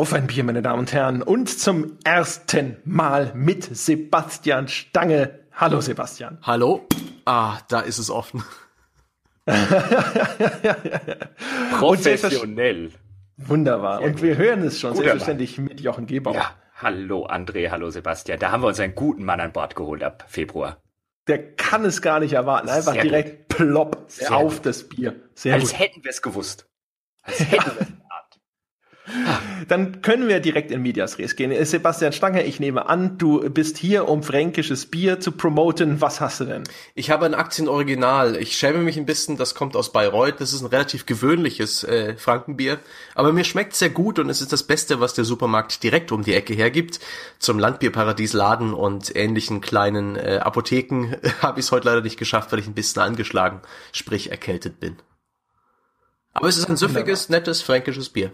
Auf ein Bier, meine Damen und Herren. Und zum ersten Mal mit Sebastian Stange. Hallo Sebastian. Hallo. Ah, da ist es offen. Professionell. Wunderbar. Und wir hören es schon Guter selbstverständlich mit Jochen Gebauer. Ja, hallo André, hallo Sebastian. Da haben wir uns einen guten Mann an Bord geholt ab Februar. Der kann es gar nicht erwarten. Einfach Sehr direkt plopp Sehr auf gut. das Bier. Sehr Als gut. hätten wir es gewusst. Als hätten wir es geahnt. Dann können wir direkt in Medias Res gehen. Sebastian Stange, ich nehme an, du bist hier, um fränkisches Bier zu promoten. Was hast du denn? Ich habe ein Aktienoriginal. Ich schäme mich ein bisschen, das kommt aus Bayreuth. Das ist ein relativ gewöhnliches äh, Frankenbier. Aber mir schmeckt sehr gut und es ist das Beste, was der Supermarkt direkt um die Ecke hergibt. Zum Landbierparadies Laden und ähnlichen kleinen äh, Apotheken habe ich es heute leider nicht geschafft, weil ich ein bisschen angeschlagen, sprich erkältet bin. Aber es ist ein süffiges, nettes fränkisches Bier.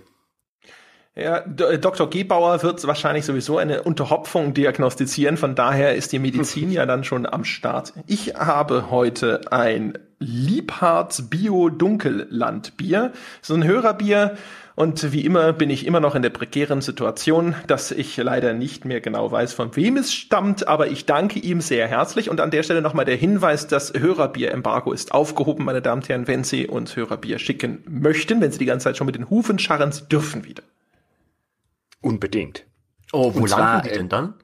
Ja, D äh, Dr. Gebauer wird wahrscheinlich sowieso eine Unterhopfung diagnostizieren. Von daher ist die Medizin ja dann schon am Start. Ich habe heute ein Liebharz Bio Dunkellandbier. So ein Hörerbier. Und wie immer bin ich immer noch in der prekären Situation, dass ich leider nicht mehr genau weiß, von wem es stammt, aber ich danke ihm sehr herzlich. Und an der Stelle nochmal der Hinweis, das Hörerbier-Embargo ist aufgehoben, meine Damen und Herren, wenn Sie uns Hörerbier schicken möchten, wenn Sie die ganze Zeit schon mit den Hufen scharren, Sie dürfen wieder. Unbedingt. Oh, wo landen die äh, denn dann?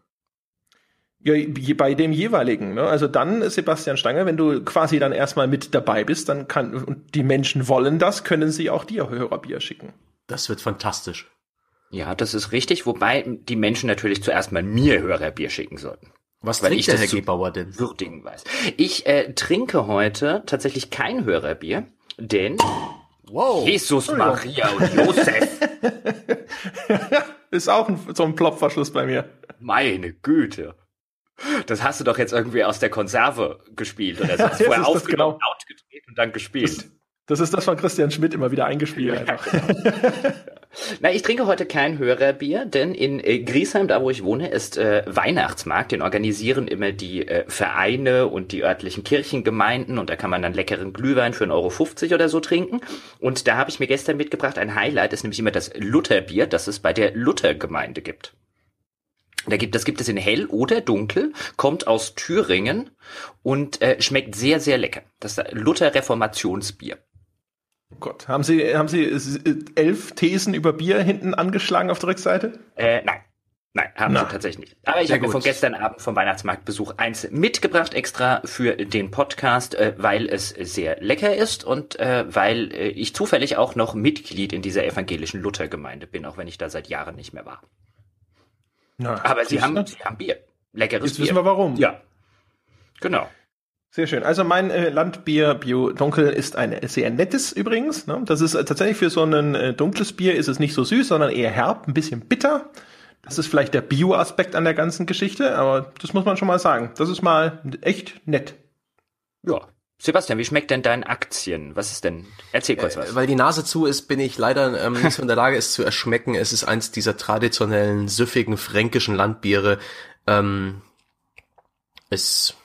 Ja, bei dem jeweiligen. Ne? Also dann, Sebastian Stange, wenn du quasi dann erstmal mit dabei bist, dann kann, und die Menschen wollen das, können sie auch dir Hörerbier schicken. Das wird fantastisch. Ja, das ist richtig, wobei die Menschen natürlich zuerst mal mir Hörerbier schicken sollten. Was Weil trinkt ich der das Herr zu- Gebauer denn? Würdigen weiß. Ich äh, trinke heute tatsächlich kein Hörerbier, denn Wow. Jesus, Maria und Josef, Ist auch ein, so ein Plopverschluss bei mir. meine Güte. Das hast du doch jetzt irgendwie aus der Konserve gespielt oder so. Vorher aufgenommen, genau. laut gedreht und dann gespielt. Das ist das von Christian Schmidt immer wieder eingespielt einfach. Na, ich trinke heute kein Hörerbier, denn in äh, Griesheim, da wo ich wohne, ist äh, Weihnachtsmarkt. Den organisieren immer die äh, Vereine und die örtlichen Kirchengemeinden und da kann man dann leckeren Glühwein für 1,50 Euro oder so trinken. Und da habe ich mir gestern mitgebracht, ein Highlight ist nämlich immer das Lutherbier, das es bei der Luthergemeinde gibt. Da gibt, das gibt es in hell oder dunkel, kommt aus Thüringen und äh, schmeckt sehr, sehr lecker. Das ist Luther Reformationsbier. Oh Gott. Haben Sie, haben Sie äh, elf Thesen über Bier hinten angeschlagen auf der Rückseite? Äh, nein. Nein, haben Na. sie tatsächlich nicht. Aber ich habe mir von gestern Abend vom Weihnachtsmarktbesuch eins mitgebracht, extra für den Podcast, äh, weil es sehr lecker ist und äh, weil äh, ich zufällig auch noch Mitglied in dieser evangelischen Luthergemeinde bin, auch wenn ich da seit Jahren nicht mehr war. Na, Aber sie haben, sie haben Bier. Leckeres Jetzt Bier. wissen wir warum. Ja. Genau. Sehr schön. Also mein äh, Landbier Bio Dunkel ist ein sehr nettes übrigens. Ne? Das ist äh, tatsächlich für so ein äh, dunkles Bier ist es nicht so süß, sondern eher herb, ein bisschen bitter. Das ist vielleicht der Bio-Aspekt an der ganzen Geschichte, aber das muss man schon mal sagen. Das ist mal echt nett. Ja. Sebastian, wie schmeckt denn dein Aktien? Was ist denn? Erzähl kurz was. Äh, Weil die Nase zu ist, bin ich leider ähm, nicht so in der Lage, es zu erschmecken. Es ist eins dieser traditionellen, süffigen, fränkischen Landbiere. Ähm, es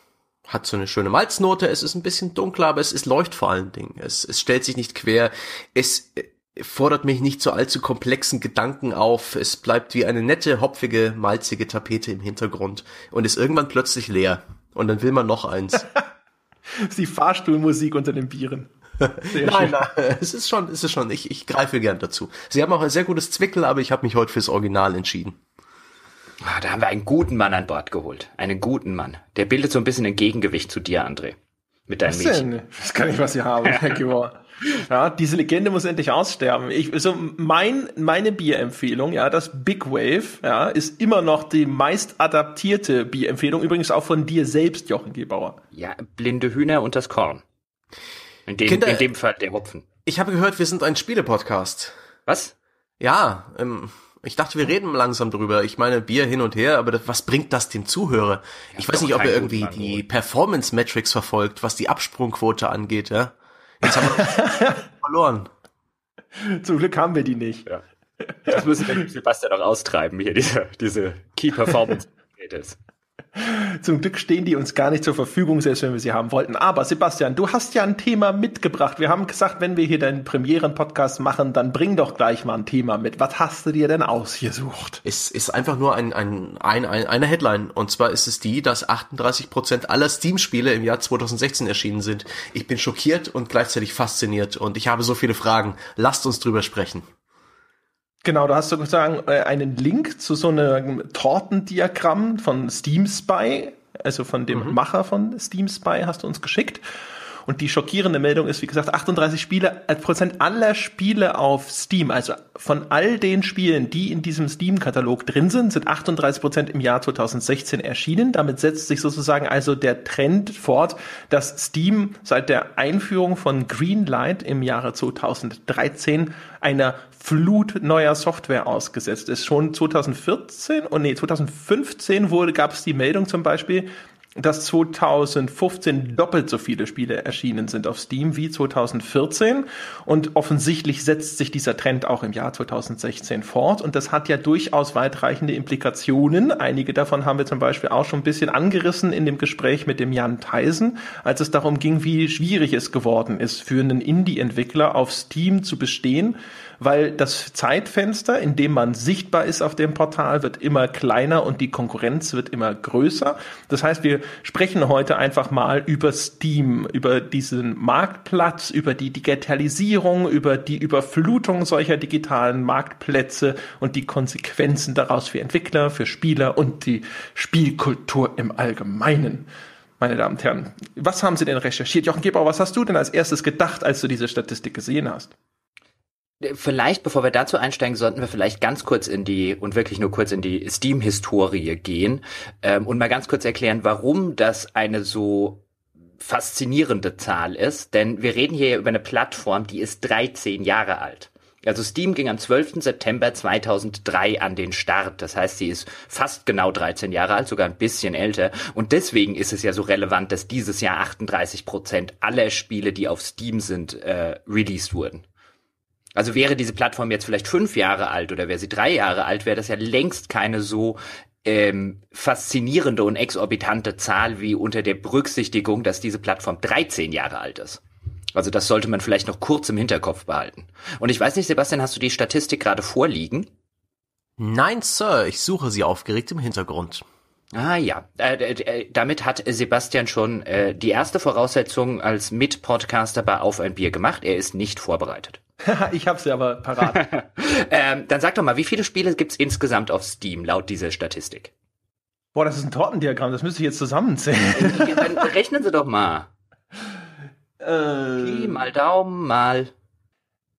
hat so eine schöne Malznote, es ist ein bisschen dunkler, aber es, es leucht vor allen Dingen. Es, es stellt sich nicht quer. Es äh, fordert mich nicht zu allzu komplexen Gedanken auf. Es bleibt wie eine nette, hopfige, malzige Tapete im Hintergrund und ist irgendwann plötzlich leer. Und dann will man noch eins. Die Fahrstuhlmusik unter den Bieren. Nein, nein, es ist schon, es ist schon, ich, ich greife gern dazu. Sie haben auch ein sehr gutes Zwickel, aber ich habe mich heute fürs Original entschieden. Ah, da haben wir einen guten Mann an Bord geholt. Einen guten Mann. Der bildet so ein bisschen ein Gegengewicht zu dir, André. Mit deinem Was Mädchen. denn? Ich weiß gar nicht, was Sie haben, Herr Gebauer. Ja, diese Legende muss endlich aussterben. Ich, also mein, meine Bierempfehlung, ja, das Big Wave, ja, ist immer noch die meist adaptierte Bierempfehlung. Übrigens auch von dir selbst, Jochen Gebauer. Ja, blinde Hühner und das Korn. In dem, Kinder- in dem Fall der Hopfen. Ich habe gehört, wir sind ein Spiele-Podcast. Was? Ja, ähm, ich dachte, wir reden langsam drüber. Ich meine, Bier hin und her, aber das, was bringt das dem Zuhörer? ich weiß nicht, ob er irgendwie guten die Angebot. Performance-Metrics verfolgt, was die Absprungquote angeht, ja. Jetzt haben wir verloren. Zum Glück haben wir die nicht. Das müssen wir mit Sebastian auch austreiben hier, diese, diese Key Performance Indicators. Zum Glück stehen die uns gar nicht zur Verfügung, selbst wenn wir sie haben wollten. Aber Sebastian, du hast ja ein Thema mitgebracht. Wir haben gesagt, wenn wir hier deinen Premieren-Podcast machen, dann bring doch gleich mal ein Thema mit. Was hast du dir denn ausgesucht? Es ist einfach nur ein, ein, ein, ein, eine Headline. Und zwar ist es die, dass 38 Prozent aller Steam-Spiele im Jahr 2016 erschienen sind. Ich bin schockiert und gleichzeitig fasziniert. Und ich habe so viele Fragen. Lasst uns drüber sprechen. Genau, du hast sozusagen äh, einen Link zu so einem Tortendiagramm von Steam Spy, also von dem mhm. Macher von Steam Spy, hast du uns geschickt. Und die schockierende Meldung ist, wie gesagt, 38 Spiele, äh, Prozent aller Spiele auf Steam, also von all den Spielen, die in diesem Steam-Katalog drin sind, sind 38 Prozent im Jahr 2016 erschienen. Damit setzt sich sozusagen also der Trend fort, dass Steam seit der Einführung von Greenlight im Jahre 2013 einer Flut neuer Software ausgesetzt ist. Schon 2014 und nee, 2015 wurde, gab es die Meldung zum Beispiel, dass 2015 doppelt so viele Spiele erschienen sind auf Steam wie 2014 und offensichtlich setzt sich dieser Trend auch im Jahr 2016 fort und das hat ja durchaus weitreichende Implikationen. Einige davon haben wir zum Beispiel auch schon ein bisschen angerissen in dem Gespräch mit dem Jan Theisen, als es darum ging, wie schwierig es geworden ist, für einen Indie-Entwickler auf Steam zu bestehen weil das Zeitfenster, in dem man sichtbar ist auf dem Portal, wird immer kleiner und die Konkurrenz wird immer größer. Das heißt, wir sprechen heute einfach mal über Steam, über diesen Marktplatz, über die Digitalisierung, über die Überflutung solcher digitalen Marktplätze und die Konsequenzen daraus für Entwickler, für Spieler und die Spielkultur im Allgemeinen meine Damen und Herren. Was haben Sie denn recherchiert? Jochen Gebauer, was hast du denn als erstes gedacht, als du diese Statistik gesehen hast? Vielleicht, bevor wir dazu einsteigen, sollten wir vielleicht ganz kurz in die und wirklich nur kurz in die Steam-Historie gehen ähm, und mal ganz kurz erklären, warum das eine so faszinierende Zahl ist. Denn wir reden hier über eine Plattform, die ist 13 Jahre alt. Also Steam ging am 12. September 2003 an den Start. Das heißt, sie ist fast genau 13 Jahre alt, sogar ein bisschen älter. Und deswegen ist es ja so relevant, dass dieses Jahr 38 Prozent aller Spiele, die auf Steam sind, äh, released wurden. Also wäre diese Plattform jetzt vielleicht fünf Jahre alt oder wäre sie drei Jahre alt, wäre das ja längst keine so ähm, faszinierende und exorbitante Zahl wie unter der Berücksichtigung, dass diese Plattform 13 Jahre alt ist. Also das sollte man vielleicht noch kurz im Hinterkopf behalten. Und ich weiß nicht, Sebastian, hast du die Statistik gerade vorliegen? Nein, Sir, ich suche sie aufgeregt im Hintergrund. Ah ja, äh, damit hat Sebastian schon äh, die erste Voraussetzung als Mitpodcaster bei Auf ein Bier gemacht. Er ist nicht vorbereitet. ich hab's ja aber parat. ähm, dann sag doch mal, wie viele Spiele gibt's insgesamt auf Steam laut dieser Statistik? Boah, das ist ein Tortendiagramm, das müsste ich jetzt zusammenzählen. dann rechnen Sie doch mal. Äh, Pi mal Daumen mal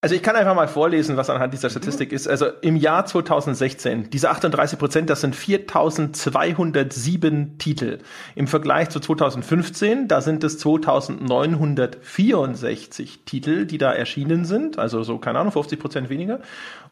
also ich kann einfach mal vorlesen, was anhand dieser Statistik ist. Also im Jahr 2016, diese 38 Prozent, das sind 4.207 Titel. Im Vergleich zu 2015, da sind es 2.964 Titel, die da erschienen sind. Also so, keine Ahnung, 50 Prozent weniger.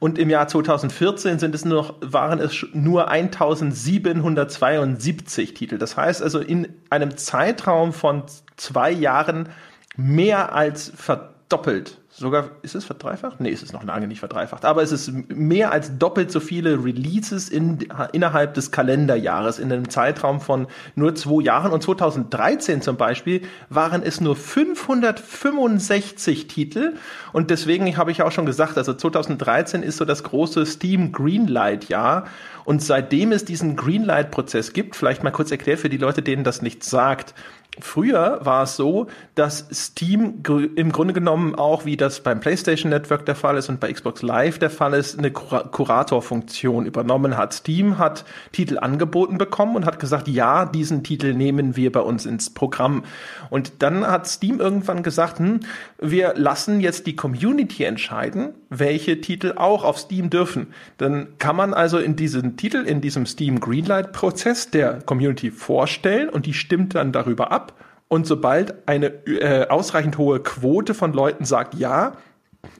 Und im Jahr 2014 sind es nur, waren es nur 1.772 Titel. Das heißt also in einem Zeitraum von zwei Jahren mehr als verdoppelt sogar, ist es verdreifacht? Nee, ist es noch lange nicht verdreifacht. Aber es ist mehr als doppelt so viele Releases in, innerhalb des Kalenderjahres in einem Zeitraum von nur zwei Jahren. Und 2013 zum Beispiel waren es nur 565 Titel. Und deswegen habe ich auch schon gesagt, also 2013 ist so das große Steam Greenlight Jahr. Und seitdem es diesen Greenlight-Prozess gibt, vielleicht mal kurz erklärt für die Leute, denen das nichts sagt. Früher war es so, dass Steam im Grunde genommen auch, wie das beim PlayStation Network der Fall ist und bei Xbox Live der Fall ist, eine Kuratorfunktion übernommen hat. Steam hat Titel angeboten bekommen und hat gesagt, ja, diesen Titel nehmen wir bei uns ins Programm. Und dann hat Steam irgendwann gesagt, hm, wir lassen jetzt die Community entscheiden, welche Titel auch auf Steam dürfen. Dann kann man also in diesen Titel, in diesem Steam Greenlight Prozess der Community vorstellen und die stimmt dann darüber ab und sobald eine äh, ausreichend hohe Quote von Leuten sagt, ja,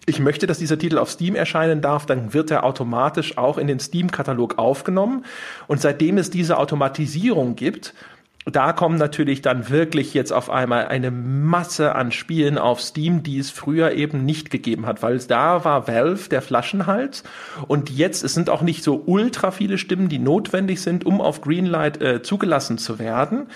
ich möchte, dass dieser Titel auf Steam erscheinen darf, dann wird er automatisch auch in den Steam-Katalog aufgenommen. Und seitdem es diese Automatisierung gibt, da kommen natürlich dann wirklich jetzt auf einmal eine Masse an Spielen auf Steam, die es früher eben nicht gegeben hat, weil da war Valve der Flaschenhals und jetzt, es sind auch nicht so ultra viele Stimmen, die notwendig sind, um auf Greenlight äh, zugelassen zu werden.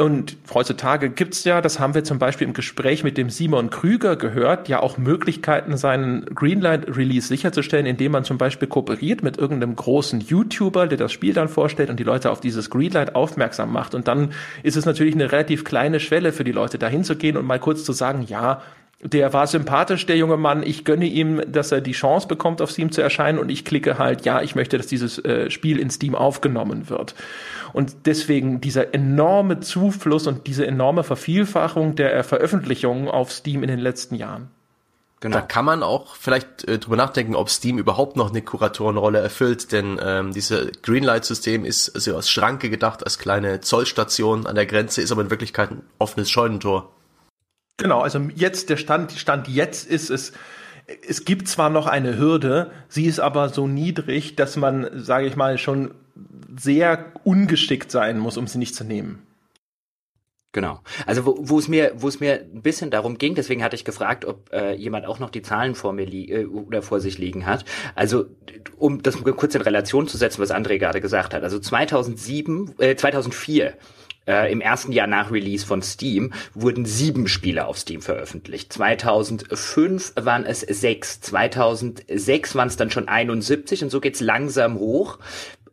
Und heutzutage gibt's ja, das haben wir zum Beispiel im Gespräch mit dem Simon Krüger gehört, ja auch Möglichkeiten, seinen Greenlight-Release sicherzustellen, indem man zum Beispiel kooperiert mit irgendeinem großen YouTuber, der das Spiel dann vorstellt und die Leute auf dieses Greenlight aufmerksam macht. Und dann ist es natürlich eine relativ kleine Schwelle für die Leute, dahin zu gehen und mal kurz zu sagen, ja, der war sympathisch, der junge Mann. Ich gönne ihm, dass er die Chance bekommt, auf Steam zu erscheinen und ich klicke halt, ja, ich möchte, dass dieses äh, Spiel in Steam aufgenommen wird. Und deswegen dieser enorme Zufluss und diese enorme Vervielfachung der Veröffentlichungen auf Steam in den letzten Jahren. Genau. Da kann man auch vielleicht äh, drüber nachdenken, ob Steam überhaupt noch eine Kuratorenrolle erfüllt, denn ähm, dieses Greenlight-System ist also als Schranke gedacht, als kleine Zollstation an der Grenze, ist aber in Wirklichkeit ein offenes Scheunentor. Genau, also jetzt der Stand, Stand jetzt ist es, es gibt zwar noch eine Hürde, sie ist aber so niedrig, dass man, sage ich mal, schon sehr ungeschickt sein muss, um sie nicht zu nehmen. Genau. Also wo, wo es mir, wo es mir ein bisschen darum ging, deswegen hatte ich gefragt, ob äh, jemand auch noch die Zahlen vor mir äh, oder vor sich liegen hat. Also um das kurz in Relation zu setzen, was André gerade gesagt hat. Also 2007, äh, 2004 äh, im ersten Jahr nach Release von Steam wurden sieben Spiele auf Steam veröffentlicht. 2005 waren es sechs. 2006 waren es dann schon 71 und so geht's langsam hoch.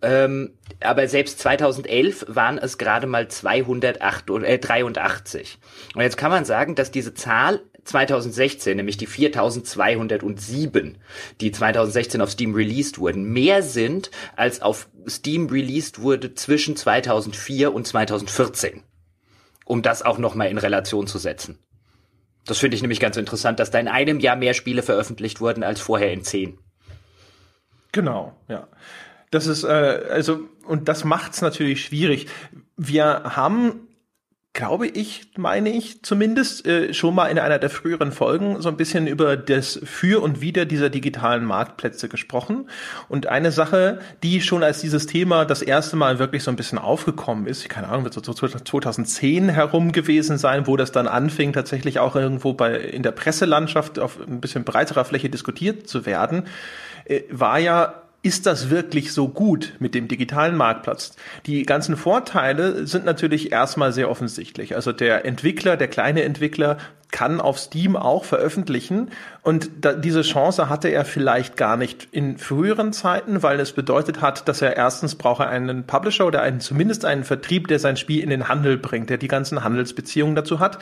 Ähm, aber selbst 2011 waren es gerade mal 283. Äh, und jetzt kann man sagen, dass diese Zahl 2016, nämlich die 4207, die 2016 auf Steam released wurden, mehr sind, als auf Steam released wurde zwischen 2004 und 2014. Um das auch nochmal in Relation zu setzen. Das finde ich nämlich ganz interessant, dass da in einem Jahr mehr Spiele veröffentlicht wurden als vorher in zehn. Genau, ja. Das ist, äh, also, und das macht's natürlich schwierig. Wir haben glaube ich, meine ich zumindest, äh, schon mal in einer der früheren Folgen so ein bisschen über das Für und Wider dieser digitalen Marktplätze gesprochen. Und eine Sache, die schon als dieses Thema das erste Mal wirklich so ein bisschen aufgekommen ist, keine Ahnung, wird so 2010 herum gewesen sein, wo das dann anfing, tatsächlich auch irgendwo bei, in der Presselandschaft auf ein bisschen breiterer Fläche diskutiert zu werden, äh, war ja ist das wirklich so gut mit dem digitalen Marktplatz? Die ganzen Vorteile sind natürlich erstmal sehr offensichtlich. Also der Entwickler, der kleine Entwickler kann auf Steam auch veröffentlichen und da, diese Chance hatte er vielleicht gar nicht in früheren Zeiten, weil es bedeutet hat, dass er erstens braucht einen Publisher oder einen, zumindest einen Vertrieb, der sein Spiel in den Handel bringt, der die ganzen Handelsbeziehungen dazu hat.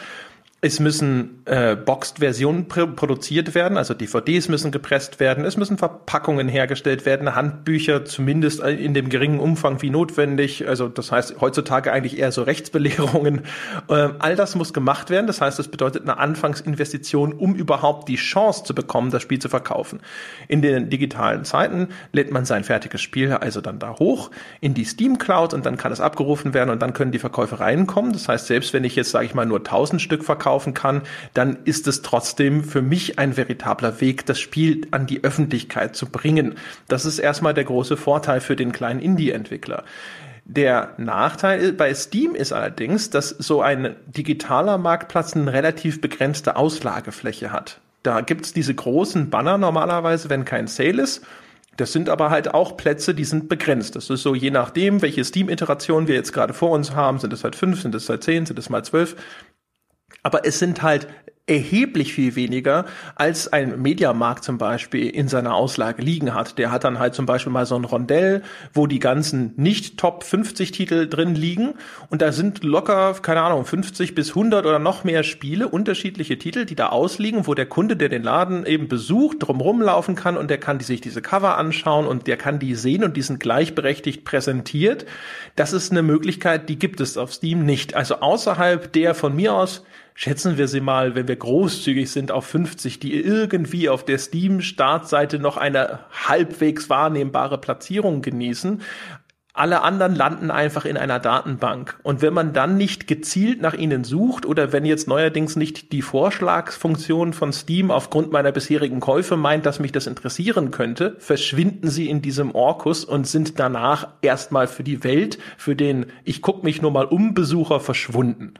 Es müssen äh, Boxed-Versionen pr produziert werden, also DVDs müssen gepresst werden, es müssen Verpackungen hergestellt werden, Handbücher zumindest in dem geringen Umfang wie notwendig, also das heißt heutzutage eigentlich eher so Rechtsbelehrungen. Äh, all das muss gemacht werden, das heißt, es bedeutet eine Anfangsinvestition, um überhaupt die Chance zu bekommen, das Spiel zu verkaufen. In den digitalen Zeiten lädt man sein fertiges Spiel also dann da hoch in die Steam Cloud und dann kann es abgerufen werden und dann können die Verkäufe reinkommen. Das heißt, selbst wenn ich jetzt, sage ich mal, nur 1000 Stück verkaufe, kaufen kann, dann ist es trotzdem für mich ein veritabler Weg, das Spiel an die Öffentlichkeit zu bringen. Das ist erstmal der große Vorteil für den kleinen Indie-Entwickler. Der Nachteil bei Steam ist allerdings, dass so ein digitaler Marktplatz eine relativ begrenzte Auslagefläche hat. Da gibt's diese großen Banner normalerweise, wenn kein Sale ist. Das sind aber halt auch Plätze, die sind begrenzt. Das ist so, je nachdem, welche Steam-Iteration wir jetzt gerade vor uns haben, sind es halt fünf, sind es halt zehn, sind es mal zwölf. Aber es sind halt erheblich viel weniger, als ein Mediamarkt zum Beispiel in seiner Auslage liegen hat. Der hat dann halt zum Beispiel mal so ein Rondell, wo die ganzen nicht Top 50 Titel drin liegen und da sind locker, keine Ahnung, 50 bis 100 oder noch mehr Spiele, unterschiedliche Titel, die da ausliegen, wo der Kunde, der den Laden eben besucht, drumrum laufen kann und der kann die sich diese Cover anschauen und der kann die sehen und die sind gleichberechtigt präsentiert. Das ist eine Möglichkeit, die gibt es auf Steam nicht. Also außerhalb der von mir aus schätzen wir sie mal, wenn wir großzügig sind, auf 50, die irgendwie auf der Steam-Startseite noch eine halbwegs wahrnehmbare Platzierung genießen. Alle anderen landen einfach in einer Datenbank. Und wenn man dann nicht gezielt nach ihnen sucht oder wenn jetzt neuerdings nicht die Vorschlagsfunktion von Steam aufgrund meiner bisherigen Käufe meint, dass mich das interessieren könnte, verschwinden sie in diesem Orkus und sind danach erstmal für die Welt, für den ich guck mich nur mal um Besucher verschwunden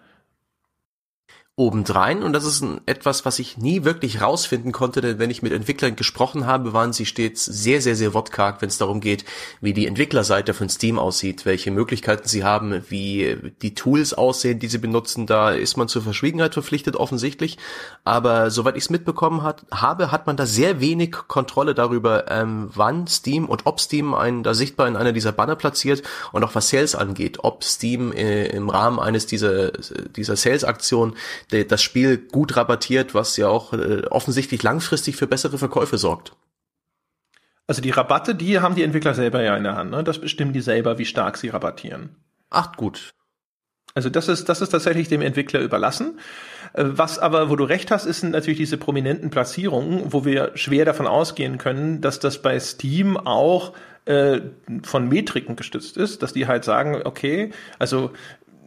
obendrein. Und das ist ein, etwas, was ich nie wirklich rausfinden konnte, denn wenn ich mit Entwicklern gesprochen habe, waren sie stets sehr, sehr, sehr wortkarg, wenn es darum geht, wie die Entwicklerseite von Steam aussieht, welche Möglichkeiten sie haben, wie die Tools aussehen, die sie benutzen, da ist man zur Verschwiegenheit verpflichtet offensichtlich, aber soweit ich es mitbekommen hat, habe, hat man da sehr wenig Kontrolle darüber, ähm, wann Steam und ob Steam einen da sichtbar in einer dieser Banner platziert und auch was Sales angeht, ob Steam äh, im Rahmen eines dieser, dieser Sales-Aktionen das Spiel gut rabattiert, was ja auch äh, offensichtlich langfristig für bessere Verkäufe sorgt. Also die Rabatte, die haben die Entwickler selber ja in der Hand. Ne? Das bestimmen die selber, wie stark sie rabattieren. Ach gut. Also das ist, das ist tatsächlich dem Entwickler überlassen. Äh, was aber, wo du recht hast, ist natürlich diese prominenten Platzierungen, wo wir schwer davon ausgehen können, dass das bei Steam auch äh, von Metriken gestützt ist, dass die halt sagen, okay, also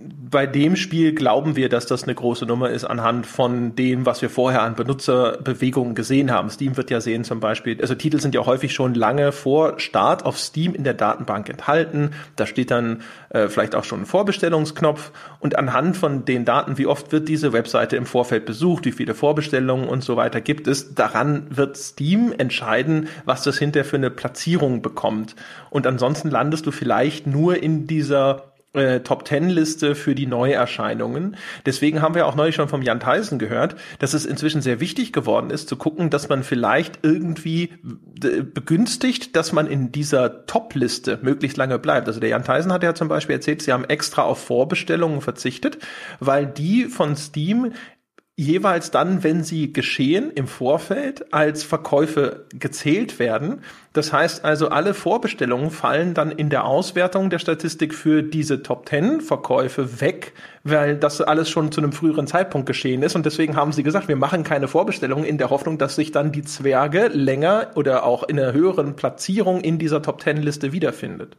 bei dem Spiel glauben wir, dass das eine große Nummer ist anhand von dem, was wir vorher an Benutzerbewegungen gesehen haben. Steam wird ja sehen zum Beispiel, also Titel sind ja häufig schon lange vor Start auf Steam in der Datenbank enthalten. Da steht dann äh, vielleicht auch schon ein Vorbestellungsknopf und anhand von den Daten, wie oft wird diese Webseite im Vorfeld besucht, wie viele Vorbestellungen und so weiter gibt es, daran wird Steam entscheiden, was das hinterher für eine Platzierung bekommt. Und ansonsten landest du vielleicht nur in dieser äh, Top Ten Liste für die Neuerscheinungen. Deswegen haben wir auch neulich schon vom Jan Theisen gehört, dass es inzwischen sehr wichtig geworden ist, zu gucken, dass man vielleicht irgendwie äh, begünstigt, dass man in dieser Top-Liste möglichst lange bleibt. Also der Jan Theisen hat ja zum Beispiel erzählt, sie haben extra auf Vorbestellungen verzichtet, weil die von Steam jeweils dann, wenn sie geschehen im Vorfeld, als Verkäufe gezählt werden. Das heißt also, alle Vorbestellungen fallen dann in der Auswertung der Statistik für diese Top 10 Verkäufe weg, weil das alles schon zu einem früheren Zeitpunkt geschehen ist. Und deswegen haben sie gesagt, wir machen keine Vorbestellungen in der Hoffnung, dass sich dann die Zwerge länger oder auch in einer höheren Platzierung in dieser Top 10 Liste wiederfindet.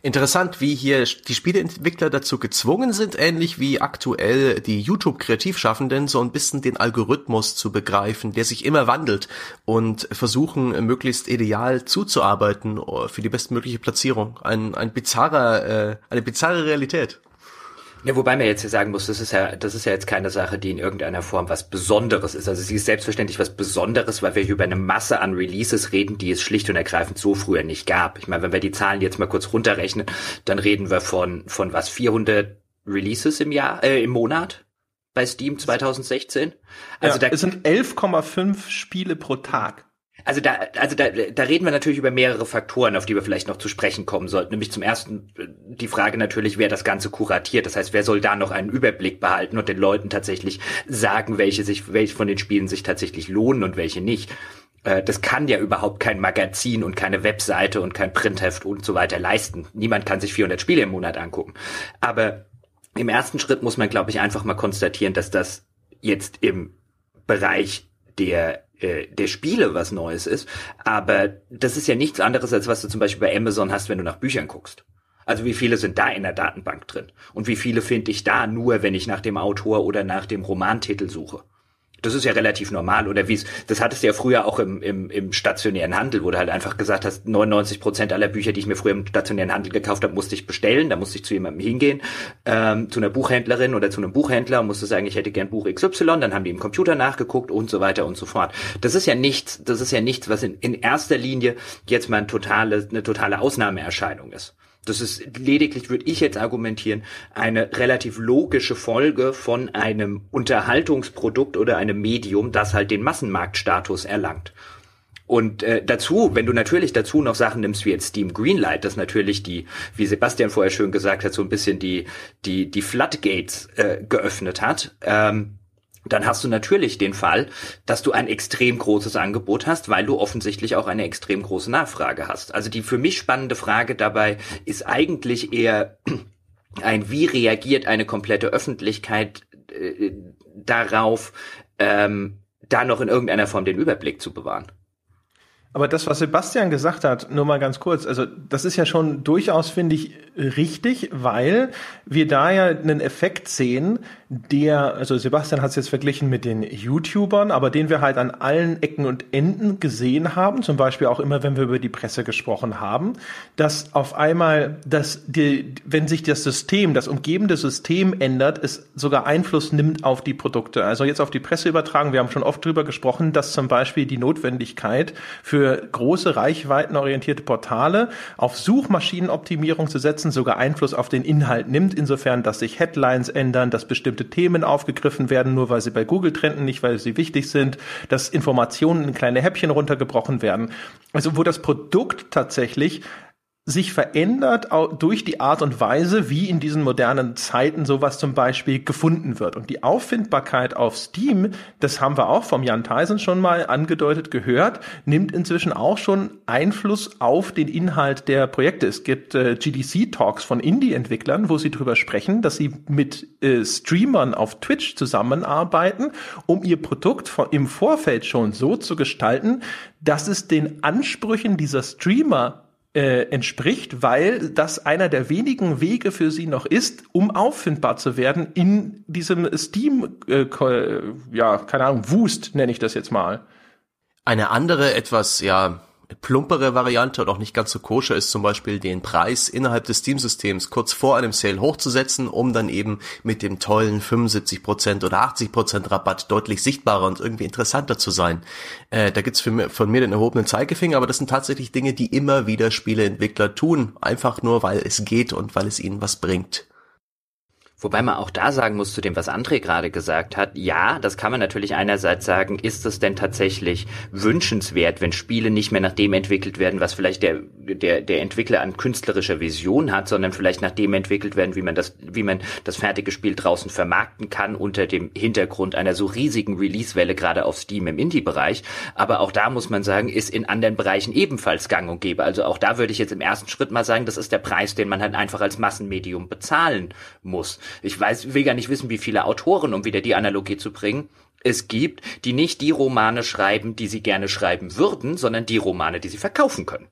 Interessant, wie hier die Spieleentwickler dazu gezwungen sind, ähnlich wie aktuell die YouTube-Kreativschaffenden, so ein bisschen den Algorithmus zu begreifen, der sich immer wandelt und versuchen, möglichst ideal zuzuarbeiten für die bestmögliche Platzierung. Ein, ein bizarrer, äh, eine bizarre Realität. Ja, wobei man jetzt hier sagen muss, das ist ja, das ist ja jetzt keine Sache, die in irgendeiner Form was Besonderes ist. Also sie ist selbstverständlich was Besonderes, weil wir hier über eine Masse an Releases reden, die es schlicht und ergreifend so früher nicht gab. Ich meine, wenn wir die Zahlen jetzt mal kurz runterrechnen, dann reden wir von, von was, 400 Releases im Jahr, äh, im Monat? Bei Steam 2016? Also ja, da, es sind 11,5 Spiele pro Tag. Also da, also da, da reden wir natürlich über mehrere Faktoren, auf die wir vielleicht noch zu sprechen kommen sollten. Nämlich zum ersten äh, die Frage natürlich, wer das Ganze kuratiert. Das heißt, wer soll da noch einen Überblick behalten und den Leuten tatsächlich sagen, welche sich, welche von den Spielen sich tatsächlich lohnen und welche nicht. Äh, das kann ja überhaupt kein Magazin und keine Webseite und kein Printheft und so weiter leisten. Niemand kann sich 400 Spiele im Monat angucken. Aber im ersten Schritt muss man, glaube ich, einfach mal konstatieren, dass das jetzt im Bereich der der Spiele was Neues ist. Aber das ist ja nichts anderes, als was du zum Beispiel bei Amazon hast, wenn du nach Büchern guckst. Also wie viele sind da in der Datenbank drin? Und wie viele finde ich da nur, wenn ich nach dem Autor oder nach dem Romantitel suche? Das ist ja relativ normal, oder wie es, das hattest du ja früher auch im, im, im stationären Handel, wo du halt einfach gesagt hast, 99 Prozent aller Bücher, die ich mir früher im stationären Handel gekauft habe, musste ich bestellen, da musste ich zu jemandem hingehen, ähm, zu einer Buchhändlerin oder zu einem Buchhändler und musste sagen, ich hätte gern Buch XY, dann haben die im Computer nachgeguckt und so weiter und so fort. Das ist ja nichts, das ist ja nichts, was in, in erster Linie jetzt mal ein totale, eine totale Ausnahmeerscheinung ist. Das ist lediglich, würde ich jetzt argumentieren, eine relativ logische Folge von einem Unterhaltungsprodukt oder einem Medium, das halt den Massenmarktstatus erlangt. Und äh, dazu, wenn du natürlich dazu noch Sachen nimmst wie jetzt Steam Greenlight, das natürlich die, wie Sebastian vorher schön gesagt hat, so ein bisschen die die die Floodgates äh, geöffnet hat, ähm, dann hast du natürlich den Fall, dass du ein extrem großes Angebot hast, weil du offensichtlich auch eine extrem große Nachfrage hast. Also die für mich spannende Frage dabei ist eigentlich eher ein, wie reagiert eine komplette Öffentlichkeit äh, darauf, ähm, da noch in irgendeiner Form den Überblick zu bewahren. Aber das, was Sebastian gesagt hat, nur mal ganz kurz, also das ist ja schon durchaus, finde ich, richtig, weil wir da ja einen Effekt sehen, der, also Sebastian hat es jetzt verglichen mit den YouTubern, aber den wir halt an allen Ecken und Enden gesehen haben, zum Beispiel auch immer, wenn wir über die Presse gesprochen haben, dass auf einmal, dass die, wenn sich das System, das umgebende System ändert, es sogar Einfluss nimmt auf die Produkte. Also jetzt auf die Presse übertragen, wir haben schon oft drüber gesprochen, dass zum Beispiel die Notwendigkeit für für große reichweitenorientierte Portale auf Suchmaschinenoptimierung zu setzen, sogar Einfluss auf den Inhalt nimmt, insofern, dass sich Headlines ändern, dass bestimmte Themen aufgegriffen werden, nur weil sie bei Google trenden, nicht weil sie wichtig sind, dass Informationen in kleine Häppchen runtergebrochen werden. Also wo das Produkt tatsächlich sich verändert durch die Art und Weise, wie in diesen modernen Zeiten sowas zum Beispiel gefunden wird. Und die Auffindbarkeit auf Steam, das haben wir auch vom Jan Theisen schon mal angedeutet gehört, nimmt inzwischen auch schon Einfluss auf den Inhalt der Projekte. Es gibt äh, GDC-Talks von Indie-Entwicklern, wo sie drüber sprechen, dass sie mit äh, Streamern auf Twitch zusammenarbeiten, um ihr Produkt von, im Vorfeld schon so zu gestalten, dass es den Ansprüchen dieser Streamer äh, entspricht, weil das einer der wenigen Wege für sie noch ist, um auffindbar zu werden in diesem Steam, äh, ja, keine Ahnung, Wust nenne ich das jetzt mal. Eine andere, etwas, ja, plumpere Variante und auch nicht ganz so koscher ist zum Beispiel den Preis innerhalb des Steam-Systems kurz vor einem Sale hochzusetzen, um dann eben mit dem tollen 75% oder 80% Rabatt deutlich sichtbarer und irgendwie interessanter zu sein. Äh, da gibt's für, von mir den erhobenen Zeigefinger, aber das sind tatsächlich Dinge, die immer wieder Spieleentwickler tun, einfach nur weil es geht und weil es ihnen was bringt. Wobei man auch da sagen muss zu dem, was André gerade gesagt hat, ja, das kann man natürlich einerseits sagen, ist es denn tatsächlich wünschenswert, wenn Spiele nicht mehr nach dem entwickelt werden, was vielleicht der, der, der Entwickler an künstlerischer Vision hat, sondern vielleicht nach dem entwickelt werden, wie man das, wie man das fertige Spiel draußen vermarkten kann unter dem Hintergrund einer so riesigen Release-Welle, gerade auf Steam im Indie-Bereich. Aber auch da muss man sagen, ist in anderen Bereichen ebenfalls gang und gäbe. Also auch da würde ich jetzt im ersten Schritt mal sagen, das ist der Preis, den man halt einfach als Massenmedium bezahlen muss. Ich weiß, will gar nicht wissen, wie viele Autoren, um wieder die Analogie zu bringen, es gibt, die nicht die Romane schreiben, die sie gerne schreiben würden, sondern die Romane, die sie verkaufen können.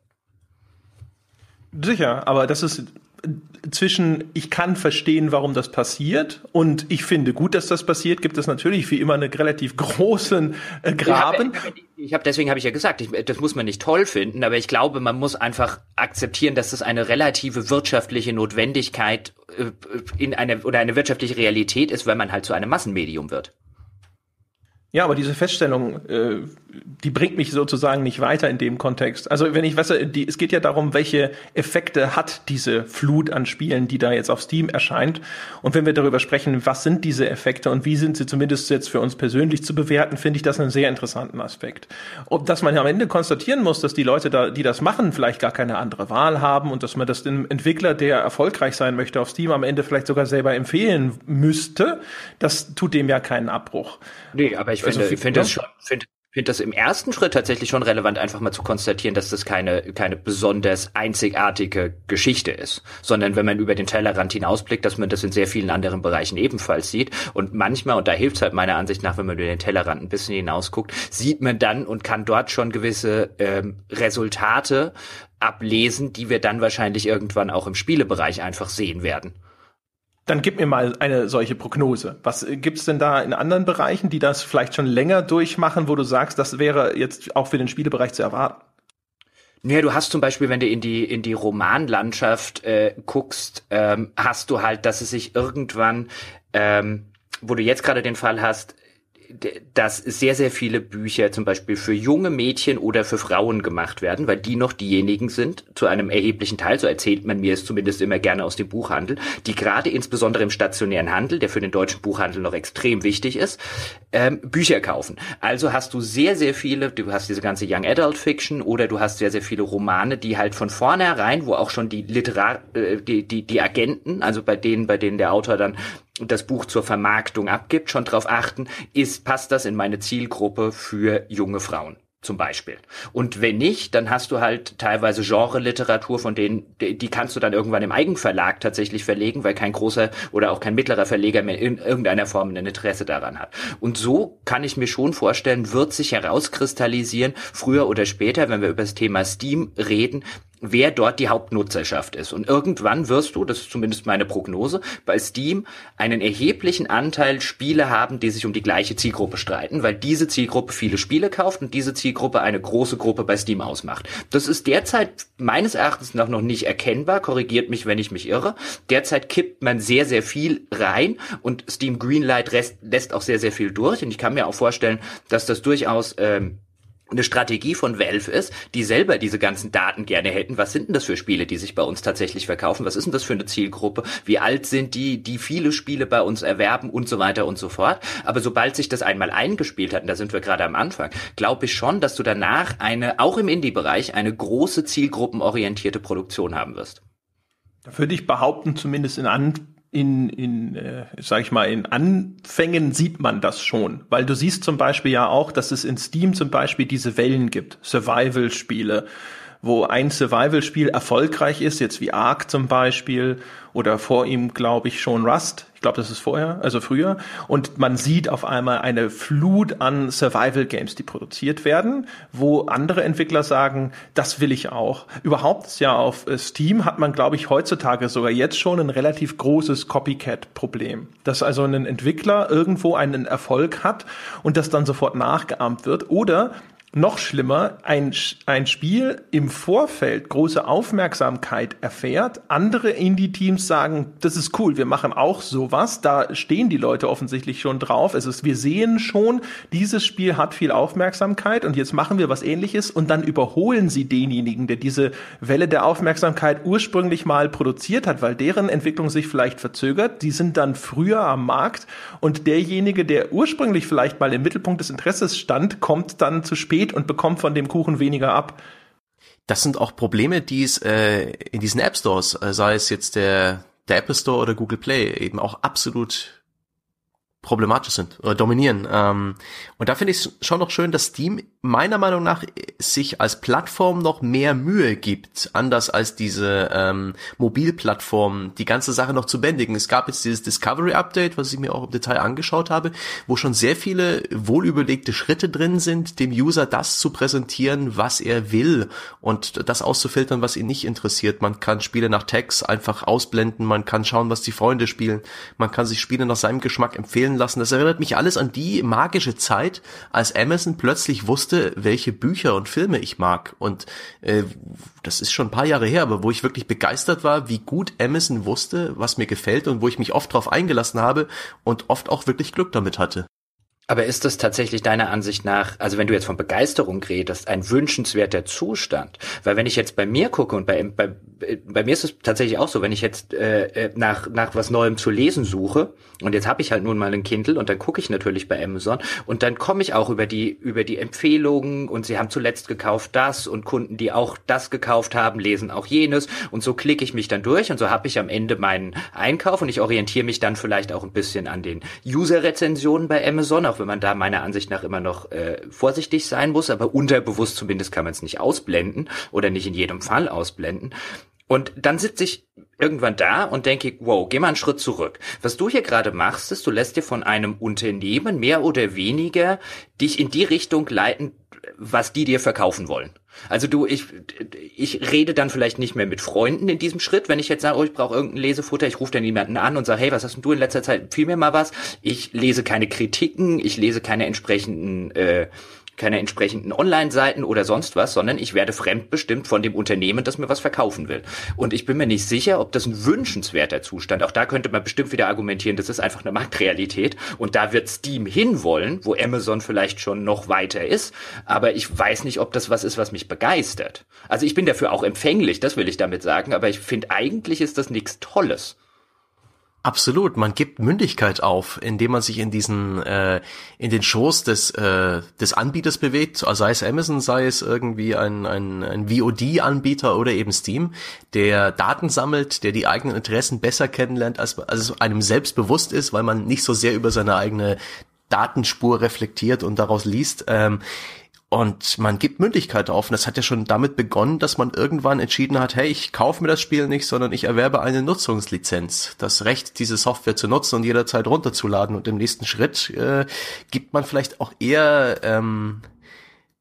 Sicher, aber das ist zwischen ich kann verstehen, warum das passiert und ich finde gut, dass das passiert, gibt es natürlich wie immer einen relativ großen äh, Graben. Ich habe ich hab, deswegen habe ich ja gesagt, ich, das muss man nicht toll finden, aber ich glaube, man muss einfach akzeptieren, dass das eine relative wirtschaftliche Notwendigkeit äh, in eine oder eine wirtschaftliche Realität ist, wenn man halt zu einem Massenmedium wird. Ja, aber diese Feststellung, äh, die bringt mich sozusagen nicht weiter in dem Kontext. Also wenn ich weiß, die, es geht ja darum, welche Effekte hat diese Flut an Spielen, die da jetzt auf Steam erscheint. Und wenn wir darüber sprechen, was sind diese Effekte und wie sind sie zumindest jetzt für uns persönlich zu bewerten, finde ich das einen sehr interessanten Aspekt. Und dass man am Ende konstatieren muss, dass die Leute da, die das machen, vielleicht gar keine andere Wahl haben und dass man das dem Entwickler, der erfolgreich sein möchte auf Steam, am Ende vielleicht sogar selber empfehlen müsste, das tut dem ja keinen Abbruch. Nee, aber ich finde, also, ich finde das schon, finde finde das im ersten Schritt tatsächlich schon relevant, einfach mal zu konstatieren, dass das keine, keine besonders einzigartige Geschichte ist, sondern wenn man über den Tellerrand hinausblickt, dass man das in sehr vielen anderen Bereichen ebenfalls sieht. Und manchmal, und da hilft es halt meiner Ansicht nach, wenn man über den Tellerrand ein bisschen hinausguckt, sieht man dann und kann dort schon gewisse ähm, Resultate ablesen, die wir dann wahrscheinlich irgendwann auch im Spielebereich einfach sehen werden. Dann gib mir mal eine solche Prognose. Was äh, gibt's denn da in anderen Bereichen, die das vielleicht schon länger durchmachen, wo du sagst, das wäre jetzt auch für den Spielebereich zu erwarten? Naja, du hast zum Beispiel, wenn du in die in die Romanlandschaft äh, guckst, ähm, hast du halt, dass es sich irgendwann, ähm, wo du jetzt gerade den Fall hast, dass sehr, sehr viele Bücher zum Beispiel für junge Mädchen oder für Frauen gemacht werden, weil die noch diejenigen sind, zu einem erheblichen Teil, so erzählt man mir es zumindest immer gerne aus dem Buchhandel, die gerade insbesondere im stationären Handel, der für den deutschen Buchhandel noch extrem wichtig ist, ähm, Bücher kaufen. Also hast du sehr, sehr viele, du hast diese ganze Young Adult Fiction oder du hast sehr, sehr viele Romane, die halt von vornherein, wo auch schon die Literar, äh, die, die, die Agenten, also bei denen, bei denen der Autor dann das Buch zur Vermarktung abgibt, schon darauf achten, ist, passt das in meine Zielgruppe für junge Frauen zum Beispiel. Und wenn nicht, dann hast du halt teilweise Genre-Literatur, von denen, die kannst du dann irgendwann im Eigenverlag tatsächlich verlegen, weil kein großer oder auch kein mittlerer Verleger mehr in irgendeiner Form ein Interesse daran hat. Und so kann ich mir schon vorstellen, wird sich herauskristallisieren, früher oder später, wenn wir über das Thema Steam reden, wer dort die Hauptnutzerschaft ist. Und irgendwann wirst du, das ist zumindest meine Prognose, bei Steam einen erheblichen Anteil Spiele haben, die sich um die gleiche Zielgruppe streiten, weil diese Zielgruppe viele Spiele kauft und diese Zielgruppe eine große Gruppe bei Steam ausmacht. Das ist derzeit meines Erachtens nach noch nicht erkennbar, korrigiert mich, wenn ich mich irre. Derzeit kippt man sehr, sehr viel rein und Steam Greenlight lässt auch sehr, sehr viel durch. Und ich kann mir auch vorstellen, dass das durchaus ähm, eine Strategie von Valve ist, die selber diese ganzen Daten gerne hätten. Was sind denn das für Spiele, die sich bei uns tatsächlich verkaufen? Was ist denn das für eine Zielgruppe? Wie alt sind die, die viele Spiele bei uns erwerben und so weiter und so fort? Aber sobald sich das einmal eingespielt hat, und da sind wir gerade am Anfang, glaube ich schon, dass du danach eine, auch im Indie-Bereich, eine große zielgruppenorientierte Produktion haben wirst. Da würde ich behaupten, zumindest in An in, in äh, sag ich mal, in Anfängen sieht man das schon. Weil du siehst zum Beispiel ja auch, dass es in Steam zum Beispiel diese Wellen gibt. Survival-Spiele, wo ein Survival-Spiel erfolgreich ist, jetzt wie Ark zum Beispiel, oder vor ihm, glaube ich, schon Rust. Ich glaube, das ist vorher, also früher. Und man sieht auf einmal eine Flut an Survival-Games, die produziert werden, wo andere Entwickler sagen, das will ich auch. Überhaupt ja auf äh, Steam hat man, glaube ich, heutzutage sogar jetzt schon ein relativ großes Copycat-Problem. Dass also ein Entwickler irgendwo einen Erfolg hat und das dann sofort nachgeahmt wird. Oder noch schlimmer, ein, ein Spiel im Vorfeld große Aufmerksamkeit erfährt. Andere Indie-Teams sagen, das ist cool, wir machen auch sowas. Da stehen die Leute offensichtlich schon drauf. Es ist, wir sehen schon, dieses Spiel hat viel Aufmerksamkeit und jetzt machen wir was ähnliches und dann überholen sie denjenigen, der diese Welle der Aufmerksamkeit ursprünglich mal produziert hat, weil deren Entwicklung sich vielleicht verzögert. Die sind dann früher am Markt und derjenige, der ursprünglich vielleicht mal im Mittelpunkt des Interesses stand, kommt dann zu spät geht und bekommt von dem Kuchen weniger ab. Das sind auch Probleme, die es äh, in diesen App Stores, äh, sei es jetzt der, der Apple Store oder Google Play, eben auch absolut problematisch sind oder dominieren. Ähm, und da finde ich es schon noch schön, dass Steam meiner Meinung nach sich als Plattform noch mehr Mühe gibt, anders als diese ähm, Mobilplattform, die ganze Sache noch zu bändigen. Es gab jetzt dieses Discovery Update, was ich mir auch im Detail angeschaut habe, wo schon sehr viele wohlüberlegte Schritte drin sind, dem User das zu präsentieren, was er will und das auszufiltern, was ihn nicht interessiert. Man kann Spiele nach Tags einfach ausblenden, man kann schauen, was die Freunde spielen, man kann sich Spiele nach seinem Geschmack empfehlen lassen. Das erinnert mich alles an die magische Zeit, als Amazon plötzlich wusste, wusste, welche Bücher und Filme ich mag. Und äh, das ist schon ein paar Jahre her, aber wo ich wirklich begeistert war, wie gut Amazon wusste, was mir gefällt und wo ich mich oft drauf eingelassen habe und oft auch wirklich Glück damit hatte. Aber ist das tatsächlich deiner Ansicht nach, also wenn du jetzt von Begeisterung redest, ein wünschenswerter Zustand? Weil wenn ich jetzt bei mir gucke und bei, bei, bei mir ist es tatsächlich auch so, wenn ich jetzt äh, äh, nach, nach was Neuem zu lesen suche und jetzt habe ich halt nun mal einen Kindle und dann gucke ich natürlich bei Amazon und dann komme ich auch über die, über die Empfehlungen und sie haben zuletzt gekauft das und Kunden, die auch das gekauft haben, lesen auch jenes und so klicke ich mich dann durch und so habe ich am Ende meinen Einkauf und ich orientiere mich dann vielleicht auch ein bisschen an den User-Rezensionen bei Amazon, auch wenn man da meiner Ansicht nach immer noch äh, vorsichtig sein muss, aber unterbewusst zumindest kann man es nicht ausblenden oder nicht in jedem Fall ausblenden. Und dann sitze ich irgendwann da und denke, wow, geh mal einen Schritt zurück. Was du hier gerade machst, ist, du lässt dir von einem Unternehmen mehr oder weniger dich in die Richtung leiten, was die dir verkaufen wollen. Also du, ich, ich rede dann vielleicht nicht mehr mit Freunden in diesem Schritt, wenn ich jetzt sage, oh, ich brauche irgendein Lesefutter, ich rufe dann jemanden an und sage, hey, was hast denn du in letzter Zeit? Empfiehl mir mal was. Ich lese keine Kritiken, ich lese keine entsprechenden äh, keine entsprechenden Online-Seiten oder sonst was, sondern ich werde fremdbestimmt von dem Unternehmen, das mir was verkaufen will. Und ich bin mir nicht sicher, ob das ein wünschenswerter Zustand. Auch da könnte man bestimmt wieder argumentieren, das ist einfach eine Marktrealität. Und da wird Steam hinwollen, wo Amazon vielleicht schon noch weiter ist. Aber ich weiß nicht, ob das was ist, was mich begeistert. Also ich bin dafür auch empfänglich, das will ich damit sagen. Aber ich finde, eigentlich ist das nichts Tolles. Absolut, man gibt Mündigkeit auf, indem man sich in diesen äh, in den Shows des äh, des Anbieters bewegt, also sei es Amazon, sei es irgendwie ein ein, ein VOD-Anbieter oder eben Steam, der Daten sammelt, der die eigenen Interessen besser kennenlernt, als, als es einem selbst bewusst ist, weil man nicht so sehr über seine eigene Datenspur reflektiert und daraus liest. Ähm, Und man gibt Mündigkeit auf. Und das hat ja schon damit begonnen, dass man irgendwann entschieden hat, hey, ich kaufe mir das Spiel nicht, sondern ich erwerbe eine Nutzungslizenz. Das Recht, diese Software zu nutzen und jederzeit runterzuladen. Und im nächsten Schritt äh, gibt man vielleicht auch eher ähm,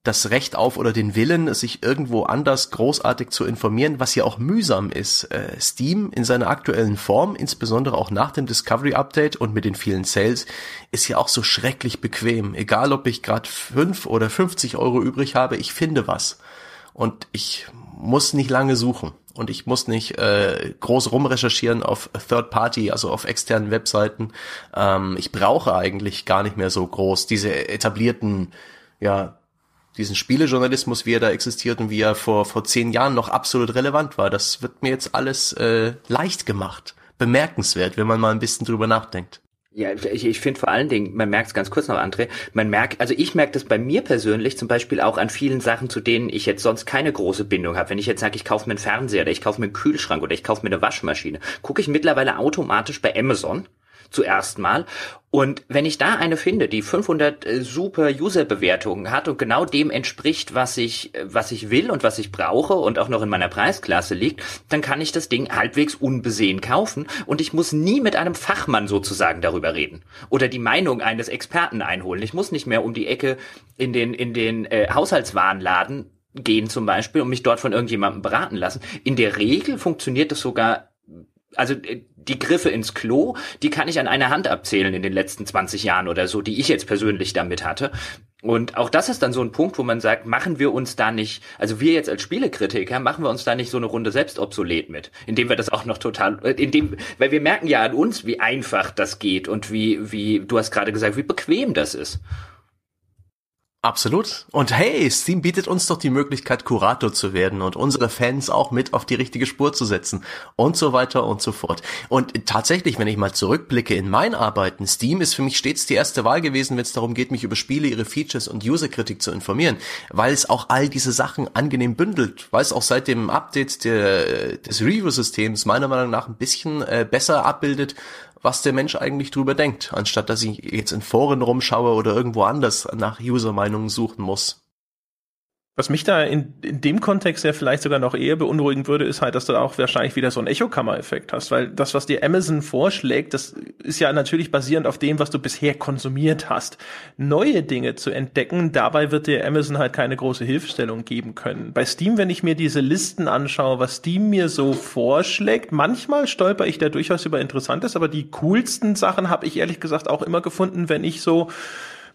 das Recht auf oder den Willen, sich irgendwo anders großartig zu informieren, was ja auch mühsam ist. Äh, Steam in seiner aktuellen Form, insbesondere auch nach dem Discovery Update und mit den vielen Sales, ist ja auch so schrecklich bequem. Egal, ob ich gerade fünf oder 50 Euro übrig habe, ich finde was. Und ich muss nicht lange suchen. Und ich muss nicht äh, groß rumrecherchieren auf Third Party, also auf externen Webseiten. Ähm, ich brauche eigentlich gar nicht mehr so groß diese etablierten ja, diesen Spielejournalismus, wie er da existiert und wie er vor, vor zehn Jahren noch absolut relevant war. Das wird mir jetzt alles äh, leicht gemacht. Bemerkenswert, wenn man mal ein bisschen drüber nachdenkt. Ja, ich, ich finde vor allen Dingen, man merkt es ganz kurz noch, André, man merkt, also ich merke das bei mir persönlich zum Beispiel auch an vielen Sachen, zu denen ich jetzt sonst keine große Bindung habe. Wenn ich jetzt sage, ich kaufe mir einen Fernseher oder ich kaufe mir einen Kühlschrank oder ich kaufe mir eine Waschmaschine, gucke ich mittlerweile automatisch bei Amazon zuerst mal. Und wenn ich da eine finde, die 500 äh, super User-Bewertungen hat und genau dem entspricht, was ich, äh, was ich will und was ich brauche und auch noch in meiner Preisklasse liegt, dann kann ich das Ding halbwegs unbesehen kaufen und ich muss nie mit einem Fachmann sozusagen darüber reden oder die Meinung eines Experten einholen. Ich muss nicht mehr um die Ecke in den, in den äh, Haushaltswarenladen gehen zum Beispiel und mich dort von irgendjemandem beraten lassen. In der Regel funktioniert das sogar also äh, die Griffe ins Klo, die kann ich an einer Hand abzählen in den letzten 20 Jahren oder so, die ich jetzt persönlich damit hatte. Und auch das ist dann so ein Punkt, wo man sagt, machen wir uns da nicht, also wir jetzt als Spielekritiker, machen wir uns da nicht so eine Runde selbst obsolet mit, indem wir das auch noch total, äh, indem, weil wir merken ja an uns, wie einfach das geht und wie, wie, du hast gerade gesagt, wie bequem das ist. Absolut. Und hey, Steam bietet uns doch die Möglichkeit, Kurator zu werden und unsere Fans auch mit auf die richtige Spur zu setzen und so weiter und so fort. Und tatsächlich, wenn ich mal zurückblicke in mein Arbeiten, Steam ist für mich stets die erste Wahl gewesen, wenn es darum geht, mich über Spiele, ihre Features und Userkritik zu informieren, weil es auch all diese Sachen angenehm bündelt, weil es auch seit dem Update der, des Review-Systems meiner Meinung nach ein bisschen äh, besser abbildet, was der Mensch eigentlich drüber denkt, anstatt dass ich jetzt in Foren rumschaue oder irgendwo anders nach User-Meinungen suchen muss. Was mich da in, in dem Kontext ja vielleicht sogar noch eher beunruhigen würde, ist halt, dass du auch wahrscheinlich wieder so einen Echokammer-Effekt hast, weil das, was dir Amazon vorschlägt, das ist ja natürlich basierend auf dem, was du bisher konsumiert hast. Neue Dinge zu entdecken, dabei wird dir Amazon halt keine große Hilfestellung geben können. Bei Steam, wenn ich mir diese Listen anschaue, was Steam mir so vorschlägt, manchmal stolper ich da durchaus über Interessantes, aber die coolsten Sachen habe ich ehrlich gesagt auch immer gefunden, wenn ich so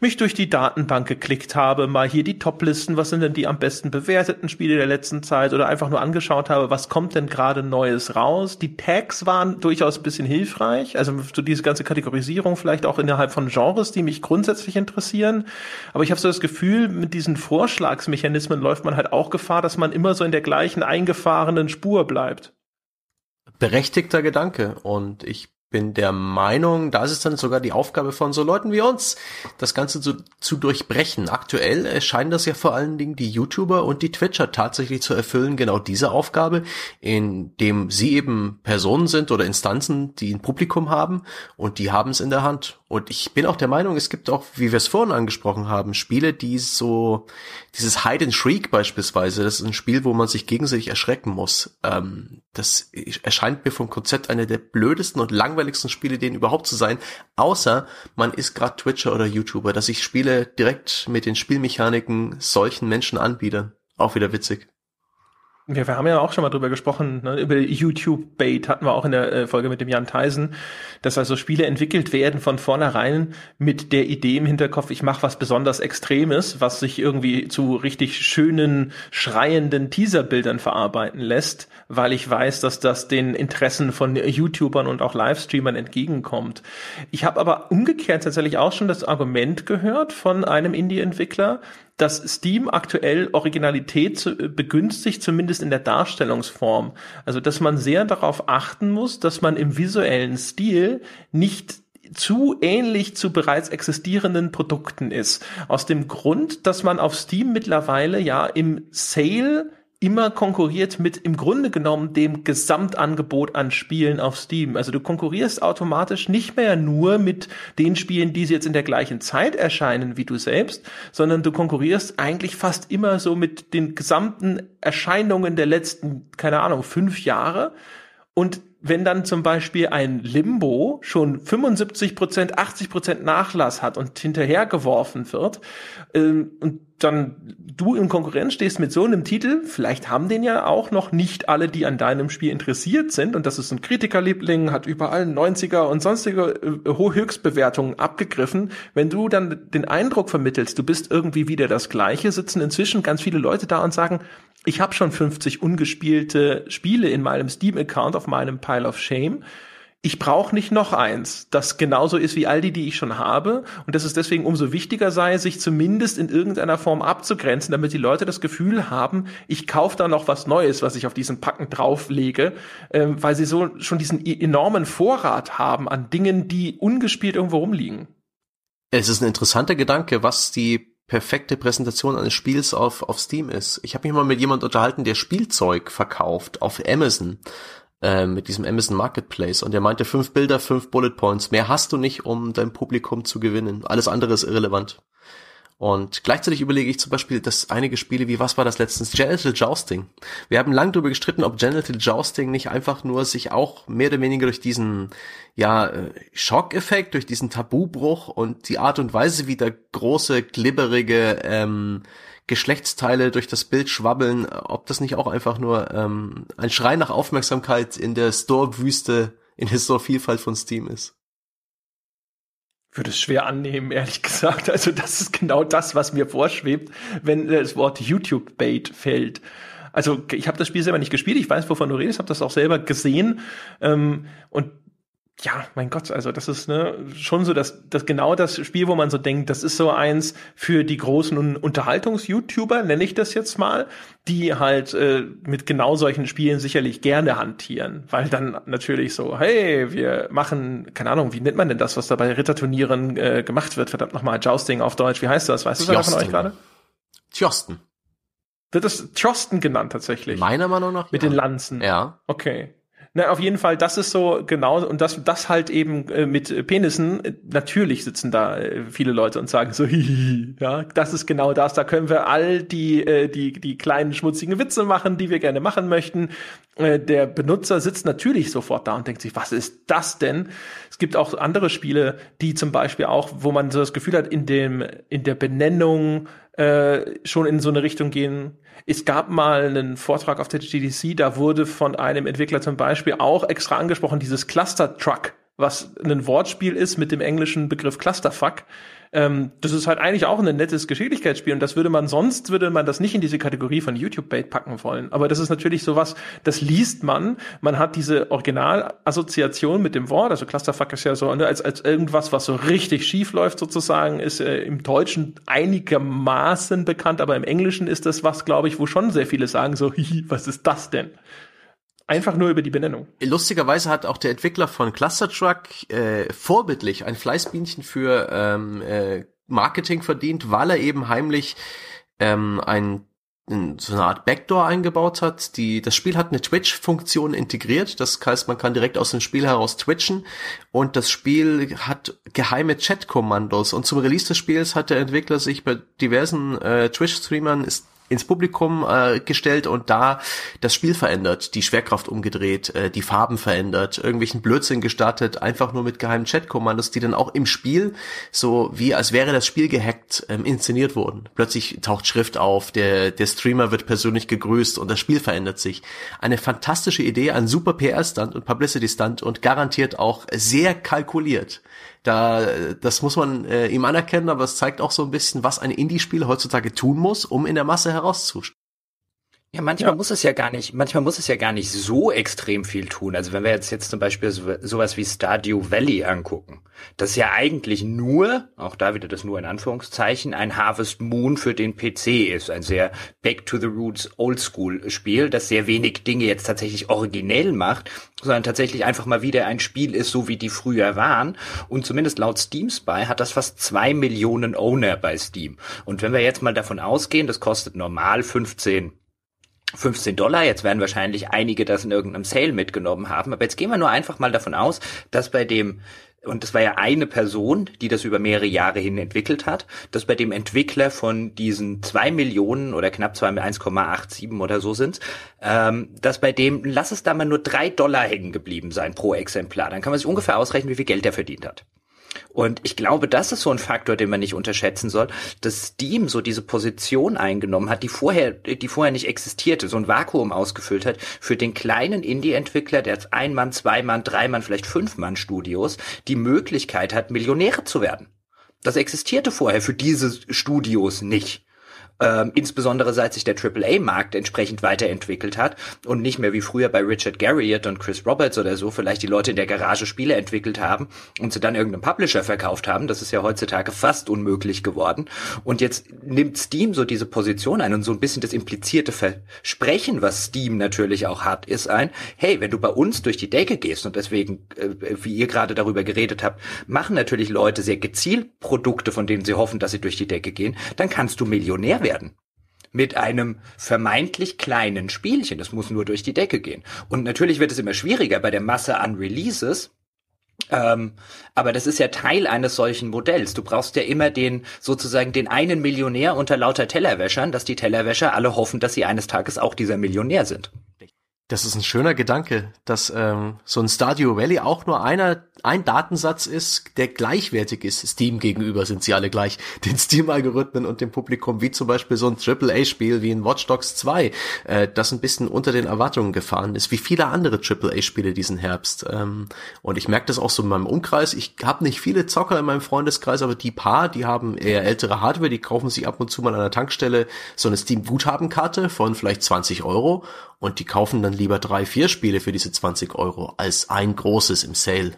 mich durch die Datenbank geklickt habe, mal hier die Toplisten, was sind denn die am besten bewerteten Spiele der letzten Zeit oder einfach nur angeschaut habe, was kommt denn gerade Neues raus. Die Tags waren durchaus ein bisschen hilfreich, also so diese ganze Kategorisierung vielleicht auch innerhalb von Genres, die mich grundsätzlich interessieren. Aber ich habe so das Gefühl, mit diesen Vorschlagsmechanismen läuft man halt auch Gefahr, dass man immer so in der gleichen eingefahrenen Spur bleibt. Berechtigter Gedanke und ich bin der Meinung, da ist es dann sogar die Aufgabe von so Leuten wie uns, das Ganze zu, zu durchbrechen. Aktuell scheinen das ja vor allen Dingen die YouTuber und die Twitcher tatsächlich zu erfüllen, genau diese Aufgabe, indem sie eben Personen sind oder Instanzen, die ein Publikum haben und die haben es in der Hand. Und ich bin auch der Meinung, es gibt auch, wie wir es vorhin angesprochen haben, Spiele, die so, dieses Hide and Shriek beispielsweise, das ist ein Spiel, wo man sich gegenseitig erschrecken muss. Ähm, das erscheint mir vom Konzept einer der blödesten und langweiligsten Spiele, denen überhaupt zu sein, außer man ist gerade Twitcher oder YouTuber, dass ich Spiele direkt mit den Spielmechaniken solchen Menschen anbiete. Auch wieder witzig. Ja, wir haben ja auch schon mal drüber gesprochen, ne, über YouTube-Bait hatten wir auch in der äh, Folge mit dem Jan Theisen, dass also Spiele entwickelt werden von vornherein mit der Idee im Hinterkopf, ich mache was besonders Extremes, was sich irgendwie zu richtig schönen, schreienden Teaserbildern verarbeiten lässt, weil ich weiß, dass das den Interessen von YouTubern und auch Livestreamern entgegenkommt. Ich habe aber umgekehrt tatsächlich auch schon das Argument gehört von einem Indie-Entwickler, dass Steam aktuell Originalität äh, begünstigt, zumindest in der Darstellungsform. Also, dass man sehr darauf achten muss, dass man im visuellen Stil nicht zu ähnlich zu bereits existierenden Produkten ist. Aus dem Grund, dass man auf Steam mittlerweile ja im Sale immer konkurriert mit im Grunde genommen dem Gesamtangebot an Spielen auf Steam. Also du konkurrierst automatisch nicht mehr nur mit den Spielen, die jetzt in der gleichen Zeit erscheinen wie du selbst, sondern du konkurrierst eigentlich fast immer so mit den gesamten Erscheinungen der letzten, keine Ahnung, fünf Jahre. Und wenn dann zum Beispiel ein Limbo schon 75 Prozent, 80 Prozent Nachlass hat und hinterhergeworfen wird, ähm, und dann du in Konkurrenz stehst mit so einem Titel, vielleicht haben den ja auch noch nicht alle, die an deinem Spiel interessiert sind, und das ist ein Kritikerliebling, hat überall 90er und sonstige äh, Höchstbewertungen abgegriffen. Wenn du dann den Eindruck vermittelst, du bist irgendwie wieder das Gleiche, sitzen inzwischen ganz viele Leute da und sagen, ich habe schon 50 ungespielte Spiele in meinem Steam-Account auf meinem Pile of Shame. Ich brauche nicht noch eins, das genauso ist wie all die, die ich schon habe. Und dass es deswegen umso wichtiger sei, sich zumindest in irgendeiner Form abzugrenzen, damit die Leute das Gefühl haben, ich kaufe da noch was Neues, was ich auf diesen Packen drauflege, äh, weil sie so schon diesen e-, enormen Vorrat haben an Dingen, die ungespielt irgendwo rumliegen. Es ist ein interessanter Gedanke, was die perfekte Präsentation eines Spiels auf, auf Steam ist. Ich habe mich mal mit jemand unterhalten, der Spielzeug verkauft auf Amazon, äh, mit diesem Amazon Marketplace. Und der meinte, fünf Bilder, fünf Bullet Points. Mehr hast du nicht, um dein Publikum zu gewinnen. Alles andere ist irrelevant. Und gleichzeitig überlege ich zum Beispiel, dass einige Spiele, wie was war das letztens? Genital Jousting. Wir haben lange darüber gestritten, ob Genital Jousting nicht einfach nur sich auch mehr oder weniger durch diesen, ja, äh, Schockeffekt, durch diesen Tabubruch und die Art und Weise, wie da große, glibberige, ähm, Geschlechtsteile durch das Bild schwabbeln, ob das nicht auch einfach nur ähm, ein Schrei nach Aufmerksamkeit in der Store-Wüste, in der Store-Vielfalt von Steam ist würde es schwer annehmen, ehrlich gesagt. Also das ist genau das, was mir vorschwebt, wenn das Wort YouTube-Bait fällt. Also ich habe das Spiel selber nicht gespielt, ich weiß, wovon du redest, habe das auch selber gesehen ähm, und ja, mein Gott, also das ist ne, schon so das, das genau das Spiel, wo man so denkt, das ist so eins für die großen Unterhaltungs-YouTuber, nenne ich das jetzt mal, die halt äh, mit genau solchen Spielen sicherlich gerne hantieren, weil dann natürlich so, hey, wir machen, keine Ahnung, wie nennt man denn das, was da bei Ritterturnieren äh, gemacht wird, verdammt nochmal, Jousting auf Deutsch, wie heißt das, weißt du das von euch gerade? Tjosten. Wird das Tjosten genannt tatsächlich? Meiner Meinung nach. Mit ja. den Lanzen. Ja. Okay. Na, auf jeden Fall, das ist so genau, und das, das halt eben äh, mit Penissen, natürlich sitzen da äh, viele Leute und sagen so, hihi, ja, das ist genau das, da können wir all die, äh, die, die kleinen schmutzigen Witze machen, die wir gerne machen möchten. Äh, der Benutzer sitzt natürlich sofort da und denkt sich, was ist das denn? Es gibt auch andere Spiele, die zum Beispiel auch, wo man so das Gefühl hat, in dem, in der Benennung äh, schon in so eine Richtung gehen, es gab mal einen Vortrag auf der GDC, da wurde von einem Entwickler zum Beispiel auch extra angesprochen, dieses Cluster Truck, was ein Wortspiel ist mit dem englischen Begriff Clusterfuck. Ähm, das ist halt eigentlich auch ein nettes Geschicklichkeitsspiel und das würde man sonst würde man das nicht in diese Kategorie von YouTube Bait packen wollen. Aber das ist natürlich sowas, das liest man. Man hat diese Originalassoziation mit dem Wort. Also Clusterfuck ist ja so ne, als als irgendwas, was so richtig schief läuft sozusagen, ist äh, im Deutschen einigermaßen bekannt, aber im Englischen ist das was, glaube ich, wo schon sehr viele sagen so, was ist das denn? Einfach nur über die Benennung. Lustigerweise hat auch der Entwickler von Cluster Truck äh, vorbildlich ein Fleißbienchen für ähm, äh, Marketing verdient, weil er eben heimlich ähm, ein so eine Art Backdoor eingebaut hat. Die, das Spiel hat eine Twitch-Funktion integriert. Das heißt, man kann direkt aus dem Spiel heraus twitchen. Und das Spiel hat geheime Chat-Kommandos. Und zum Release des Spiels hat der Entwickler sich bei diversen äh, Twitch-Streamern ins Publikum äh, gestellt und da das Spiel verändert, die Schwerkraft umgedreht, äh, die Farben verändert, irgendwelchen Blödsinn gestartet, einfach nur mit geheimen Chat-Kommandos, die dann auch im Spiel so wie als wäre das Spiel gehackt ähm, inszeniert wurden. Plötzlich taucht Schrift auf, der, der Streamer wird persönlich gegrüßt und das Spiel verändert sich. Eine fantastische Idee, ein super PR-Stunt und Publicity-Stunt und garantiert auch sehr kalkuliert. Da, das muss man äh, ihm anerkennen, aber es zeigt auch so ein bisschen, was ein Indie-Spiel heutzutage tun muss, um in der Masse herauszustechen. Ja, manchmal ja. muss es ja gar nicht, manchmal muss es ja gar nicht so extrem viel tun. Also wenn wir jetzt jetzt zum Beispiel so, sowas wie Stardew Valley angucken, das ist ja eigentlich nur, auch da wieder das nur in Anführungszeichen, ein Harvest Moon für den PC ist. Ein sehr Back to the Roots Oldschool Spiel, das sehr wenig Dinge jetzt tatsächlich originell macht, sondern tatsächlich einfach mal wieder ein Spiel ist, so wie die früher waren. Und zumindest laut Steam Spy hat das fast zwei Millionen Owner bei Steam. Und wenn wir jetzt mal davon ausgehen, das kostet normal 15 15 Dollar. Jetzt werden wahrscheinlich einige das in irgendeinem Sale mitgenommen haben. Aber jetzt gehen wir nur einfach mal davon aus, dass bei dem und das war ja eine Person, die das über mehrere Jahre hin entwickelt hat, dass bei dem Entwickler von diesen zwei Millionen oder knapp zwei 1,87 oder so sind, ähm, dass bei dem, lass es da mal nur drei Dollar hängen geblieben sein pro Exemplar. Dann kann man sich ungefähr ausrechnen, wie viel Geld er verdient hat. Und ich glaube, das ist so ein Faktor, den man nicht unterschätzen soll, dass Steam so diese Position eingenommen hat, die vorher, die vorher nicht existierte, so ein Vakuum ausgefüllt hat für den kleinen Indie-Entwickler, der als ein Mann, zwei Mann, drei Mann, vielleicht fünf Mann Studios die Möglichkeit hat, Millionäre zu werden. Das existierte vorher für diese Studios nicht ähm, insbesondere seit sich der AAA-Markt entsprechend weiterentwickelt hat und nicht mehr wie früher bei Richard Garriott und Chris Roberts oder so vielleicht die Leute in der Garage Spiele entwickelt haben und sie dann irgendeinem Publisher verkauft haben. Das ist ja heutzutage fast unmöglich geworden. Und jetzt nimmt Steam so diese Position ein und so ein bisschen das implizierte Versprechen, was Steam natürlich auch hat, ist ein, hey, wenn du bei uns durch die Decke gehst und deswegen, äh, wie ihr gerade darüber geredet habt, machen natürlich Leute sehr gezielt Produkte, von denen sie hoffen, dass sie durch die Decke gehen, dann kannst du Millionär werden werden. Mit einem vermeintlich kleinen Spielchen. Das muss nur durch die Decke gehen. Und natürlich wird es immer schwieriger bei der Masse an Releases, ähm, aber das ist ja Teil eines solchen Modells. Du brauchst ja immer den, sozusagen den einen Millionär unter lauter Tellerwäschern, dass die Tellerwäscher alle hoffen, dass sie eines Tages auch dieser Millionär sind. Das ist ein schöner Gedanke, dass ähm, so ein Stadio Valley auch nur einer ein Datensatz ist, der gleichwertig ist. Steam gegenüber sind sie alle gleich, den Steam-Algorithmen und dem Publikum, wie zum Beispiel so ein AAA-Spiel wie in Watch Dogs 2, äh, das ein bisschen unter den Erwartungen gefahren ist, wie viele andere AAA-Spiele diesen Herbst. Ähm, und ich merke das auch so in meinem Umkreis. Ich habe nicht viele Zocker in meinem Freundeskreis, aber die paar, die haben eher ältere Hardware, die kaufen sich ab und zu mal an der Tankstelle so eine Steam-Guthabenkarte von vielleicht 20 Euro und die kaufen dann lieber drei, vier Spiele für diese 20 Euro als ein großes im Sale.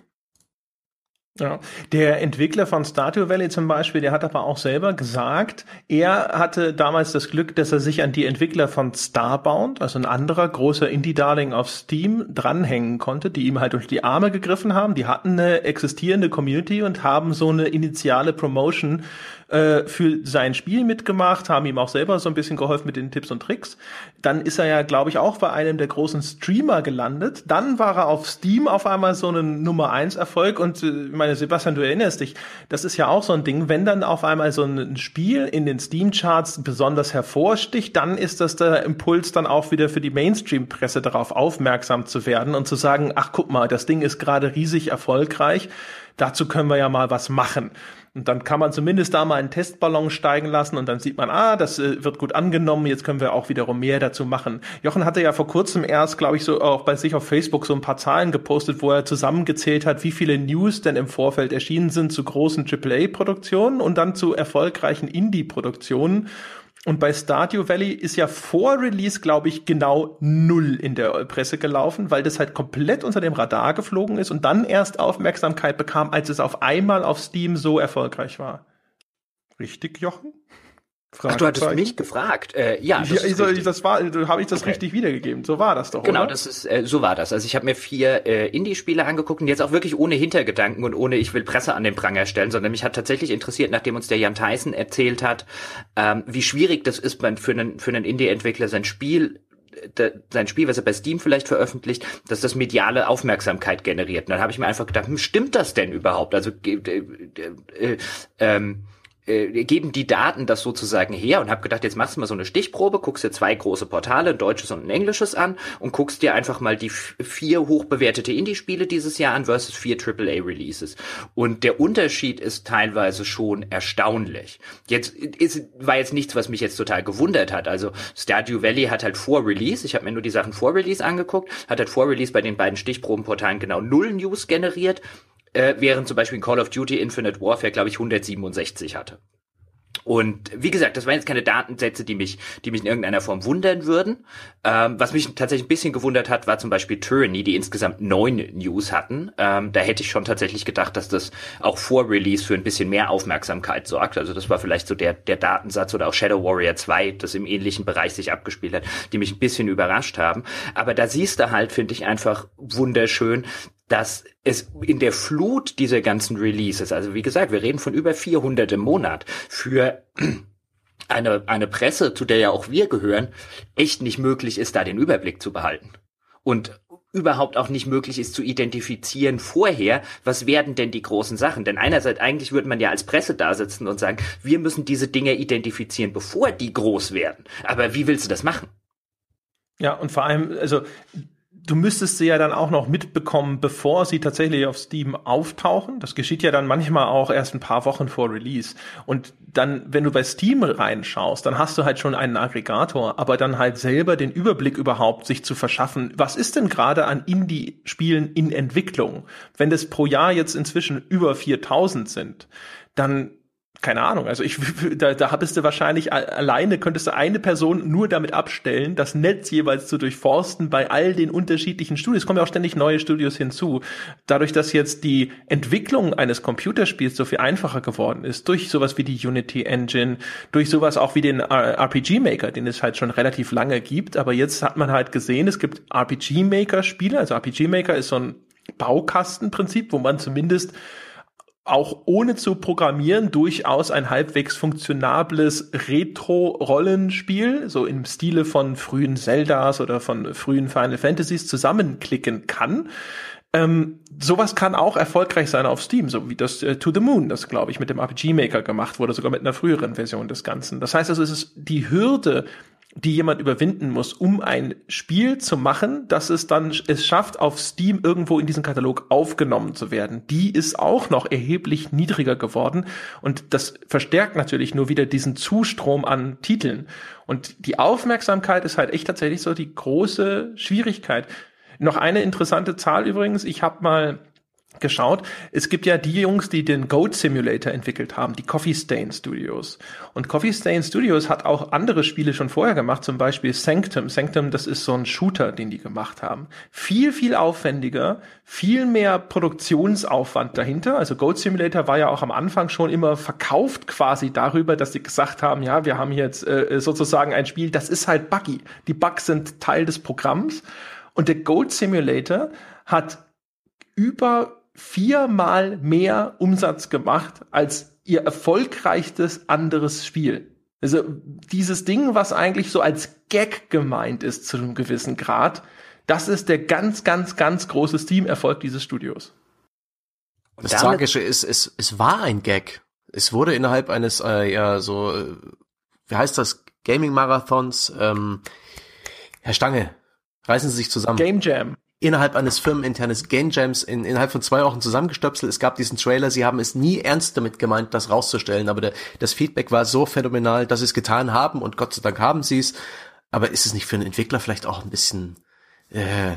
Ja, der Entwickler von Stardew Valley zum Beispiel, der hat aber auch selber gesagt, er hatte damals das Glück, dass er sich an die Entwickler von Starbound, also ein anderer großer Indie-Darling auf Steam, dranhängen konnte, die ihm halt durch die Arme gegriffen haben. Die hatten eine existierende Community und haben so eine initiale Promotion äh, für sein Spiel mitgemacht, haben ihm auch selber so ein bisschen geholfen mit den Tipps und Tricks. Dann ist er ja, glaube ich, auch bei einem der großen Streamer gelandet. Dann war er auf Steam auf einmal so ein Nummer eins Erfolg und äh, meine Sebastian, du erinnerst dich, das ist ja auch so ein Ding, wenn dann auf einmal so ein Spiel in den Steam-Charts besonders hervorsticht, dann ist das der Impuls dann auch wieder für die Mainstream-Presse darauf aufmerksam zu werden und zu sagen, ach guck mal, das Ding ist gerade riesig erfolgreich, dazu können wir ja mal was machen. Und dann kann man zumindest da mal einen Testballon steigen lassen und dann sieht man, ah, das äh, wird gut angenommen, jetzt können wir auch wiederum mehr dazu machen. Jochen hatte ja vor kurzem erst, glaube ich, so auch bei sich auf Facebook so ein paar Zahlen gepostet, wo er zusammengezählt hat, wie viele News denn im Vorfeld erschienen sind zu großen AAA-Produktionen und dann zu erfolgreichen Indie-Produktionen. Und bei Stardew Valley ist ja vor Release, glaube ich, genau null in der Presse gelaufen, weil das halt komplett unter dem Radar geflogen ist und dann erst Aufmerksamkeit bekam, als es auf einmal auf Steam so erfolgreich war. Richtig, Jochen? Ach, du hattest mich gefragt. Äh, ja, das, ja, so, das war, habe ich das okay. richtig wiedergegeben. So war das doch. Genau, oder? das ist, äh, so war das. Also ich habe mir vier äh, Indie-Spiele angeguckt und jetzt auch wirklich ohne Hintergedanken und ohne ich will Presse an den Pranger stellen, sondern mich hat tatsächlich interessiert, nachdem uns der Jan Tyson erzählt hat, ähm, wie schwierig das ist, man für einen für einen Indie-Entwickler sein Spiel sein Spiel, was er bei Steam vielleicht veröffentlicht, dass das mediale Aufmerksamkeit generiert. Und dann habe ich mir einfach gedacht, hm, stimmt das denn überhaupt? Also äh, äh, äh, ähm, äh, geben die Daten das sozusagen her und habe gedacht, jetzt machst du mal so eine Stichprobe, guckst dir zwei große Portale, ein deutsches und ein englisches an und guckst dir einfach mal die vier hochbewertete Indie-Spiele dieses Jahr an versus vier AAA-Releases. Und der Unterschied ist teilweise schon erstaunlich. Jetzt ist, war jetzt nichts, was mich jetzt total gewundert hat. Also Stardew Valley hat halt vor Release, ich habe mir nur die Sachen vor Release angeguckt, hat halt vor Release bei den beiden Stichprobenportalen genau null News generiert äh, während zum Beispiel Call of Duty Infinite Warfare, glaube ich, 167 hatte. Und wie gesagt, das waren jetzt keine Datensätze, die mich, die mich in irgendeiner Form wundern würden. Ähm, was mich tatsächlich ein bisschen gewundert hat, war zum Beispiel Tyranny, die insgesamt neun News hatten. Ähm, da hätte ich schon tatsächlich gedacht, dass das auch vor Release für ein bisschen mehr Aufmerksamkeit sorgt. Also das war vielleicht so der, der Datensatz oder auch Shadow Warrior 2, das im ähnlichen Bereich sich abgespielt hat, die mich ein bisschen überrascht haben. Aber da siehst du halt, finde ich einfach wunderschön, dass es in der Flut dieser ganzen Releases, also wie gesagt, wir reden von über 400 im Monat, für eine, eine Presse, zu der ja auch wir gehören, echt nicht möglich ist, da den Überblick zu behalten. Und überhaupt auch nicht möglich ist zu identifizieren vorher, was werden denn die großen Sachen? Denn einerseits eigentlich würde man ja als Presse da sitzen und sagen, wir müssen diese Dinge identifizieren, bevor die groß werden. Aber wie willst du das machen? Ja, und vor allem, also du müsstest sie ja dann auch noch mitbekommen, bevor sie tatsächlich auf Steam auftauchen. Das geschieht ja dann manchmal auch erst ein paar Wochen vor Release. Und dann, wenn du bei Steam reinschaust, dann hast du halt schon einen Aggregator, aber dann halt selber den Überblick überhaupt sich zu verschaffen. Was ist denn gerade an Indie-Spielen in Entwicklung? Wenn das pro Jahr jetzt inzwischen über 4000 sind, dann keine Ahnung, also ich, da, da bist du wahrscheinlich alleine, könntest du eine Person nur damit abstellen, das Netz jeweils zu durchforsten bei all den unterschiedlichen Studios. Es kommen ja auch ständig neue Studios hinzu. Dadurch, dass jetzt die Entwicklung eines Computerspiels so viel einfacher geworden ist, durch sowas wie die Unity Engine, durch sowas auch wie den RPG Maker, den es halt schon relativ lange gibt, aber jetzt hat man halt gesehen, es gibt RPG Maker Spiele, also RPG Maker ist so ein Baukastenprinzip, wo man zumindest auch ohne zu programmieren durchaus ein halbwegs funktionables Retro-Rollenspiel, so im Stile von frühen Zeldas oder von frühen Final Fantasies zusammenklicken kann. Ähm, sowas kann auch erfolgreich sein auf Steam, so wie das äh, To the Moon, das glaube ich mit dem RPG Maker gemacht wurde, sogar mit einer früheren Version des Ganzen. Das heißt also, es ist die Hürde, die jemand überwinden muss, um ein Spiel zu machen, dass es dann es schafft, auf Steam irgendwo in diesen Katalog aufgenommen zu werden. Die ist auch noch erheblich niedriger geworden und das verstärkt natürlich nur wieder diesen Zustrom an Titeln. Und die Aufmerksamkeit ist halt echt tatsächlich so die große Schwierigkeit. Noch eine interessante Zahl übrigens. Ich habe mal geschaut. Es gibt ja die Jungs, die den Goat Simulator entwickelt haben, die Coffee Stain Studios. Und Coffee Stain Studios hat auch andere Spiele schon vorher gemacht, zum Beispiel Sanctum. Sanctum, das ist so ein Shooter, den die gemacht haben. Viel, viel aufwendiger, viel mehr Produktionsaufwand dahinter. Also Goat Simulator war ja auch am Anfang schon immer verkauft quasi darüber, dass sie gesagt haben, ja, wir haben jetzt äh, sozusagen ein Spiel, das ist halt buggy. Die Bugs sind Teil des Programms. Und der Goat Simulator hat über viermal mehr Umsatz gemacht als ihr erfolgreichstes anderes Spiel. Also dieses Ding, was eigentlich so als Gag gemeint ist zu einem gewissen Grad, das ist der ganz, ganz, ganz große Steam-Erfolg dieses Studios. Das Tragische ist, es, es war ein Gag. Es wurde innerhalb eines, äh, ja, so, äh, wie heißt das, Gaming-Marathons, ähm, Herr Stange, reißen Sie sich zusammen. Game Jam innerhalb eines firmeninternes Game Jams in, innerhalb von zwei Wochen zusammengestöpselt. Es gab diesen Trailer, sie haben es nie ernst damit gemeint, das rauszustellen, aber der, das Feedback war so phänomenal, dass sie es getan haben und Gott sei Dank haben sie es. Aber ist es nicht für einen Entwickler vielleicht auch ein bisschen äh,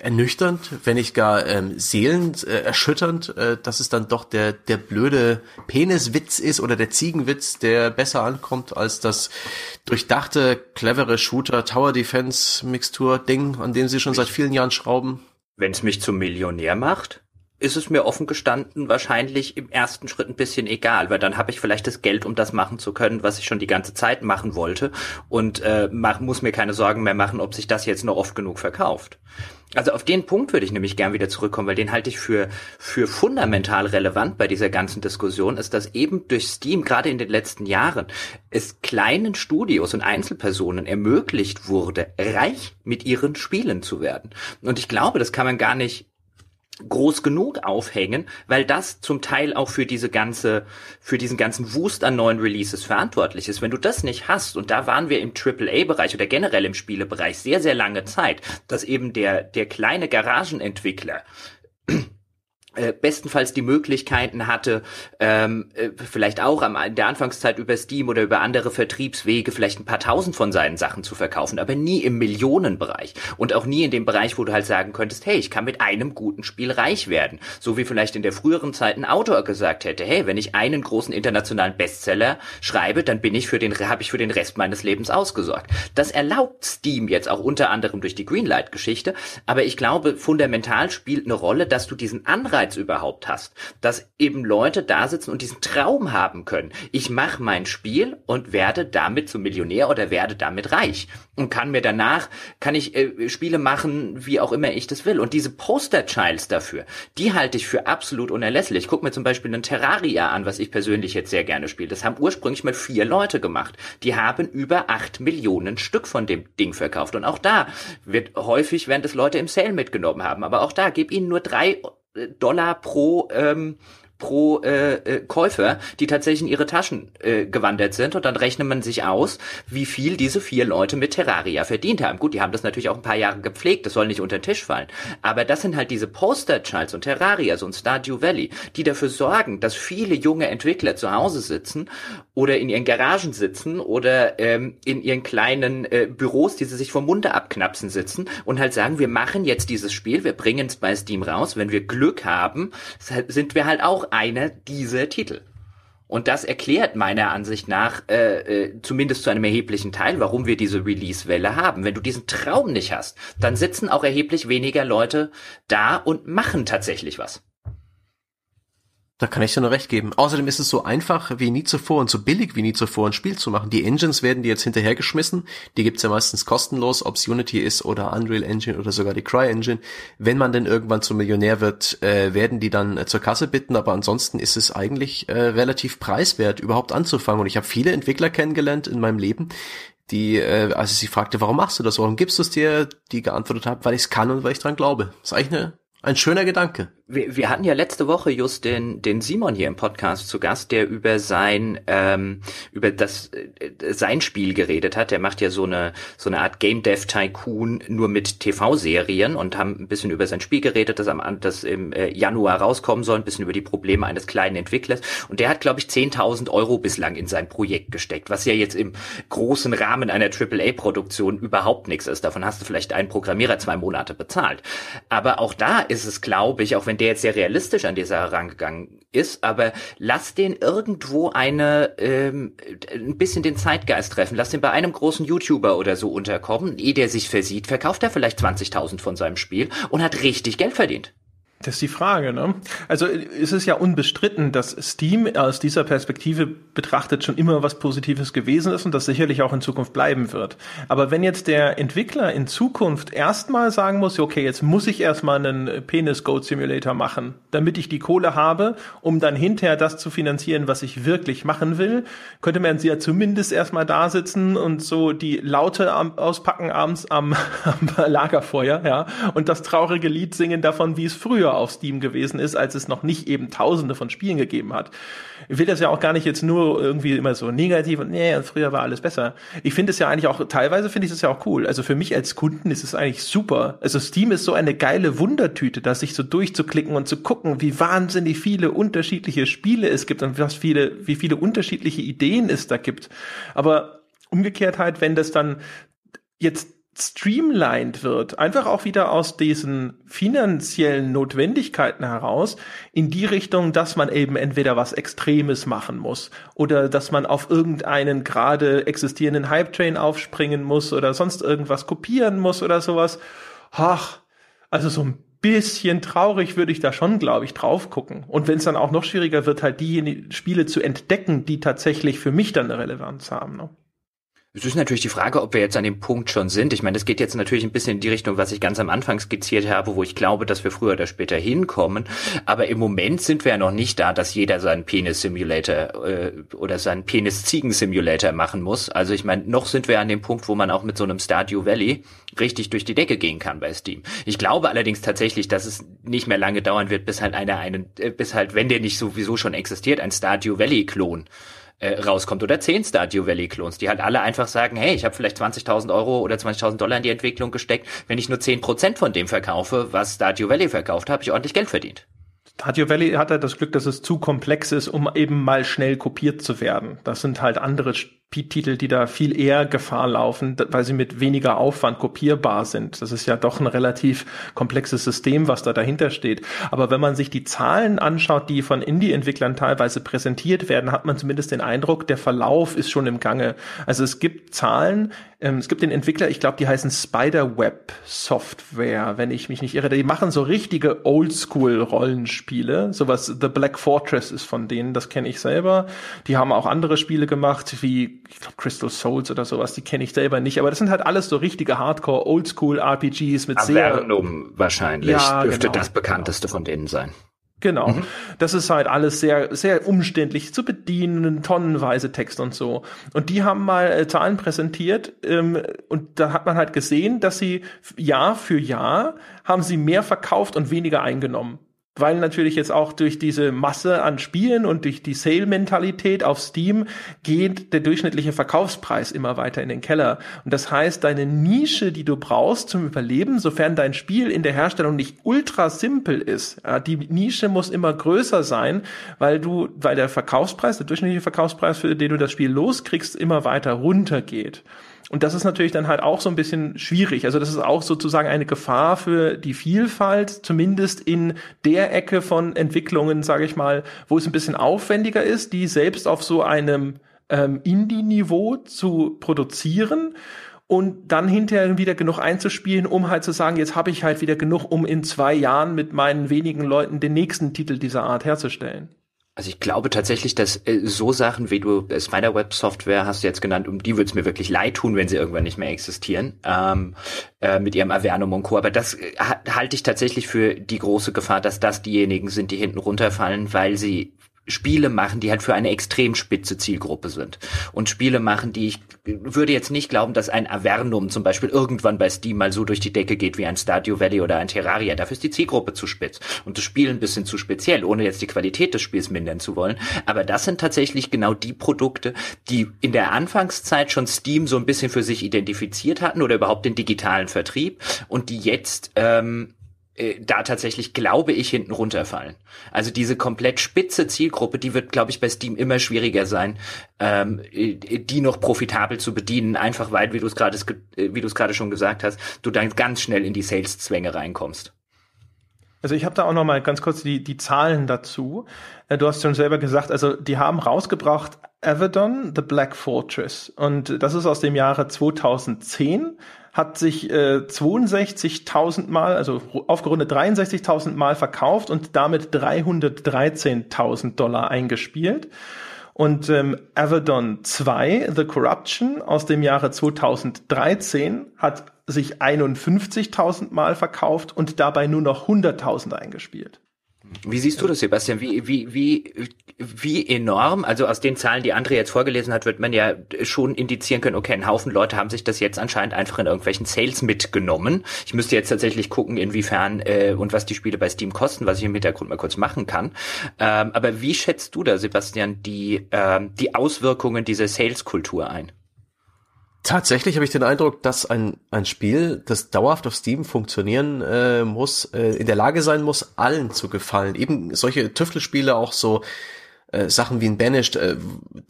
ernüchternd, wenn nicht gar ähm, seelenerschütternd, äh, dass es dann doch der, der blöde Peniswitz ist oder der Ziegenwitz, der besser ankommt als das durchdachte, clevere Shooter Tower Defense Mixtur Ding, an dem sie schon seit vielen Jahren schrauben. Wenn es mich zum Millionär macht? Ist es mir offen gestanden wahrscheinlich im ersten Schritt ein bisschen egal, weil dann habe ich vielleicht das Geld, um das machen zu können, was ich schon die ganze Zeit machen wollte und äh, mach, muss mir keine Sorgen mehr machen, ob sich das jetzt noch oft genug verkauft. Also auf den Punkt würde ich nämlich gern wieder zurückkommen, weil den halte ich für, für fundamental relevant bei dieser ganzen Diskussion, ist, dass eben durch Steam gerade in den letzten Jahren es kleinen Studios und Einzelpersonen ermöglicht wurde, reich mit ihren Spielen zu werden. Und ich glaube, das kann man gar nicht groß genug aufhängen, weil das zum Teil auch für diese ganze, für diesen ganzen Wust an neuen Releases verantwortlich ist. Wenn du das nicht hast, und da waren wir im AAA-Bereich oder generell im Spielebereich sehr, sehr lange Zeit, dass eben der, der kleine Garagenentwickler bestenfalls die Möglichkeiten hatte, ähm, äh, vielleicht auch am, in der Anfangszeit über Steam oder über andere Vertriebswege vielleicht ein paar tausend von seinen Sachen zu verkaufen, aber nie im Millionenbereich und auch nie in dem Bereich, wo du halt sagen könntest, hey, ich kann mit einem guten Spiel reich werden. So wie vielleicht in der früheren Zeit ein Autor gesagt hätte, hey, wenn ich einen großen internationalen Bestseller schreibe, dann bin ich für den, habe ich für den Rest meines Lebens ausgesorgt. Das erlaubt Steam jetzt auch unter anderem durch die Greenlight-Geschichte, aber ich glaube, fundamental spielt eine Rolle, dass du diesen Anreiz Anreiz überhaupt hast, dass eben Leute da sitzen und diesen Traum haben können. Ich mache mein Spiel und werde damit zum Millionär oder werde damit reich und kann mir danach, kann ich äh, Spiele machen, wie auch immer ich das will. Und diese Poster-Childs dafür, die halte ich für absolut unerlässlich. Guck mir zum Beispiel einen Terraria an, was ich persönlich jetzt sehr gerne spiele. Das haben ursprünglich mal vier Leute gemacht. Die haben über acht Millionen Stück von dem Ding verkauft. Und auch da wird häufig, wenn das Leute im Sale mitgenommen haben. Aber auch da, gib ihnen nur drei Dollar pro ähm, pro äh, äh, Käufer, die tatsächlich in ihre Taschen äh, gewandert sind und dann rechnet man sich aus, wie viel diese vier Leute mit Terraria verdient haben. Gut, die haben das natürlich auch ein paar Jahre gepflegt, das soll nicht unter den Tisch fallen. Aber das sind halt diese Poster-Childs und Terraria, so ein Stardew Valley, die dafür sorgen, dass viele junge Entwickler zu Hause sitzen oder in ihren Garagen sitzen oder ähm, in ihren kleinen äh, Büros, die sie sich vom Munde abknapsen sitzen und halt sagen, wir machen jetzt dieses Spiel, wir bringen es bei Steam raus, wenn wir Glück haben, sind wir halt auch einer dieser Titel. Und das erklärt meiner Ansicht nach äh, äh, zumindest zu einem erheblichen Teil, warum wir diese Release-Welle haben. Wenn du diesen Traum nicht hast, dann sitzen auch erheblich weniger Leute da und machen tatsächlich was. Da kann ich dir nur recht geben. Außerdem ist es so einfach wie nie zuvor und so billig wie nie zuvor ein Spiel zu machen. Die Engines werden dir jetzt hinterhergeschmissen. Die gibt's ja meistens kostenlos, ob's Unity ist oder Unreal Engine oder sogar die CryEngine. Wenn man denn irgendwann zum Millionär wird, äh, werden die dann äh, zur Kasse bitten, aber ansonsten ist es eigentlich äh, relativ preiswert, überhaupt anzufangen. Und ich habe viele Entwickler kennengelernt in meinem Leben, die, äh, als ich sie fragte, warum machst du das, warum gibst du es dir, die geantwortet haben, weil ich es kann und weil ich dran glaube. Das ist eigentlich eine, ein schöner Gedanke wir, wir hatten ja letzte Woche just den, den Simon hier im Podcast zu Gast, der über sein ähm, über das äh, sein Spiel geredet hat. Der macht ja so eine so eine Art Game Dev Tycoon nur mit TV-Serien und haben ein bisschen über sein Spiel geredet, das am das im äh, Januar rauskommen soll, ein bisschen über die Probleme eines kleinen Entwicklers. Und der hat, glaube ich, 10.000 Euro bislang in sein Projekt gesteckt, was ja jetzt im großen Rahmen einer AAA-Produktion überhaupt nichts ist. Davon hast du vielleicht einen Programmierer zwei Monate bezahlt. Aber auch da ist es, glaube ich, auch wenn wenn der jetzt sehr realistisch an die Sache rangegangen ist, aber lass den irgendwo eine ähm, ein bisschen den Zeitgeist treffen. Lass den bei einem großen YouTuber oder so unterkommen. Ehe der sich versieht, verkauft er vielleicht 20.000 von seinem Spiel und hat richtig Geld verdient. Das ist die Frage, ne? Also ist es ja unbestritten, dass Steam aus dieser Perspektive betrachtet schon immer was Positives gewesen ist und das sicherlich auch in Zukunft bleiben wird. Aber wenn jetzt der Entwickler in Zukunft erstmal sagen muss, okay, jetzt muss ich erstmal einen Penis Goat Simulator machen, damit ich die Kohle habe, um dann hinterher das zu finanzieren, was ich wirklich machen will, könnte man sie ja zumindest erstmal da sitzen und so die Laute auspacken abends am, am Lagerfeuer, ja, und das traurige Lied singen davon, wie es früher auf Steam gewesen ist, als es noch nicht eben tausende von Spielen gegeben hat. Ich will das ja auch gar nicht jetzt nur irgendwie immer so negativ und nee, früher war alles besser. Ich finde es ja eigentlich auch, teilweise finde ich es ja auch cool. Also für mich als Kunden ist es eigentlich super. Also Steam ist so eine geile Wundertüte, da sich so durchzuklicken und zu gucken, wie wahnsinnig viele unterschiedliche Spiele es gibt und was viele, wie viele unterschiedliche Ideen es da gibt. Aber umgekehrt halt, wenn das dann jetzt streamlined wird, einfach auch wieder aus diesen finanziellen Notwendigkeiten heraus, in die Richtung, dass man eben entweder was Extremes machen muss oder dass man auf irgendeinen gerade existierenden Hype-Train aufspringen muss oder sonst irgendwas kopieren muss oder sowas. Ach, also so ein bisschen traurig würde ich da schon, glaube ich, drauf gucken. Und wenn es dann auch noch schwieriger wird, halt diejenigen Spiele zu entdecken, die tatsächlich für mich dann eine Relevanz haben. Ne? Es ist natürlich die Frage, ob wir jetzt an dem Punkt schon sind. Ich meine, das geht jetzt natürlich ein bisschen in die Richtung, was ich ganz am Anfang skizziert habe, wo ich glaube, dass wir früher oder später hinkommen. Aber im Moment sind wir ja noch nicht da, dass jeder seinen Penis-Simulator äh, oder seinen Penis-Ziegen-Simulator machen muss. Also ich meine, noch sind wir an dem Punkt, wo man auch mit so einem Stardew Valley richtig durch die Decke gehen kann bei Steam. Ich glaube allerdings tatsächlich, dass es nicht mehr lange dauern wird, bis halt einer einen, äh, bis halt, wenn der nicht sowieso schon existiert, ein Stardew Valley-Klon äh, rauskommt oder zehn Stardew Valley Clones, die halt alle einfach sagen, hey, ich habe vielleicht 20.000 Euro oder 20.000 Dollar in die Entwicklung gesteckt, wenn ich nur 10% von dem verkaufe, was Stardew Valley verkauft, habe ich ordentlich Geld verdient. Stardew Valley hat halt das Glück, dass es zu komplex ist, um eben mal schnell kopiert zu werden. Das sind halt andere Titel, die da viel eher Gefahr laufen, weil sie mit weniger Aufwand kopierbar sind. Das ist ja doch ein relativ komplexes System, was da dahinter steht. Aber wenn man sich die Zahlen anschaut, die von Indie-Entwicklern teilweise präsentiert werden, hat man zumindest den Eindruck, der Verlauf ist schon im Gange. Also es gibt Zahlen, ähm, es gibt den Entwickler, ich glaube, die heißen Spiderweb Software, wenn ich mich nicht irre. Die machen so richtige Oldschool-Rollenspiele. Sowas, The Black Fortress ist von denen, das kenne ich selber. Die haben auch andere Spiele gemacht, wie ich glaube Crystal Souls oder sowas, die kenne ich selber nicht, aber das sind halt alles so richtige Hardcore Oldschool RPGs mit Avernum sehr wahrscheinlich ja, dürfte genau, das bekannteste genau. von denen sein. Genau. Mhm. Das ist halt alles sehr, sehr umständlich zu bedienen, tonnenweise Text und so. Und die haben mal äh, Zahlen präsentiert ähm, und da hat man halt gesehen, dass sie Jahr für Jahr haben sie mehr verkauft und weniger eingenommen weil natürlich jetzt auch durch diese Masse an Spielen und durch die Sale-Mentalität auf Steam geht der durchschnittliche Verkaufspreis immer weiter in den Keller. Und das heißt, deine Nische, die du brauchst zum Überleben, sofern dein Spiel in der Herstellung nicht ultra simpel ist, die Nische muss immer größer sein, weil du, weil der Verkaufspreis, der durchschnittliche Verkaufspreis, für den du das Spiel loskriegst, immer weiter runtergeht. Und das ist natürlich dann halt auch so ein bisschen schwierig. Also das ist auch sozusagen eine Gefahr für die Vielfalt, zumindest in der Ecke von Entwicklungen, sage ich mal, wo es ein bisschen aufwendiger ist, die selbst auf so einem ähm, Indie-Niveau zu produzieren und dann hinterher wieder genug einzuspielen, um halt zu sagen, jetzt habe ich halt wieder genug, um in zwei Jahren mit meinen wenigen Leuten den nächsten Titel dieser Art herzustellen. Also ich glaube tatsächlich, dass äh, so Sachen wie du äh, Spiderweb-Software hast du jetzt genannt, um die würde es mir wirklich leid tun, wenn sie irgendwann nicht mehr existieren, ähm, äh, mit ihrem Avernum und Co. Aber das äh, halte ich tatsächlich für die große Gefahr, dass das diejenigen sind, die hinten runterfallen, weil sie Spiele machen, die halt für eine extrem spitze Zielgruppe sind. Und Spiele machen, die ich würde jetzt nicht glauben, dass ein Avernum zum Beispiel irgendwann bei Steam mal so durch die Decke geht wie ein Stadio Valley oder ein Terraria. Dafür ist die Zielgruppe zu spitz und das Spiel ein bisschen zu speziell, ohne jetzt die Qualität des Spiels mindern zu wollen. Aber das sind tatsächlich genau die Produkte, die in der Anfangszeit schon Steam so ein bisschen für sich identifiziert hatten oder überhaupt den digitalen Vertrieb und die jetzt ähm, äh, da tatsächlich, glaube ich, hinten runterfallen. Also diese komplett spitze Zielgruppe, die wird, glaube ich, bei Steam immer schwieriger sein, ähm, äh, die noch profitabel zu bedienen, einfach weil, wie du es gerade, äh, schon gesagt hast, du dann ganz schnell in die Sales-Zwänge reinkommst. Also ich habe da auch noch mal ganz kurz die, die Zahlen dazu. Du hast schon selber gesagt, also die haben rausgebracht Avedon, The Black Fortress. Und das ist aus dem Jahre 2010 hat sich äh, 62.000 Mal, also aufgerundet 63.000 Mal verkauft und damit 313.000 Dollar eingespielt. Und ähm, Avedon 2, The Corruption aus dem Jahre 2013 hat sich 51.000 Mal verkauft und dabei nur noch 100.000 eingespielt. Wie siehst du das, Sebastian? Wie, wie, wie, wie enorm, also aus den Zahlen, die André jetzt vorgelesen hat, wird man ja schon indizieren können, okay, ein Haufen Leute haben sich das jetzt anscheinend einfach in irgendwelchen Sales mitgenommen. Ich müsste jetzt tatsächlich gucken, inwiefern äh, und was die Spiele bei Steam kosten, was ich im Hintergrund mal kurz machen kann. Ähm, aber wie schätzt du da, Sebastian, die, ähm, die Auswirkungen dieser Sales-Kultur ein? Tatsächlich habe ich den Eindruck, dass ein, ein Spiel, das dauerhaft auf Steam funktionieren äh, muss, äh, in der Lage sein muss, allen zu gefallen. Eben solche Tüftelspiele, auch so äh, Sachen wie ein Banished, äh,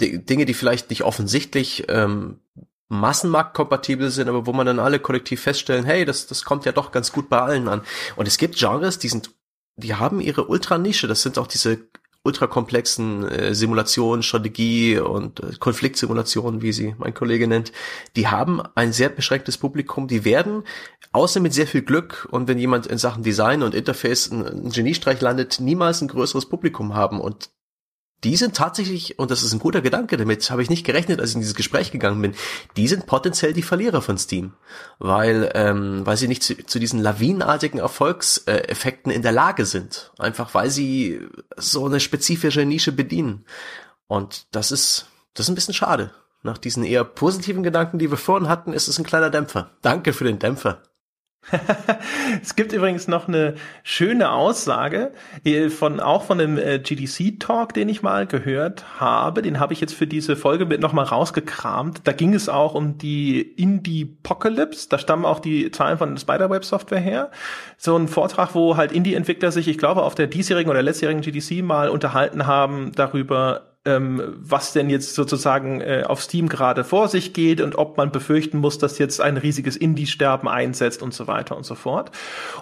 Dinge, die vielleicht nicht offensichtlich ähm, massenmarktkompatibel sind, aber wo man dann alle kollektiv feststellen, hey, das, das kommt ja doch ganz gut bei allen an. Und es gibt Genres, die sind, die haben ihre Ultranische. Das sind auch diese ultrakomplexen äh, Simulationen, Strategie und äh, Konfliktsimulationen, wie sie mein Kollege nennt, die haben ein sehr beschränktes Publikum. Die werden, außer mit sehr viel Glück und wenn jemand in Sachen Design und Interface einen Geniestreich landet, niemals ein größeres Publikum haben. Und die sind tatsächlich, und das ist ein guter Gedanke, damit habe ich nicht gerechnet, als ich in dieses Gespräch gegangen bin, die sind potenziell die Verlierer von Steam, weil, ähm, weil sie nicht zu, zu diesen lawinenartigen Erfolgseffekten in der Lage sind, einfach weil sie so eine spezifische Nische bedienen. Und das ist, das ist ein bisschen schade. Nach diesen eher positiven Gedanken, die wir vorhin hatten, ist es ein kleiner Dämpfer. Danke für den Dämpfer. es gibt übrigens noch eine schöne Aussage äh, von auch von dem äh, GDC Talk, den ich mal gehört habe. Den habe ich jetzt für diese Folge mit nochmal rausgekramt. Da ging es auch um die Indie Apocalypse. Da stammen auch die Zahlen von Spiderweb Software her. So ein Vortrag, wo halt Indie Entwickler sich, ich glaube, auf der diesjährigen oder letztjährigen GDC mal unterhalten haben darüber, ähm, was denn jetzt sozusagen äh, auf Steam gerade vor sich geht und ob man befürchten muss, dass jetzt ein riesiges Indie-Sterben einsetzt und so weiter und so fort.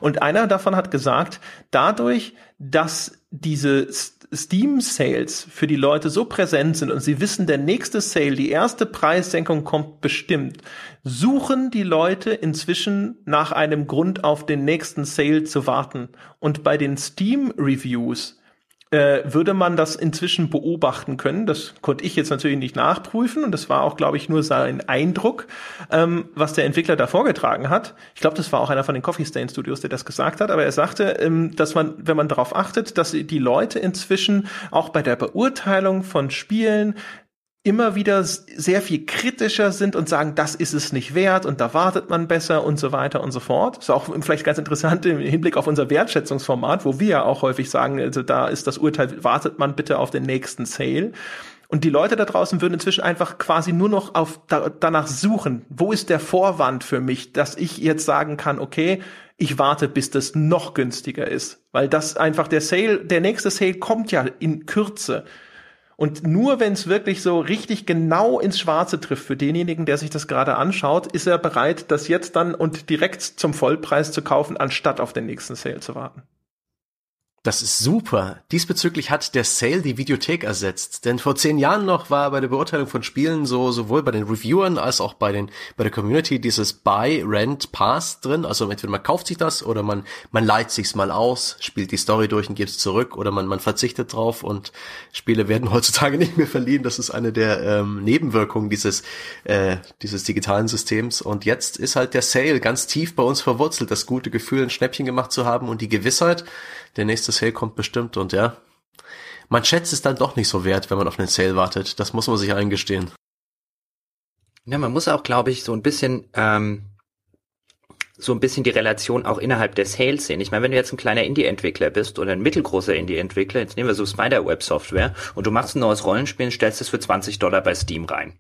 Und einer davon hat gesagt, dadurch, dass diese Steam-Sales für die Leute so präsent sind und sie wissen, der nächste Sale, die erste Preissenkung kommt bestimmt, suchen die Leute inzwischen nach einem Grund auf den nächsten Sale zu warten. Und bei den Steam-Reviews äh, würde man das inzwischen beobachten können. Das konnte ich jetzt natürlich nicht nachprüfen und das war auch, glaube ich, nur sein Eindruck, ähm, was der Entwickler da vorgetragen hat. Ich glaube, das war auch einer von den Coffee Stain Studios, der das gesagt hat, aber er sagte, ähm, dass man, wenn man darauf achtet, dass die Leute inzwischen auch bei der Beurteilung von Spielen immer wieder sehr viel kritischer sind und sagen, das ist es nicht wert und da wartet man besser und so weiter und so fort. ist auch vielleicht ganz interessant im Hinblick auf unser Wertschätzungsformat, wo wir ja auch häufig sagen, also da ist das Urteil, wartet man bitte auf den nächsten Sale. Und die Leute da draußen würden inzwischen einfach quasi nur noch auf da, danach suchen. Wo ist der Vorwand für mich, dass ich jetzt sagen kann, okay, ich warte, bis das noch günstiger ist, weil das einfach der Sale, der nächste Sale kommt ja in Kürze. Und nur wenn es wirklich so richtig genau ins Schwarze trifft für denjenigen, der sich das gerade anschaut, ist er bereit, das jetzt dann und direkt zum Vollpreis zu kaufen, anstatt auf den nächsten Sale zu warten. Das ist super. Diesbezüglich hat der Sale die Videothek ersetzt. Denn vor zehn Jahren noch war bei der Beurteilung von Spielen so sowohl bei den Reviewern als auch bei den bei der Community dieses Buy, Rent, Pass drin. Also entweder man kauft sich das oder man man leiht sich's mal aus, spielt die Story durch und gibt es zurück oder man man verzichtet drauf und Spiele werden heutzutage nicht mehr verliehen. Das ist eine der ähm, Nebenwirkungen dieses äh, dieses digitalen Systems. Und jetzt ist halt der Sale ganz tief bei uns verwurzelt, das gute Gefühl, ein Schnäppchen gemacht zu haben und die Gewissheit der nächste Sale kommt bestimmt und ja, man schätzt es dann doch nicht so wert, wenn man auf einen Sale wartet. Das muss man sich eingestehen. Ja, man muss auch, glaube ich, so ein bisschen ähm, so ein bisschen die Relation auch innerhalb der Sales sehen. Ich meine, wenn du jetzt ein kleiner Indie-Entwickler bist oder ein mittelgroßer Indie-Entwickler, jetzt nehmen wir so Spider-Web-Software und du machst ein neues Rollenspiel und stellst es für 20 Dollar bei Steam rein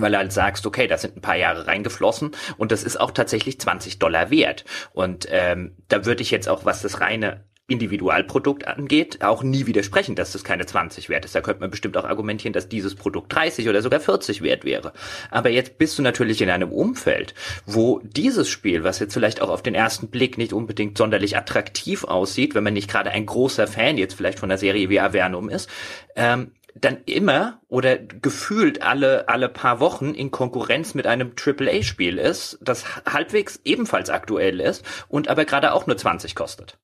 weil du halt sagst, okay, da sind ein paar Jahre reingeflossen und das ist auch tatsächlich 20 Dollar wert. Und ähm, da würde ich jetzt auch, was das reine Individualprodukt angeht, auch nie widersprechen, dass das keine 20 wert ist. Da könnte man bestimmt auch argumentieren, dass dieses Produkt 30 oder sogar 40 wert wäre. Aber jetzt bist du natürlich in einem Umfeld, wo dieses Spiel, was jetzt vielleicht auch auf den ersten Blick nicht unbedingt sonderlich attraktiv aussieht, wenn man nicht gerade ein großer Fan jetzt vielleicht von der Serie wie Avernum ist, ähm, dann immer oder gefühlt alle, alle paar Wochen in Konkurrenz mit einem AAA-Spiel ist, das halbwegs ebenfalls aktuell ist und aber gerade auch nur 20 kostet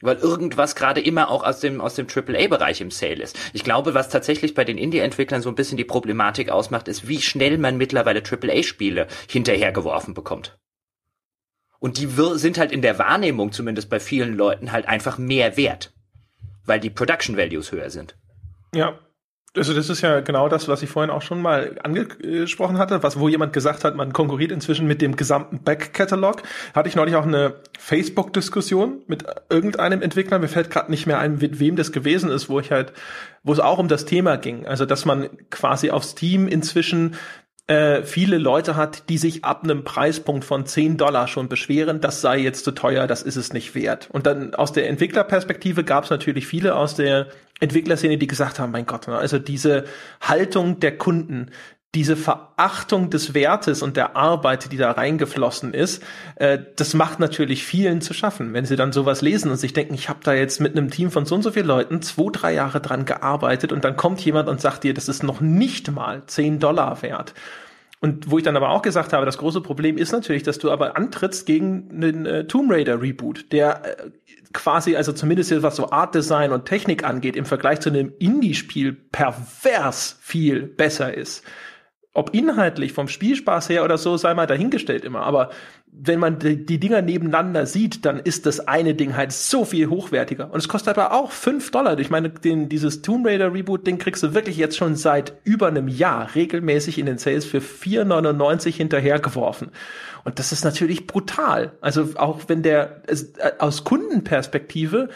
weil irgendwas gerade immer auch aus dem aus dem AAA-Bereich im Sale ist. Ich glaube, was tatsächlich bei den Indie-Entwicklern so ein bisschen die Problematik ausmacht, ist, wie schnell man mittlerweile AAA-Spiele hinterhergeworfen bekommt. Und die sind halt in der Wahrnehmung, zumindest bei vielen Leuten, halt einfach mehr wert, weil die Production Values höher sind. Ja, also das ist ja genau das, was ich vorhin auch schon mal angesprochen hatte, was wo jemand gesagt hat, man konkurriert inzwischen mit dem gesamten Back-Catalog. Hatte ich neulich auch eine Facebook-Diskussion mit irgendeinem Entwickler, mir fällt gerade nicht mehr ein, mit wem das gewesen ist, wo ich halt, wo es auch um das Thema ging. Also dass man quasi auf Steam inzwischen äh, viele Leute hat, die sich ab einem Preispunkt von 10 Dollar schon beschweren, das sei jetzt zu teuer, das ist es nicht wert. Und dann aus der Entwicklerperspektive gab es natürlich viele aus der Entwicklerszene, die gesagt haben, mein Gott, ne, also diese Haltung der Kunden, diese Verachtung des Wertes und der Arbeit, die da reingeflossen ist, äh, das macht natürlich vielen zu schaffen, wenn sie dann sowas lesen und sich denken, ich habe da jetzt mit einem Team von so und so vielen Leuten zwei, drei Jahre dran gearbeitet und dann kommt jemand und sagt dir, das ist noch nicht mal zehn Dollar wert. Und wo ich dann aber auch gesagt habe, das große Problem ist natürlich, dass du aber antrittst gegen einen äh, Tomb Raider Reboot, der äh, quasi, also zumindest was so Art Design und Technik angeht, im Vergleich zu einem Indie-Spiel pervers viel besser ist. Ob inhaltlich vom Spielspaß her oder so, sei mal dahingestellt immer. Aber wenn man die, die Dinger nebeneinander sieht, dann ist das eine Ding halt so viel hochwertiger. Und es kostet aber auch fünf Dollar. Ich meine, den, dieses Tomb Raider Reboot, Ding kriegst du wirklich jetzt schon seit über einem Jahr regelmäßig in den Sales für 4,99 hinterhergeworfen. Und das ist natürlich brutal. Also auch wenn der, äh, aus Kundenperspektive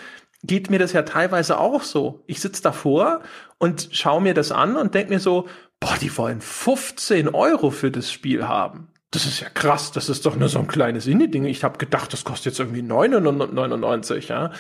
geht mir das ja teilweise auch so. Ich sitze davor und schaue mir das an und denke mir so, boah, die wollen 15 Euro für das Spiel haben. Das ist ja krass, das ist doch nur so ein kleines Indie-Ding. Ich habe gedacht, das kostet jetzt irgendwie 9,99, ja.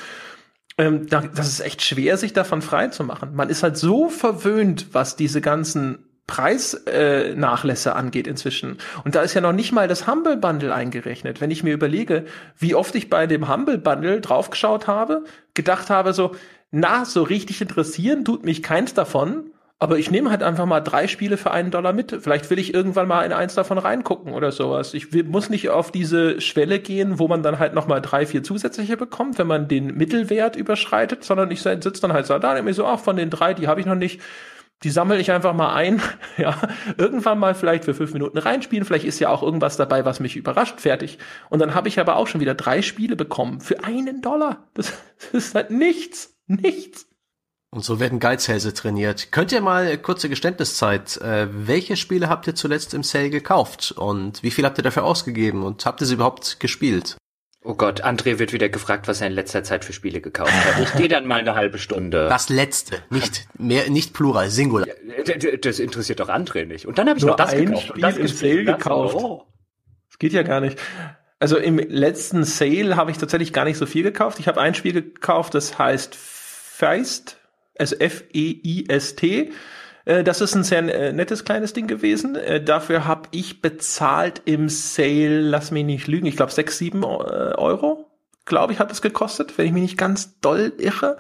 ähm, da, das ist echt schwer, sich davon frei zu machen. Man ist halt so verwöhnt, was diese ganzen Preisnachlässe äh, angeht inzwischen. Und da ist ja noch nicht mal das Humble Bundle eingerechnet. Wenn ich mir überlege, wie oft ich bei dem Humble Bundle draufgeschaut habe, gedacht habe so, na, so richtig interessieren tut mich keins davon. Aber ich nehme halt einfach mal drei Spiele für einen Dollar mit. Vielleicht will ich irgendwann mal in eins davon reingucken oder sowas. Ich muss nicht auf diese Schwelle gehen, wo man dann halt noch mal drei, vier zusätzliche bekommt, wenn man den Mittelwert überschreitet, sondern ich sitze dann halt so da und mir so, ach, von den drei, die habe ich noch nicht. Die sammle ich einfach mal ein, ja, irgendwann mal vielleicht für fünf Minuten reinspielen. Vielleicht ist ja auch irgendwas dabei, was mich überrascht, fertig. Und dann habe ich aber auch schon wieder drei Spiele bekommen für einen Dollar. Das, das ist halt nichts, nichts. Und so werden Geizhälse trainiert. Könnt ihr mal kurze Geständniszeit, äh, welche Spiele habt ihr zuletzt im Sale gekauft und wie viel habt ihr dafür ausgegeben und habt ihr sie überhaupt gespielt? Oh Gott, André wird wieder gefragt, was er in letzter Zeit für Spiele gekauft hat. Ich gehe dann mal eine halbe Stunde. Das letzte, nicht mehr, nicht Plural, Singular. Ja, das interessiert doch André nicht. Und dann habe ich Nur noch das ein gekauft. Spiel das im Sale gekauft. Oh. Das geht ja gar nicht. Also im letzten Sale habe ich tatsächlich gar nicht so viel gekauft. Ich habe ein Spiel gekauft, das heißt Feist, also F-E-I-S-T. Äh, Das ist ein sehr äh, nettes kleines Ding gewesen. Äh, Dafür habe ich bezahlt im Sale, lass mich nicht lügen, ich glaube sechs, sieben Euro, glaube ich, hat es gekostet, wenn ich mich nicht ganz doll irre.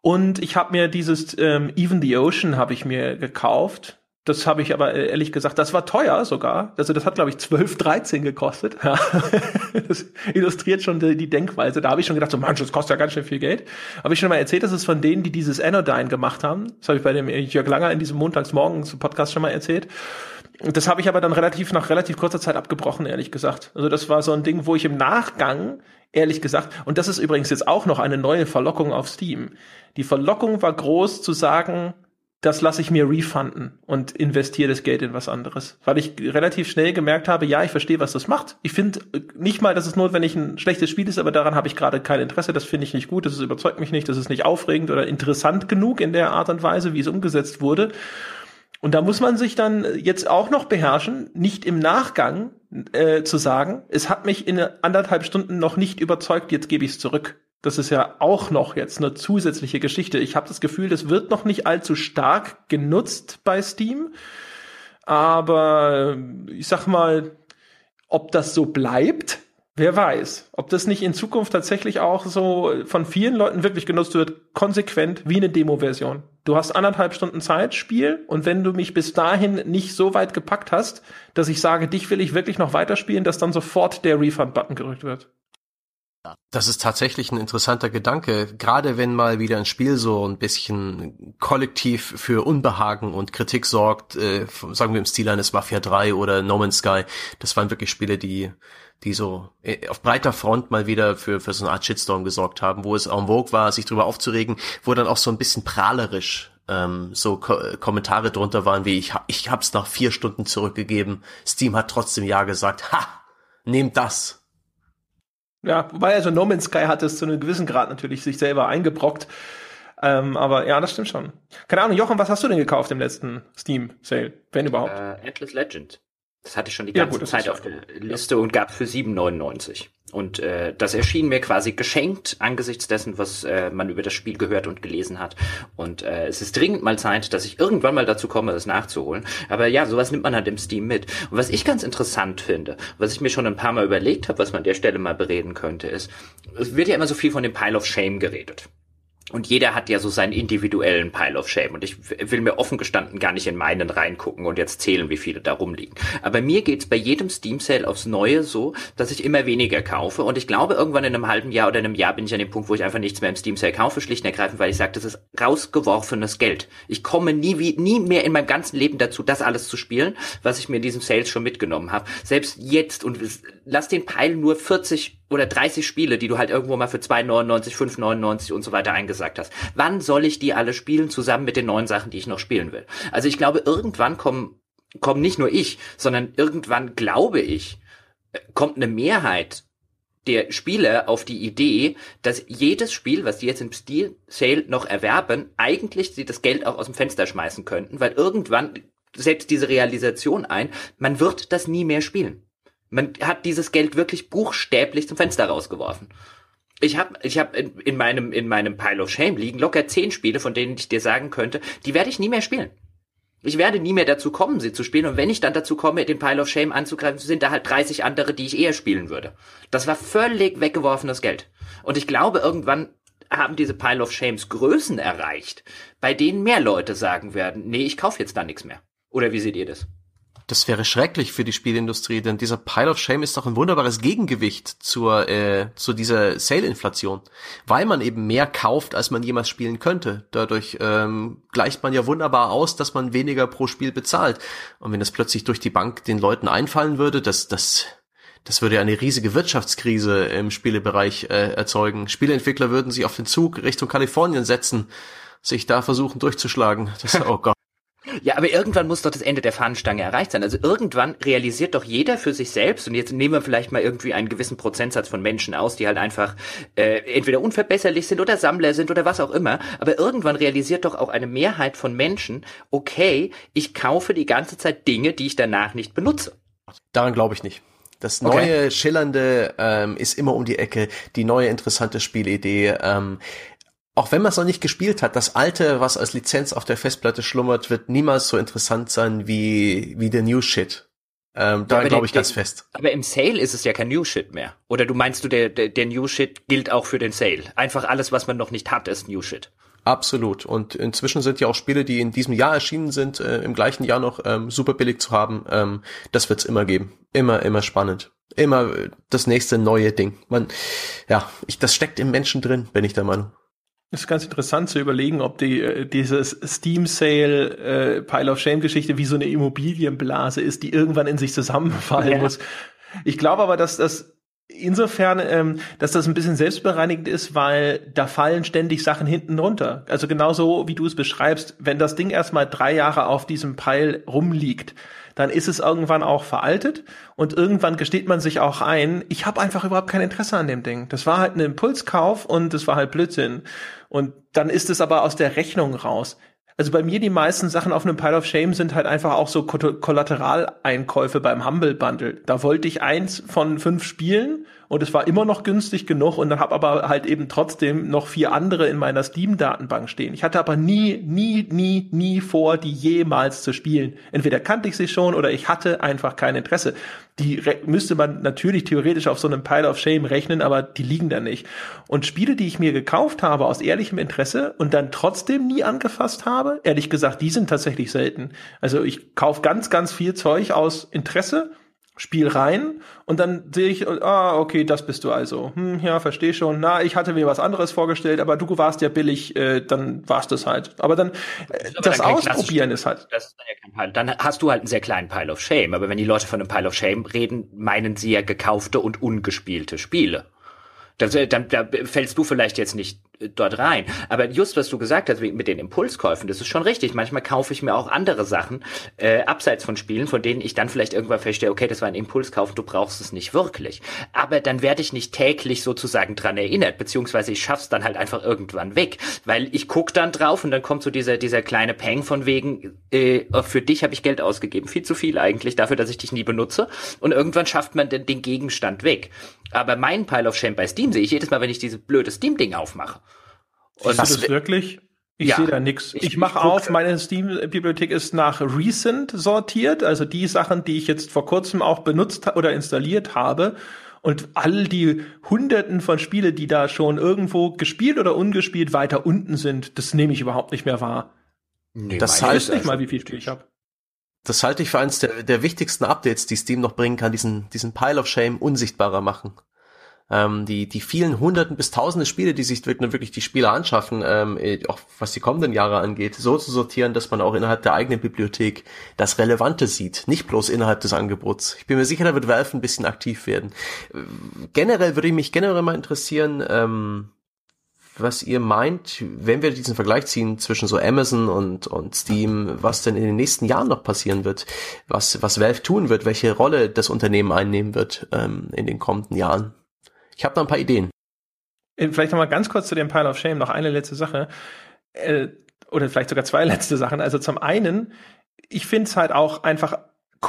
Und ich habe mir dieses ähm, Even the Ocean habe ich mir gekauft. Das habe ich aber äh, ehrlich gesagt, das war teuer sogar. Also das hat, glaube ich, 12, 13 gekostet. Ja. das illustriert schon die, die Denkweise. Da habe ich schon gedacht, so Mann, das kostet ja ganz schön viel Geld. Habe ich schon mal erzählt, das ist von denen, die dieses Anodyne gemacht haben. Das habe ich bei dem Jörg Langer in diesem Montagsmorgens-Podcast schon mal erzählt. Und Das habe ich aber dann relativ nach relativ kurzer Zeit abgebrochen, ehrlich gesagt. Also das war so ein Ding, wo ich im Nachgang, ehrlich gesagt, und das ist übrigens jetzt auch noch eine neue Verlockung auf Steam. Die Verlockung war groß zu sagen, das lasse ich mir refunden und investiere das Geld in was anderes. Weil ich relativ schnell gemerkt habe, ja, ich verstehe, was das macht. Ich finde nicht mal, dass es notwendig ein schlechtes Spiel ist, aber daran habe ich gerade kein Interesse. Das finde ich nicht gut, das überzeugt mich nicht, das ist nicht aufregend oder interessant genug in der Art und Weise, wie es umgesetzt wurde. Und da muss man sich dann jetzt auch noch beherrschen, nicht im Nachgang äh, zu sagen, es hat mich in anderthalb Stunden noch nicht überzeugt, jetzt gebe ich es zurück. Das ist ja auch noch jetzt eine zusätzliche Geschichte. Ich habe das Gefühl, das wird noch nicht allzu stark genutzt bei Steam. Aber äh, ich sag mal, ob das so bleibt, wer weiß. Ob das nicht in Zukunft tatsächlich auch so von vielen Leuten wirklich genutzt wird, konsequent wie eine Demo-Version. Du hast anderthalb Stunden Zeit, Spiel, und wenn du mich bis dahin nicht so weit gepackt hast, dass ich sage, dich will ich wirklich noch weiterspielen, dass dann sofort der Refund-Button gerückt wird. Das ist tatsächlich ein interessanter Gedanke, gerade wenn mal wieder ein Spiel so ein bisschen kollektiv für Unbehagen und Kritik sorgt, äh, sagen wir im Stil eines Mafia 3 oder No Man's Sky. Das waren wirklich Spiele, die die so äh, auf breiter Front mal wieder für, für so eine Art Shitstorm gesorgt haben, wo es en vogue war, sich drüber aufzuregen, wo dann auch so ein bisschen prahlerisch ähm, so Ko Kommentare drunter waren, wie ich, ich hab's nach vier Stunden zurückgegeben, Steam hat trotzdem Ja gesagt, ha, nehmt das. Ja, wobei also No Man's Sky hat es zu einem gewissen Grad natürlich sich selber eingebrockt. Ähm, aber ja, das stimmt schon. Keine Ahnung, Jochen, was hast du denn gekauft im letzten Steam-Sale? Wenn überhaupt? Äh, Endless Legend. Das hatte ich schon die Ja, ganze gut, das Zeit auf der Liste und gab für 7,99. Und äh, das erschien mir quasi geschenkt angesichts dessen, was äh, man über das Spiel gehört und gelesen hat. Und äh, es ist dringend mal Zeit, dass ich irgendwann mal dazu komme, das nachzuholen. Aber ja, sowas nimmt man halt im Steam mit. Und was ich ganz interessant finde, was ich mir schon ein paar Mal überlegt habe, was man an der Stelle mal bereden könnte, ist, es wird ja immer so viel von dem Pile of Shame geredet. Und jeder hat ja so seinen individuellen Pile of Shame. Und ich will mir offen gestanden gar nicht in meinen reingucken und jetzt zählen, wie viele da rumliegen. Aber mir geht's bei jedem Steam Sale aufs Neue so, dass ich immer weniger kaufe. Und ich glaube, irgendwann in einem halben Jahr oder in einem Jahr bin ich an dem Punkt, wo ich einfach nichts mehr im Steam Sale kaufe, schlicht und ergreifend, weil ich sage, das ist rausgeworfenes Geld. Ich komme nie, wie, nie mehr in meinem ganzen Leben dazu, das alles zu spielen, was ich mir in diesem Sales schon mitgenommen habe. Selbst jetzt und lass den Pile nur 40 oder 30 Spiele, die du halt irgendwo mal für 2,99, 5,99 und so weiter eingesagt hast. Wann soll ich die alle spielen, zusammen mit den neuen Sachen, die ich noch spielen will? Also ich glaube, irgendwann kommen, kommen nicht nur ich, sondern irgendwann glaube ich, äh, kommt eine Mehrheit der Spieler auf die Idee, dass jedes Spiel, was die jetzt im Steel Sale noch erwerben, eigentlich sie das Geld auch aus dem Fenster schmeißen könnten, weil irgendwann setzt diese Realisation ein, man wird das nie mehr spielen. Man hat dieses Geld wirklich buchstäblich zum Fenster rausgeworfen. Ich habe ich hab in, in, meinem, in meinem Pile of Shame liegen locker zehn Spiele, von denen ich dir sagen könnte, die werde ich nie mehr spielen. Ich werde nie mehr dazu kommen, sie zu spielen. Und wenn ich dann dazu komme, den Pile of Shame anzugreifen, sind da halt 30 andere, die ich eher spielen würde. Das war völlig weggeworfenes Geld. Und ich glaube, irgendwann haben diese Pile of Shames Größen erreicht, bei denen mehr Leute sagen werden, nee, ich kaufe jetzt da nichts mehr. Oder wie seht ihr das? Das wäre schrecklich für die Spielindustrie, denn dieser Pile of Shame ist doch ein wunderbares Gegengewicht zur, äh, zu dieser Sale-Inflation, weil man eben mehr kauft, als man jemals spielen könnte. Dadurch ähm, gleicht man ja wunderbar aus, dass man weniger pro Spiel bezahlt. Und wenn das plötzlich durch die Bank den Leuten einfallen würde, das, das, das würde eine riesige Wirtschaftskrise im Spielebereich äh, erzeugen. Spieleentwickler würden sich auf den Zug Richtung Kalifornien setzen, sich da versuchen durchzuschlagen. Das, oh Gott. Ja, aber irgendwann muss doch das Ende der Fahnenstange erreicht sein. Also irgendwann realisiert doch jeder für sich selbst, und jetzt nehmen wir vielleicht mal irgendwie einen gewissen Prozentsatz von Menschen aus, die halt einfach äh, entweder unverbesserlich sind oder Sammler sind oder was auch immer, aber irgendwann realisiert doch auch eine Mehrheit von Menschen, okay, ich kaufe die ganze Zeit Dinge, die ich danach nicht benutze. Daran glaube ich nicht. Das neue, okay. schillernde ähm, ist immer um die Ecke, die neue interessante Spielidee. Ähm, auch wenn man es noch nicht gespielt hat, das alte, was als Lizenz auf der Festplatte schlummert, wird niemals so interessant sein wie, wie der New Shit. Ähm, da glaube ich ganz der, fest. Aber im Sale ist es ja kein New Shit mehr. Oder du meinst du, der, der, der New Shit gilt auch für den Sale? Einfach alles, was man noch nicht hat, ist New Shit. Absolut. Und inzwischen sind ja auch Spiele, die in diesem Jahr erschienen sind, äh, im gleichen Jahr noch ähm, super billig zu haben. Ähm, das wird's immer geben. Immer, immer spannend. Immer das nächste neue Ding. Man, ja, ich, das steckt im Menschen drin, bin ich der Meinung. Es ist ganz interessant zu überlegen, ob die äh, dieses Steam Sale äh, Pile of Shame Geschichte wie so eine Immobilienblase ist, die irgendwann in sich zusammenfallen ja. muss. Ich glaube aber, dass das insofern, ähm, dass das ein bisschen selbstbereinigend ist, weil da fallen ständig Sachen hinten runter. Also genauso wie du es beschreibst, wenn das Ding erstmal drei Jahre auf diesem Pile rumliegt, dann ist es irgendwann auch veraltet und irgendwann gesteht man sich auch ein, ich habe einfach überhaupt kein Interesse an dem Ding. Das war halt ein Impulskauf und das war halt Blödsinn. Und dann ist es aber aus der Rechnung raus. Also bei mir die meisten Sachen auf einem Pile of Shame sind halt einfach auch so Kollateraleinkäufe beim Humble Bundle. Da wollte ich eins von fünf Spielen und es war immer noch günstig genug und dann habe aber halt eben trotzdem noch vier andere in meiner Steam-Datenbank stehen. Ich hatte aber nie, nie, nie, nie vor, die jemals zu spielen. Entweder kannte ich sie schon oder ich hatte einfach kein Interesse. Die müsste man natürlich theoretisch auf so einem Pile of Shame rechnen, aber die liegen da nicht. Und Spiele, die ich mir gekauft habe aus ehrlichem Interesse und dann trotzdem nie angefasst habe, ehrlich gesagt, die sind tatsächlich selten. Also ich kaufe ganz, ganz viel Zeug aus Interesse Spiel rein und dann sehe ich, ah, okay, das bist du also. Hm, ja, verstehe schon. Na, ich hatte mir was anderes vorgestellt, aber du warst ja billig, äh, dann warst es halt. Aber dann, äh, das, das Ausprobieren ist halt. Das ist dann, ja kein Pile. dann hast du halt einen sehr kleinen Pile of Shame. Aber wenn die Leute von einem Pile of Shame reden, meinen sie ja gekaufte und ungespielte Spiele. Dann, dann da fällst du vielleicht jetzt nicht dort rein. Aber just was du gesagt hast mit den Impulskäufen, das ist schon richtig. Manchmal kaufe ich mir auch andere Sachen äh, abseits von Spielen, von denen ich dann vielleicht irgendwann feststelle, okay, das war ein Impulskauf, du brauchst es nicht wirklich. Aber dann werde ich nicht täglich sozusagen dran erinnert, beziehungsweise ich schaff's dann halt einfach irgendwann weg, weil ich guck dann drauf und dann kommt so dieser dieser kleine Peng von wegen, äh, für dich habe ich Geld ausgegeben, viel zu viel eigentlich dafür, dass ich dich nie benutze. Und irgendwann schafft man den, den Gegenstand weg. Aber mein Pile of Shame bei Steam sehe ich jedes Mal, wenn ich dieses blöde Steam-Ding aufmache. Und das du wirklich? Ich ja, sehe da nichts. Ich, ich mache auf, meine Steam-Bibliothek ist nach Recent sortiert, also die Sachen, die ich jetzt vor kurzem auch benutzt oder installiert habe. Und all die Hunderten von Spiele, die da schon irgendwo gespielt oder ungespielt weiter unten sind, das nehme ich überhaupt nicht mehr wahr. Nee, das heißt nicht mal, wie viel Spiele ich habe. Das halte ich für eines der, der wichtigsten Updates, die Steam noch bringen kann, diesen, diesen Pile of Shame unsichtbarer machen ähm, die, die vielen hunderten bis tausende Spiele, die sich wirklich die Spieler anschaffen, ähm, äh, auch was die kommenden Jahre angeht, so zu sortieren, dass man auch innerhalb der eigenen Bibliothek das Relevante sieht, nicht bloß innerhalb des Angebots. Ich bin mir sicher, da wird Valve ein bisschen aktiv werden. Generell würde ich mich generell mal interessieren, ähm, was ihr meint, wenn wir diesen Vergleich ziehen zwischen so Amazon und, und Steam, was denn in den nächsten Jahren noch passieren wird, was, was Valve tun wird, welche Rolle das Unternehmen einnehmen wird ähm, in den kommenden Jahren. Ich habe da ein paar Ideen. Vielleicht noch mal ganz kurz zu dem Pile of Shame noch eine letzte Sache. Äh, oder vielleicht sogar zwei letzte Sachen. Also zum einen, ich finde es halt auch einfach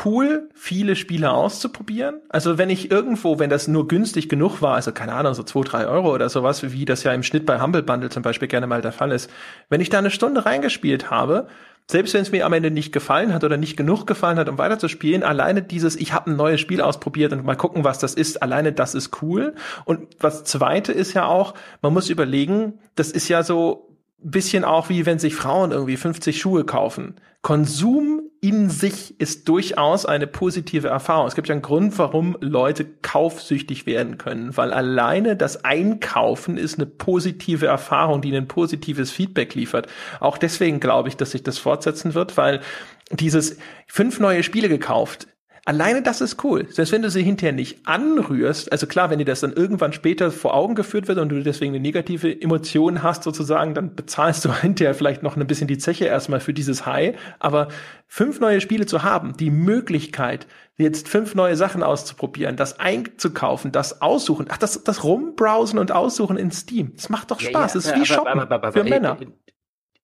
cool, viele Spiele auszuprobieren. Also wenn ich irgendwo, wenn das nur günstig genug war, also keine Ahnung, so zwei, drei Euro oder sowas, wie das ja im Schnitt bei Humble Bundle zum Beispiel gerne mal der Fall ist, wenn ich da eine Stunde reingespielt habe, selbst wenn es mir am Ende nicht gefallen hat oder nicht genug gefallen hat, um weiterzuspielen, alleine dieses, ich habe ein neues Spiel ausprobiert und mal gucken, was das ist, alleine das ist cool. Und was zweite ist ja auch, man muss überlegen, das ist ja so bisschen auch wie wenn sich Frauen irgendwie 50 Schuhe kaufen. Konsum in sich ist durchaus eine positive Erfahrung. Es gibt ja einen Grund, warum Leute kaufsüchtig werden können, weil alleine das Einkaufen ist eine positive Erfahrung, die ein positives Feedback liefert. Auch deswegen glaube ich, dass sich das fortsetzen wird, weil dieses fünf neue Spiele gekauft Alleine das ist cool. Selbst wenn du sie hinterher nicht anrührst, also klar, wenn dir das dann irgendwann später vor Augen geführt wird und du deswegen eine negative Emotion hast sozusagen, dann bezahlst du hinterher vielleicht noch ein bisschen die Zeche erstmal für dieses High. Aber fünf neue Spiele zu haben, die Möglichkeit, jetzt fünf neue Sachen auszuprobieren, das einzukaufen, das aussuchen, ach, das, das rumbrowsen und aussuchen in Steam, das macht doch Spaß. Ja, ja, das ist wie aber, Shoppen aber, aber, für Männer.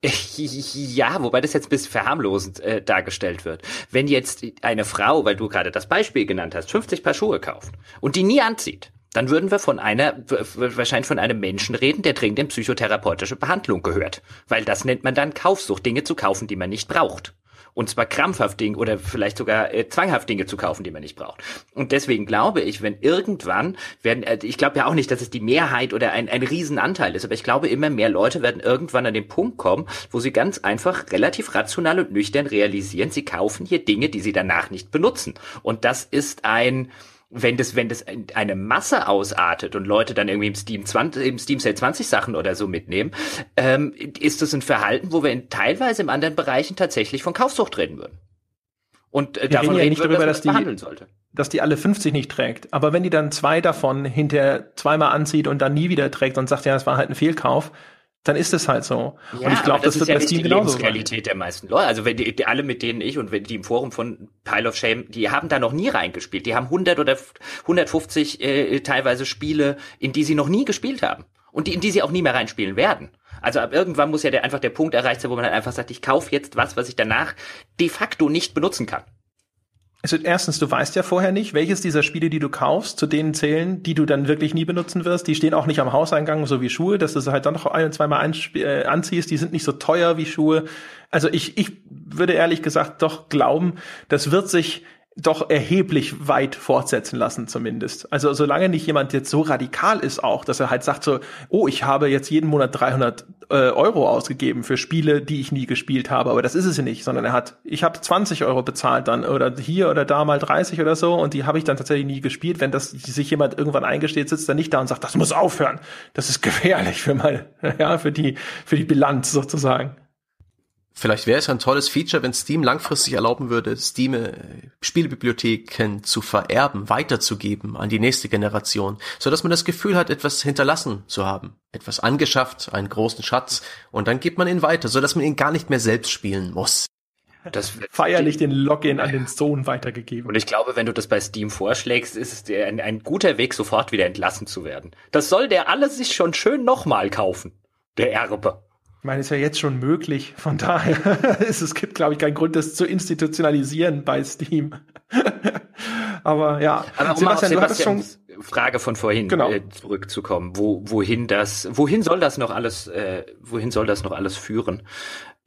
Ja, wobei das jetzt ein bisschen verharmlosend äh, dargestellt wird. Wenn jetzt eine Frau, weil du gerade das Beispiel genannt hast, 50 Paar Schuhe kauft und die nie anzieht, dann würden wir von einer, wahrscheinlich von einem Menschen reden, der dringend in psychotherapeutische Behandlung gehört. Weil das nennt man dann Kaufsucht, Dinge zu kaufen, die man nicht braucht. Und zwar krampfhaft Dinge oder vielleicht sogar äh, zwanghaft Dinge zu kaufen, die man nicht braucht. Und deswegen glaube ich, wenn irgendwann werden, äh, ich glaube ja auch nicht, dass es die Mehrheit oder ein, ein Riesenanteil ist, aber ich glaube, immer mehr Leute werden irgendwann an den Punkt kommen, wo sie ganz einfach relativ rational und nüchtern realisieren, sie kaufen hier Dinge, die sie danach nicht benutzen. Und das ist ein, wenn das, wenn das eine Masse ausartet und Leute dann irgendwie im Steam 20, im Steam Sale 20 Sachen oder so mitnehmen, ähm, ist das ein Verhalten, wo wir in, teilweise in anderen Bereichen tatsächlich von Kaufsucht reden würden. Und äh, davon reden ja nicht würden, darüber, dass, dass die, sollte. dass die alle 50 nicht trägt. Aber wenn die dann zwei davon hinter zweimal anzieht und dann nie wieder trägt und sagt, ja, das war halt ein Fehlkauf, dann ist es halt so. Ja, und ich glaube, das, das, wird ja bei Steam die genauso Lebensqualität der meisten Leute. Also wenn die, die, alle, mit denen ich und wenn die im Forum von Pile of Shame, die haben da noch nie reingespielt. Die haben 100 oder 150 äh, teilweise Spiele, in die sie noch nie gespielt haben und die, in die sie auch nie mehr reinspielen werden. Also ab irgendwann muss ja der, einfach der Punkt erreicht sein, wo man dann einfach sagt, ich kaufe jetzt was, was ich danach de facto nicht benutzen kann. Also erstens, du weißt ja vorher nicht, welches dieser Spiele, die du kaufst, zu denen zählen, die du dann wirklich nie benutzen wirst. Die stehen auch nicht am Hauseingang, so wie Schuhe, dass du sie halt dann noch ein, zweimal äh, anziehst. Die sind nicht so teuer wie Schuhe. Also ich, ich würde ehrlich gesagt doch glauben, das wird sich doch erheblich weit fortsetzen lassen zumindest. Also solange nicht jemand jetzt so radikal ist auch, dass er halt sagt so, oh, ich habe jetzt jeden Monat 300 äh, Euro ausgegeben für Spiele, die ich nie gespielt habe, aber das ist es ja nicht, sondern er hat, ich habe 20 Euro bezahlt dann oder hier oder da mal 30 oder so und die habe ich dann tatsächlich nie gespielt. Wenn das sich jemand irgendwann eingesteht, sitzt er nicht da und sagt, das muss aufhören. Das ist gefährlich für mal, ja, für die, für die Bilanz sozusagen. Vielleicht wäre es ein tolles Feature, wenn Steam langfristig erlauben würde, Steam äh, Spielbibliotheken zu vererben, weiterzugeben an die nächste Generation, so dass man das Gefühl hat, etwas hinterlassen zu haben, etwas angeschafft, einen großen Schatz, und dann gibt man ihn weiter, so dass man ihn gar nicht mehr selbst spielen muss. Das feierlich den Login an den Sohn weitergegeben. Und ich glaube, wenn du das bei Steam vorschlägst, ist es dir ein, ein guter Weg, sofort wieder entlassen zu werden. Das soll der alles sich schon schön nochmal kaufen, der Erbe. Ich meine, ist ja jetzt schon möglich. Von daher ist es gibt, glaube ich, keinen Grund, das zu institutionalisieren bei Steam. Aber ja, Aber um Sebastian, du hattest schon Frage von vorhin genau. äh, zurückzukommen. Wo, wohin das, wohin soll das noch alles, äh, wohin soll das noch alles führen?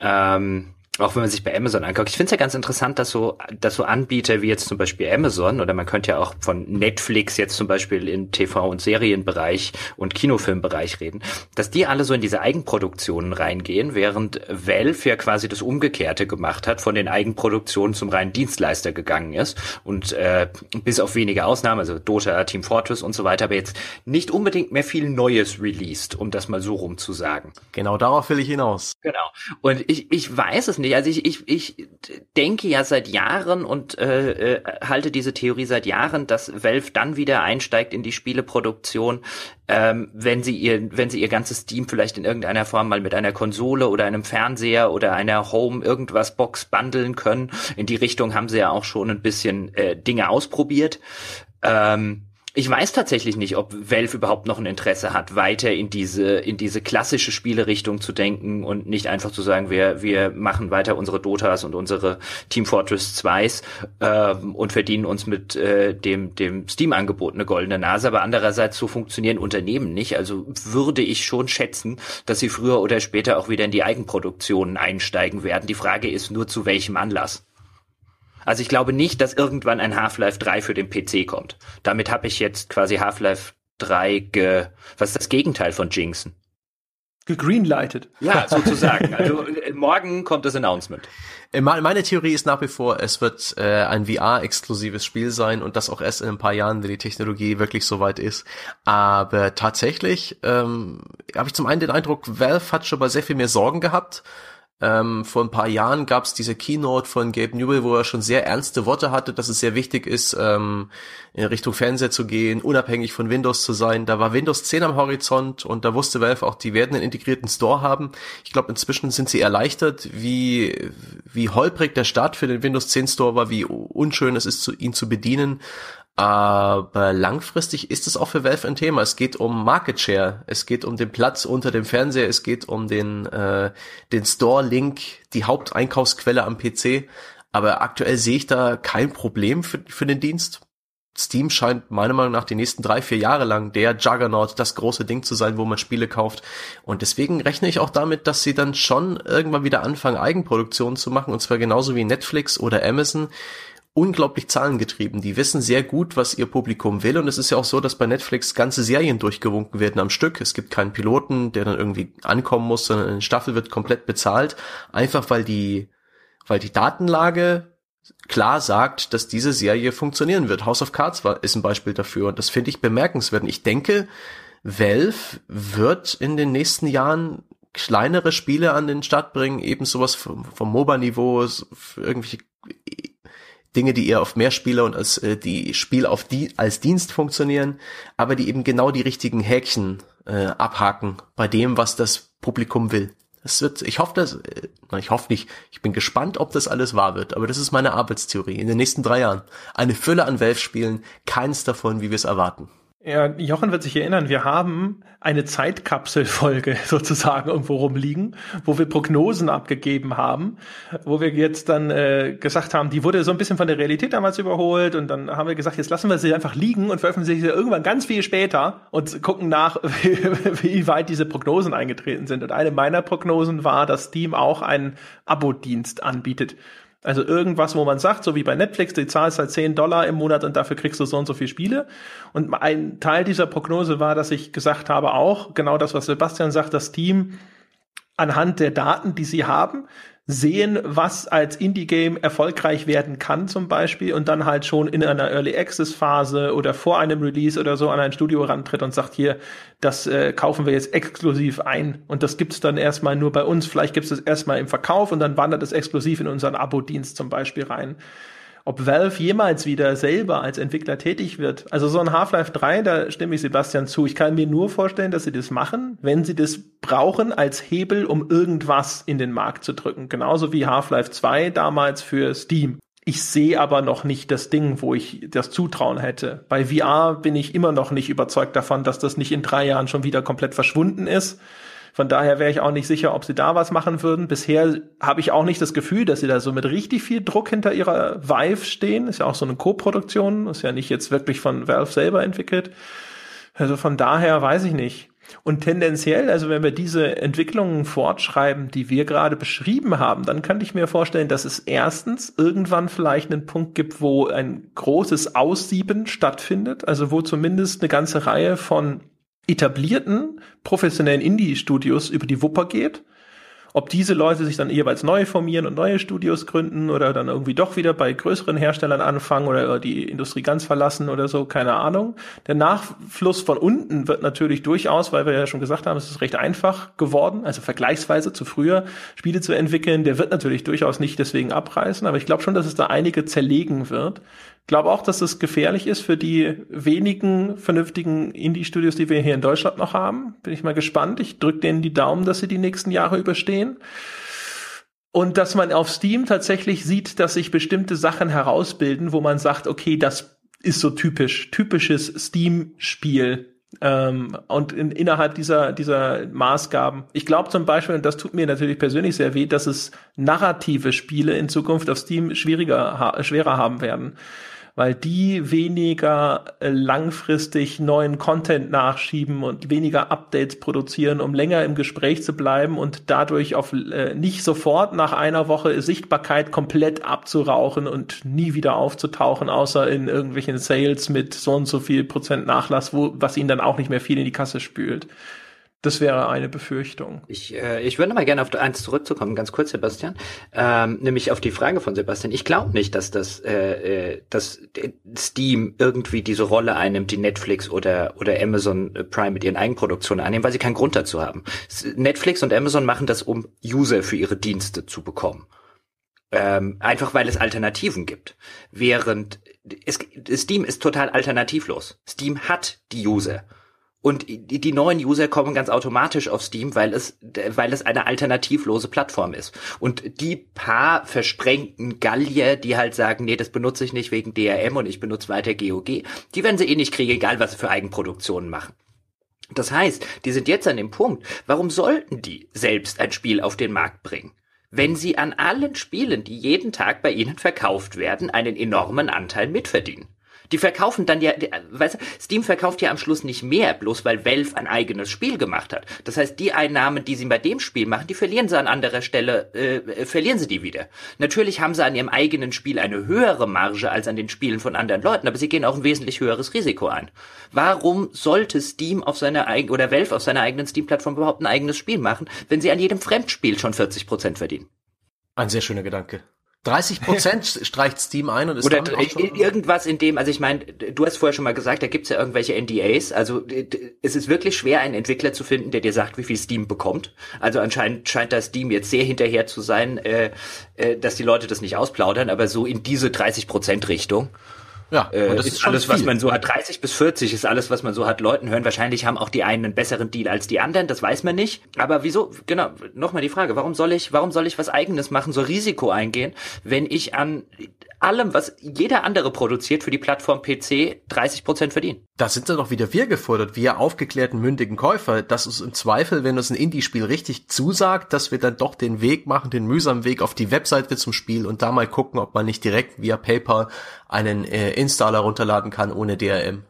Ähm, auch wenn man sich bei Amazon anguckt. Ich finde es ja ganz interessant, dass so, dass so Anbieter wie jetzt zum Beispiel Amazon oder man könnte ja auch von Netflix jetzt zum Beispiel im TV- und Serienbereich und Kinofilmbereich reden, dass die alle so in diese Eigenproduktionen reingehen, während Valve ja quasi das Umgekehrte gemacht hat, von den Eigenproduktionen zum reinen Dienstleister gegangen ist und äh, bis auf wenige Ausnahmen, also Dota, Team Fortress und so weiter, aber jetzt nicht unbedingt mehr viel Neues released, um das mal so rum zu sagen. Genau darauf will ich hinaus. Genau. Und ich, ich weiß es nicht nicht. Also ich, ich, ich denke ja seit Jahren und äh, äh, halte diese Theorie seit Jahren, dass Valve dann wieder einsteigt in die Spieleproduktion, ähm, wenn sie ihr, wenn sie ihr ganzes Team vielleicht in irgendeiner Form mal mit einer Konsole oder einem Fernseher oder einer Home irgendwas Box bundeln können. In die Richtung haben sie ja auch schon ein bisschen äh, Dinge ausprobiert. Ähm, Ich weiß tatsächlich nicht, ob Valve überhaupt noch ein Interesse hat, weiter in diese, in diese klassische Spielerichtung zu denken und nicht einfach zu sagen, wir, wir machen weiter unsere Dotas und unsere Team Fortress 2s ähm, und verdienen uns mit äh, dem, dem Steam-Angebot eine goldene Nase. Aber andererseits, so funktionieren Unternehmen nicht. Also würde ich schon schätzen, dass sie früher oder später auch wieder in die Eigenproduktionen einsteigen werden. Die Frage ist nur, zu welchem Anlass. Also ich glaube nicht, dass irgendwann ein Half-Life 3 für den PC kommt. Damit habe ich jetzt quasi Half-Life 3 ge... Was ist das Gegenteil von Jinxen? Gegreenlightet. Ja, sozusagen. Also äh, morgen kommt das Announcement. Äh, meine Theorie ist nach wie vor, es wird äh, ein VR-exklusives Spiel sein und das auch erst in ein paar Jahren, wenn die Technologie wirklich so weit ist. Aber tatsächlich ähm, habe ich zum einen den Eindruck, Valve hat schon mal sehr viel mehr Sorgen gehabt ähm, vor ein paar Jahren gab es diese Keynote von Gabe Newell, wo er schon sehr ernste Worte hatte, dass es sehr wichtig ist, ähm, in Richtung Fernseher zu gehen, unabhängig von Windows zu sein. Da war Windows 10 am Horizont und da wusste Valve auch, die werden einen integrierten Store haben. Ich glaube, inzwischen sind sie erleichtert, wie, wie holprig der Start für den Windows 10 Store war, wie unschön es ist, ihn zu bedienen. Aber langfristig ist es auch für Valve ein Thema. Es geht um Market Share, es geht um den Platz unter dem Fernseher, es geht um den, äh, den Store-Link, die Haupteinkaufsquelle am PC. Aber aktuell sehe ich da kein Problem für, für den Dienst. Steam scheint meiner Meinung nach die nächsten drei, vier Jahre lang der Juggernaut, das große Ding zu sein, wo man Spiele kauft. Und deswegen rechne ich auch damit, dass sie dann schon irgendwann wieder anfangen, Eigenproduktionen zu machen. Und zwar genauso wie Netflix oder Amazon unglaublich zahlengetrieben. Die wissen sehr gut, was ihr Publikum will. Und es ist ja auch so, dass bei Netflix ganze Serien durchgewunken werden am Stück. Es gibt keinen Piloten, der dann irgendwie ankommen muss, sondern eine Staffel wird komplett bezahlt. Einfach weil die, weil die Datenlage klar sagt, dass diese Serie funktionieren wird. House of Cards war, ist ein Beispiel dafür. Und das finde ich bemerkenswert. Und ich denke, Valve wird in den nächsten Jahren kleinere Spiele an den Start bringen, eben sowas vom, vom MOBA-Niveau, irgendwelche Dinge, die eher auf mehr Spieler und als äh, die Spiel auf die als Dienst funktionieren, aber die eben genau die richtigen Häkchen äh, abhaken bei dem, was das Publikum will. Es wird, ich hoffe, dass, äh, ich hoffe nicht, ich bin gespannt, ob das alles wahr wird, aber das ist meine Arbeitstheorie. In den nächsten drei Jahren eine Fülle an Valve-Spielen, keins davon, wie wir es erwarten. Ja, Jochen wird sich erinnern, wir haben eine Zeitkapselfolge sozusagen irgendwo rumliegen, wo wir Prognosen abgegeben haben, wo wir jetzt dann äh, gesagt haben, die wurde so ein bisschen von der Realität damals überholt und dann haben wir gesagt, jetzt lassen wir sie einfach liegen und veröffentlichen sie irgendwann ganz viel später und gucken nach, wie, wie weit diese Prognosen eingetreten sind. Und eine meiner Prognosen war, dass Steam auch einen Abo-Dienst anbietet. Also irgendwas, wo man sagt, so wie bei Netflix, du zahlst halt 10 Dollar im Monat und dafür kriegst du so und so viele Spiele. Und ein Teil dieser Prognose war, dass ich gesagt habe auch, genau das, was Sebastian sagt, das Team anhand der Daten, die sie haben, sehen, was als Indie-Game erfolgreich werden kann zum Beispiel und dann halt schon in einer Early Access Phase oder vor einem Release oder so an ein Studio rantritt und sagt hier, das äh, kaufen wir jetzt exklusiv ein. Und das gibt's dann erstmal nur bei uns, vielleicht gibt's es erstmal im Verkauf und dann wandert es exklusiv in unseren Abo-Dienst zum Beispiel rein ob Valve jemals wieder selber als Entwickler tätig wird. Also so ein Half-Life 3, da stimme ich Sebastian zu. Ich kann mir nur vorstellen, dass sie das machen, wenn sie das brauchen als Hebel, um irgendwas in den Markt zu drücken. Genauso wie Half-Life 2 damals für Steam. Ich sehe aber noch nicht das Ding, wo ich das Zutrauen hätte. Bei VR bin ich immer noch nicht überzeugt davon, dass das nicht in drei Jahren schon wieder komplett verschwunden ist. Von daher wäre ich auch nicht sicher, ob sie da was machen würden. Bisher habe ich auch nicht das Gefühl, dass sie da so mit richtig viel Druck hinter ihrer Vive stehen. Ist ja auch so eine Co-Produktion, ist ja nicht jetzt wirklich von Valve selber entwickelt. Also von daher weiß ich nicht. Und tendenziell, also wenn wir diese Entwicklungen fortschreiben, die wir gerade beschrieben haben, dann kann ich mir vorstellen, dass es erstens irgendwann vielleicht einen Punkt gibt, wo ein großes Aussieben stattfindet, also wo zumindest eine ganze Reihe von etablierten professionellen Indie-Studios über die Wupper geht. Ob diese Leute sich dann jeweils neu formieren und neue Studios gründen oder dann irgendwie doch wieder bei größeren Herstellern anfangen oder die Industrie ganz verlassen oder so, keine Ahnung. Der Nachfluss von unten wird natürlich durchaus, weil wir ja schon gesagt haben, es ist recht einfach geworden, also vergleichsweise zu früher Spiele zu entwickeln, der wird natürlich durchaus nicht deswegen abreißen, aber ich glaube schon, dass es da einige zerlegen wird glaube auch, dass es gefährlich ist für die wenigen vernünftigen Indie-Studios, die wir hier in Deutschland noch haben. Bin ich mal gespannt. Ich drücke denen die Daumen, dass sie die nächsten Jahre überstehen. Und dass man auf Steam tatsächlich sieht, dass sich bestimmte Sachen herausbilden, wo man sagt, okay, das ist so typisch, typisches Steam-Spiel. Ähm, und in, innerhalb dieser, dieser Maßgaben. Ich glaube zum Beispiel, und das tut mir natürlich persönlich sehr weh, dass es narrative Spiele in Zukunft auf Steam schwieriger, ha schwerer haben werden weil die weniger äh, langfristig neuen Content nachschieben und weniger Updates produzieren, um länger im Gespräch zu bleiben und dadurch auf äh, nicht sofort nach einer Woche Sichtbarkeit komplett abzurauchen und nie wieder aufzutauchen, außer in irgendwelchen Sales mit so und so viel Prozent Nachlass, wo, was ihnen dann auch nicht mehr viel in die Kasse spült. Das wäre eine Befürchtung. Ich, äh, ich würde mal gerne auf eins zurückzukommen, ganz kurz, Sebastian. Ähm, nämlich auf die Frage von Sebastian. Ich glaube nicht, dass das, äh, äh, dass Steam irgendwie diese Rolle einnimmt, die Netflix oder oder Amazon Prime mit ihren Eigenproduktionen einnehmen, weil sie keinen Grund dazu haben. Netflix und Amazon machen das, um User für ihre Dienste zu bekommen. Ähm, einfach weil es Alternativen gibt. Während es, Steam ist total alternativlos. Steam hat die User. Und die, neuen User kommen ganz automatisch auf Steam, weil es, weil es eine alternativlose Plattform ist. Und die paar versprengten Gallier, die halt sagen, nee, das benutze ich nicht wegen DRM und ich benutze weiter GOG, die werden sie eh nicht kriegen, egal was sie für Eigenproduktionen machen. Das heißt, die sind jetzt an dem Punkt, warum sollten die selbst ein Spiel auf den Markt bringen? Wenn sie an allen Spielen, die jeden Tag bei ihnen verkauft werden, einen enormen Anteil mitverdienen. Die verkaufen dann ja, weißt du, Steam verkauft ja am Schluss nicht mehr, bloß weil Valve ein eigenes Spiel gemacht hat. Das heißt, die Einnahmen, die sie bei dem Spiel machen, die verlieren sie an anderer Stelle, äh, verlieren sie die wieder. Natürlich haben sie an ihrem eigenen Spiel eine höhere Marge als an den Spielen von anderen Leuten, aber sie gehen auch ein wesentlich höheres Risiko ein. Warum sollte Steam auf seiner eigenen, oder Valve auf seiner eigenen Steam-Plattform überhaupt ein eigenes Spiel machen, wenn sie an jedem Fremdspiel schon 40 Prozent verdienen? Ein sehr schöner Gedanke. 30 Prozent streicht Steam ein und ist Oder irgendwas in dem, also ich meine, du hast vorher schon mal gesagt, da gibt's ja irgendwelche NDAs. Also es ist wirklich schwer, einen Entwickler zu finden, der dir sagt, wie viel Steam bekommt. Also anscheinend scheint da Steam jetzt sehr hinterher zu sein, äh, äh, dass die Leute das nicht ausplaudern, aber so in diese 30 Prozent Richtung. Ja, äh, das ist, ist alles, viel. was man so hat. 30 bis 40 ist alles, was man so hat. Leuten hören. Wahrscheinlich haben auch die einen einen besseren Deal als die anderen. Das weiß man nicht. Aber wieso? Genau. Nochmal die Frage. Warum soll ich, warum soll ich was Eigenes machen, so Risiko eingehen, wenn ich an allem, was jeder andere produziert für die Plattform PC 30 Prozent verdienen? Da sind dann doch wieder wir gefordert, wir aufgeklärten mündigen Käufer, dass es im Zweifel, wenn uns ein Indie-Spiel richtig zusagt, dass wir dann doch den Weg machen, den mühsamen Weg auf die Webseite zum Spiel und da mal gucken, ob man nicht direkt via PayPal einen äh, Installer runterladen kann ohne DRM.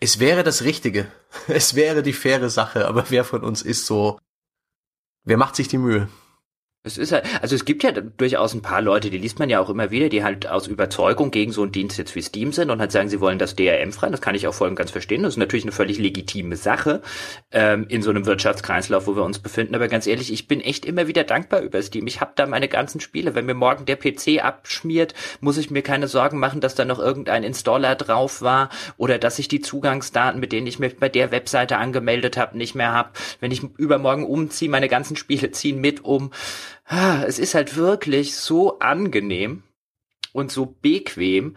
Es wäre das Richtige. Es wäre die faire Sache, aber wer von uns ist so, wer macht sich die Mühe? Es ist halt, also es gibt ja durchaus ein paar Leute, die liest man ja auch immer wieder, die halt aus Überzeugung gegen so einen Dienst jetzt wie Steam sind und halt sagen, sie wollen das DRM frei. Das kann ich auch voll und ganz verstehen. Das ist natürlich eine völlig legitime Sache ähm, in so einem Wirtschaftskreislauf, wo wir uns befinden. Aber ganz ehrlich, ich bin echt immer wieder dankbar über Steam. Ich habe da meine ganzen Spiele. Wenn mir morgen der PC abschmiert, muss ich mir keine Sorgen machen, dass da noch irgendein Installer drauf war oder dass ich die Zugangsdaten, mit denen ich mich bei der Webseite angemeldet habe, nicht mehr habe. Wenn ich übermorgen umziehe, meine ganzen Spiele ziehen mit um. Ah, es ist halt wirklich so angenehm und so bequem,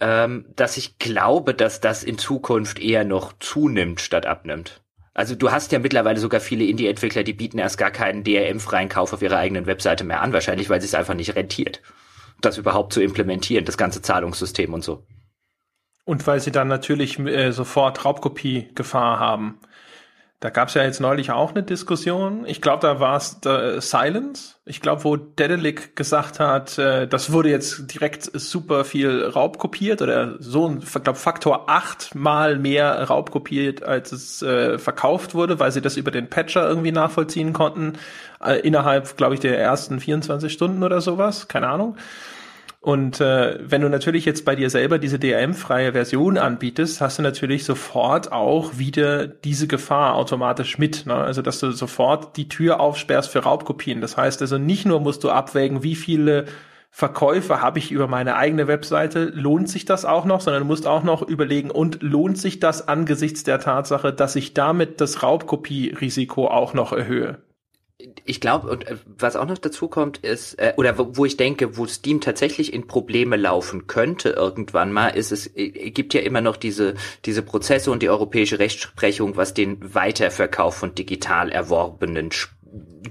ähm, dass ich glaube, dass das in Zukunft eher noch zunimmt statt abnimmt. Also du hast ja mittlerweile sogar viele Indie-Entwickler, die bieten erst gar keinen DRM-freien Kauf auf ihrer eigenen Webseite mehr an, wahrscheinlich weil es sich einfach nicht rentiert, das überhaupt zu implementieren, das ganze Zahlungssystem und so. Und weil sie dann natürlich äh, sofort Raubkopie-Gefahr haben. Da gab es ja jetzt neulich auch eine Diskussion. Ich glaube, da war es äh, Silence. Ich glaube, wo Dedelic gesagt hat, äh, das wurde jetzt direkt super viel raubkopiert oder so, ich glaube, Faktor acht mal mehr raubkopiert, als es äh, verkauft wurde, weil sie das über den Patcher irgendwie nachvollziehen konnten, äh, innerhalb, glaube ich, der ersten 24 Stunden oder sowas. Keine Ahnung. Und äh, wenn du natürlich jetzt bei dir selber diese DRM-freie Version anbietest, hast du natürlich sofort auch wieder diese Gefahr automatisch mit. Ne? Also dass du sofort die Tür aufsperrst für Raubkopien. Das heißt also nicht nur musst du abwägen, wie viele Verkäufe habe ich über meine eigene Webseite, lohnt sich das auch noch, sondern du musst auch noch überlegen, und lohnt sich das angesichts der Tatsache, dass ich damit das Raubkopierisiko auch noch erhöhe? Ich glaube, und äh, was auch noch dazu kommt, ist, äh, oder wo, wo, ich denke, wo Steam tatsächlich in Probleme laufen könnte irgendwann mal, ist es äh, gibt ja immer noch diese diese Prozesse und die europäische Rechtsprechung, was den Weiterverkauf von digital erworbenen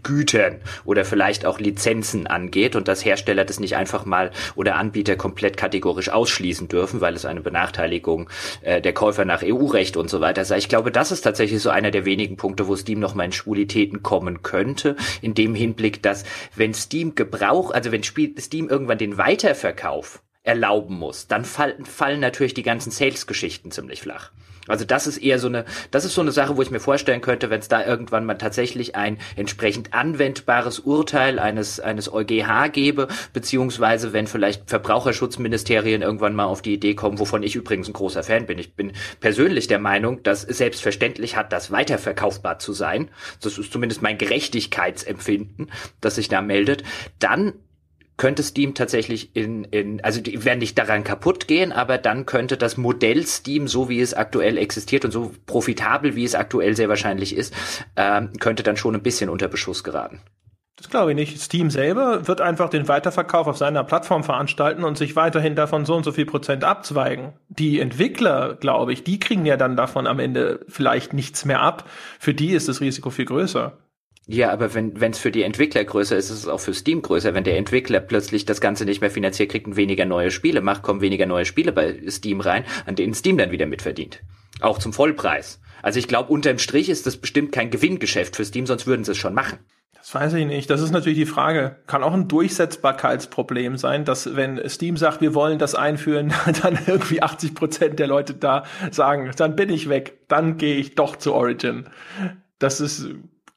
Gütern oder vielleicht auch Lizenzen angeht und dass Hersteller das nicht einfach mal oder Anbieter komplett kategorisch ausschließen dürfen, weil es eine Benachteiligung äh, der Käufer nach EU-Recht und so weiter sei. Ich glaube, das ist tatsächlich so einer der wenigen Punkte, wo Steam noch mal in Schwulitäten kommen könnte, in dem Hinblick, dass wenn Steam Gebrauch, also wenn Steam irgendwann den Weiterverkauf erlauben muss, dann fallen natürlich die ganzen Sales-Geschichten ziemlich flach. Also das ist eher so eine, das ist so eine Sache, wo ich mir vorstellen könnte, wenn es da irgendwann mal tatsächlich ein entsprechend anwendbares Urteil eines eines EuGH gäbe, beziehungsweise wenn vielleicht Verbraucherschutzministerien irgendwann mal auf die Idee kommen, wovon ich übrigens ein großer Fan bin. Ich bin persönlich der Meinung, dass selbstverständlich hat, das weiterverkaufbar zu sein. Das ist zumindest mein Gerechtigkeitsempfinden, das sich da meldet. Dann könnte Steam tatsächlich in, in, also die werden nicht daran kaputt gehen, aber dann könnte das Modell Steam, so wie es aktuell existiert und so profitabel, wie es aktuell sehr wahrscheinlich ist, ähm, könnte dann schon ein bisschen unter Beschuss geraten. Das glaube ich nicht. Steam selber wird einfach den Weiterverkauf auf seiner Plattform veranstalten und sich weiterhin davon so und so viel Prozent abzweigen. Die Entwickler, glaube ich, die kriegen ja dann davon am Ende vielleicht nichts mehr ab. Für die ist das Risiko viel größer. Ja, aber wenn es für die Entwickler größer ist, ist es auch für Steam größer. Wenn der Entwickler plötzlich das Ganze nicht mehr finanziert kriegt und weniger neue Spiele macht, kommen weniger neue Spiele bei Steam rein, an denen Steam dann wieder mitverdient. Auch zum Vollpreis. Also ich glaube, unterm Strich ist das bestimmt kein Gewinngeschäft für Steam, sonst würden sie es schon machen. Das weiß ich nicht. Das ist natürlich die Frage. Kann auch ein Durchsetzbarkeitsproblem sein, dass wenn Steam sagt, wir wollen das einführen, dann irgendwie 80 Prozent der Leute da sagen, dann bin ich weg, dann gehe ich doch zu Origin. Das ist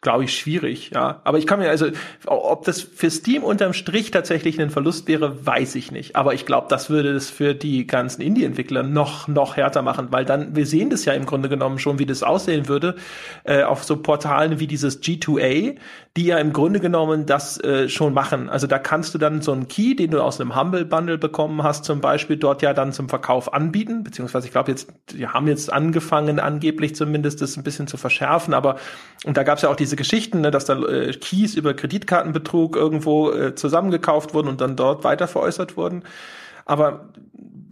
glaube ich, schwierig, ja. Aber ich kann mir, also, ob das für Steam unterm Strich tatsächlich ein Verlust wäre, weiß ich nicht. Aber ich glaube, das würde es für die ganzen Indie-Entwickler noch, noch härter machen, weil dann, wir sehen das ja im Grunde genommen schon, wie das aussehen würde, äh, auf so Portalen wie dieses G2A, die ja im Grunde genommen das äh, schon machen. Also da kannst du dann so einen Key, den du aus einem Humble Bundle bekommen hast, zum Beispiel dort ja dann zum Verkauf anbieten, beziehungsweise ich glaube jetzt, die haben jetzt angefangen, angeblich zumindest das ein bisschen zu verschärfen, aber und da gab es ja auch diese Geschichten, ne, dass da äh, Keys über Kreditkartenbetrug irgendwo äh, zusammengekauft wurden und dann dort weiter veräußert wurden. Aber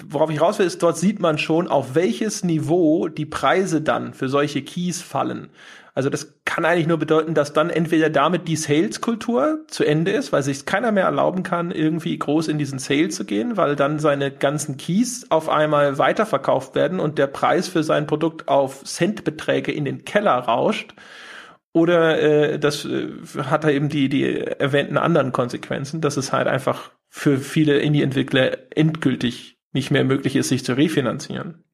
worauf ich raus will, ist, dort sieht man schon, auf welches Niveau die Preise dann für solche Keys fallen. Also das kann eigentlich nur bedeuten, dass dann entweder damit die Sales-Kultur zu Ende ist, weil sich keiner mehr erlauben kann, irgendwie groß in diesen Sale zu gehen, weil dann seine ganzen Keys auf einmal weiterverkauft werden und der Preis für sein Produkt auf Centbeträge in den Keller rauscht. Oder äh, das äh, hat da eben die, die erwähnten anderen Konsequenzen, dass es halt einfach für viele Indie-Entwickler endgültig nicht mehr möglich ist, sich zu refinanzieren.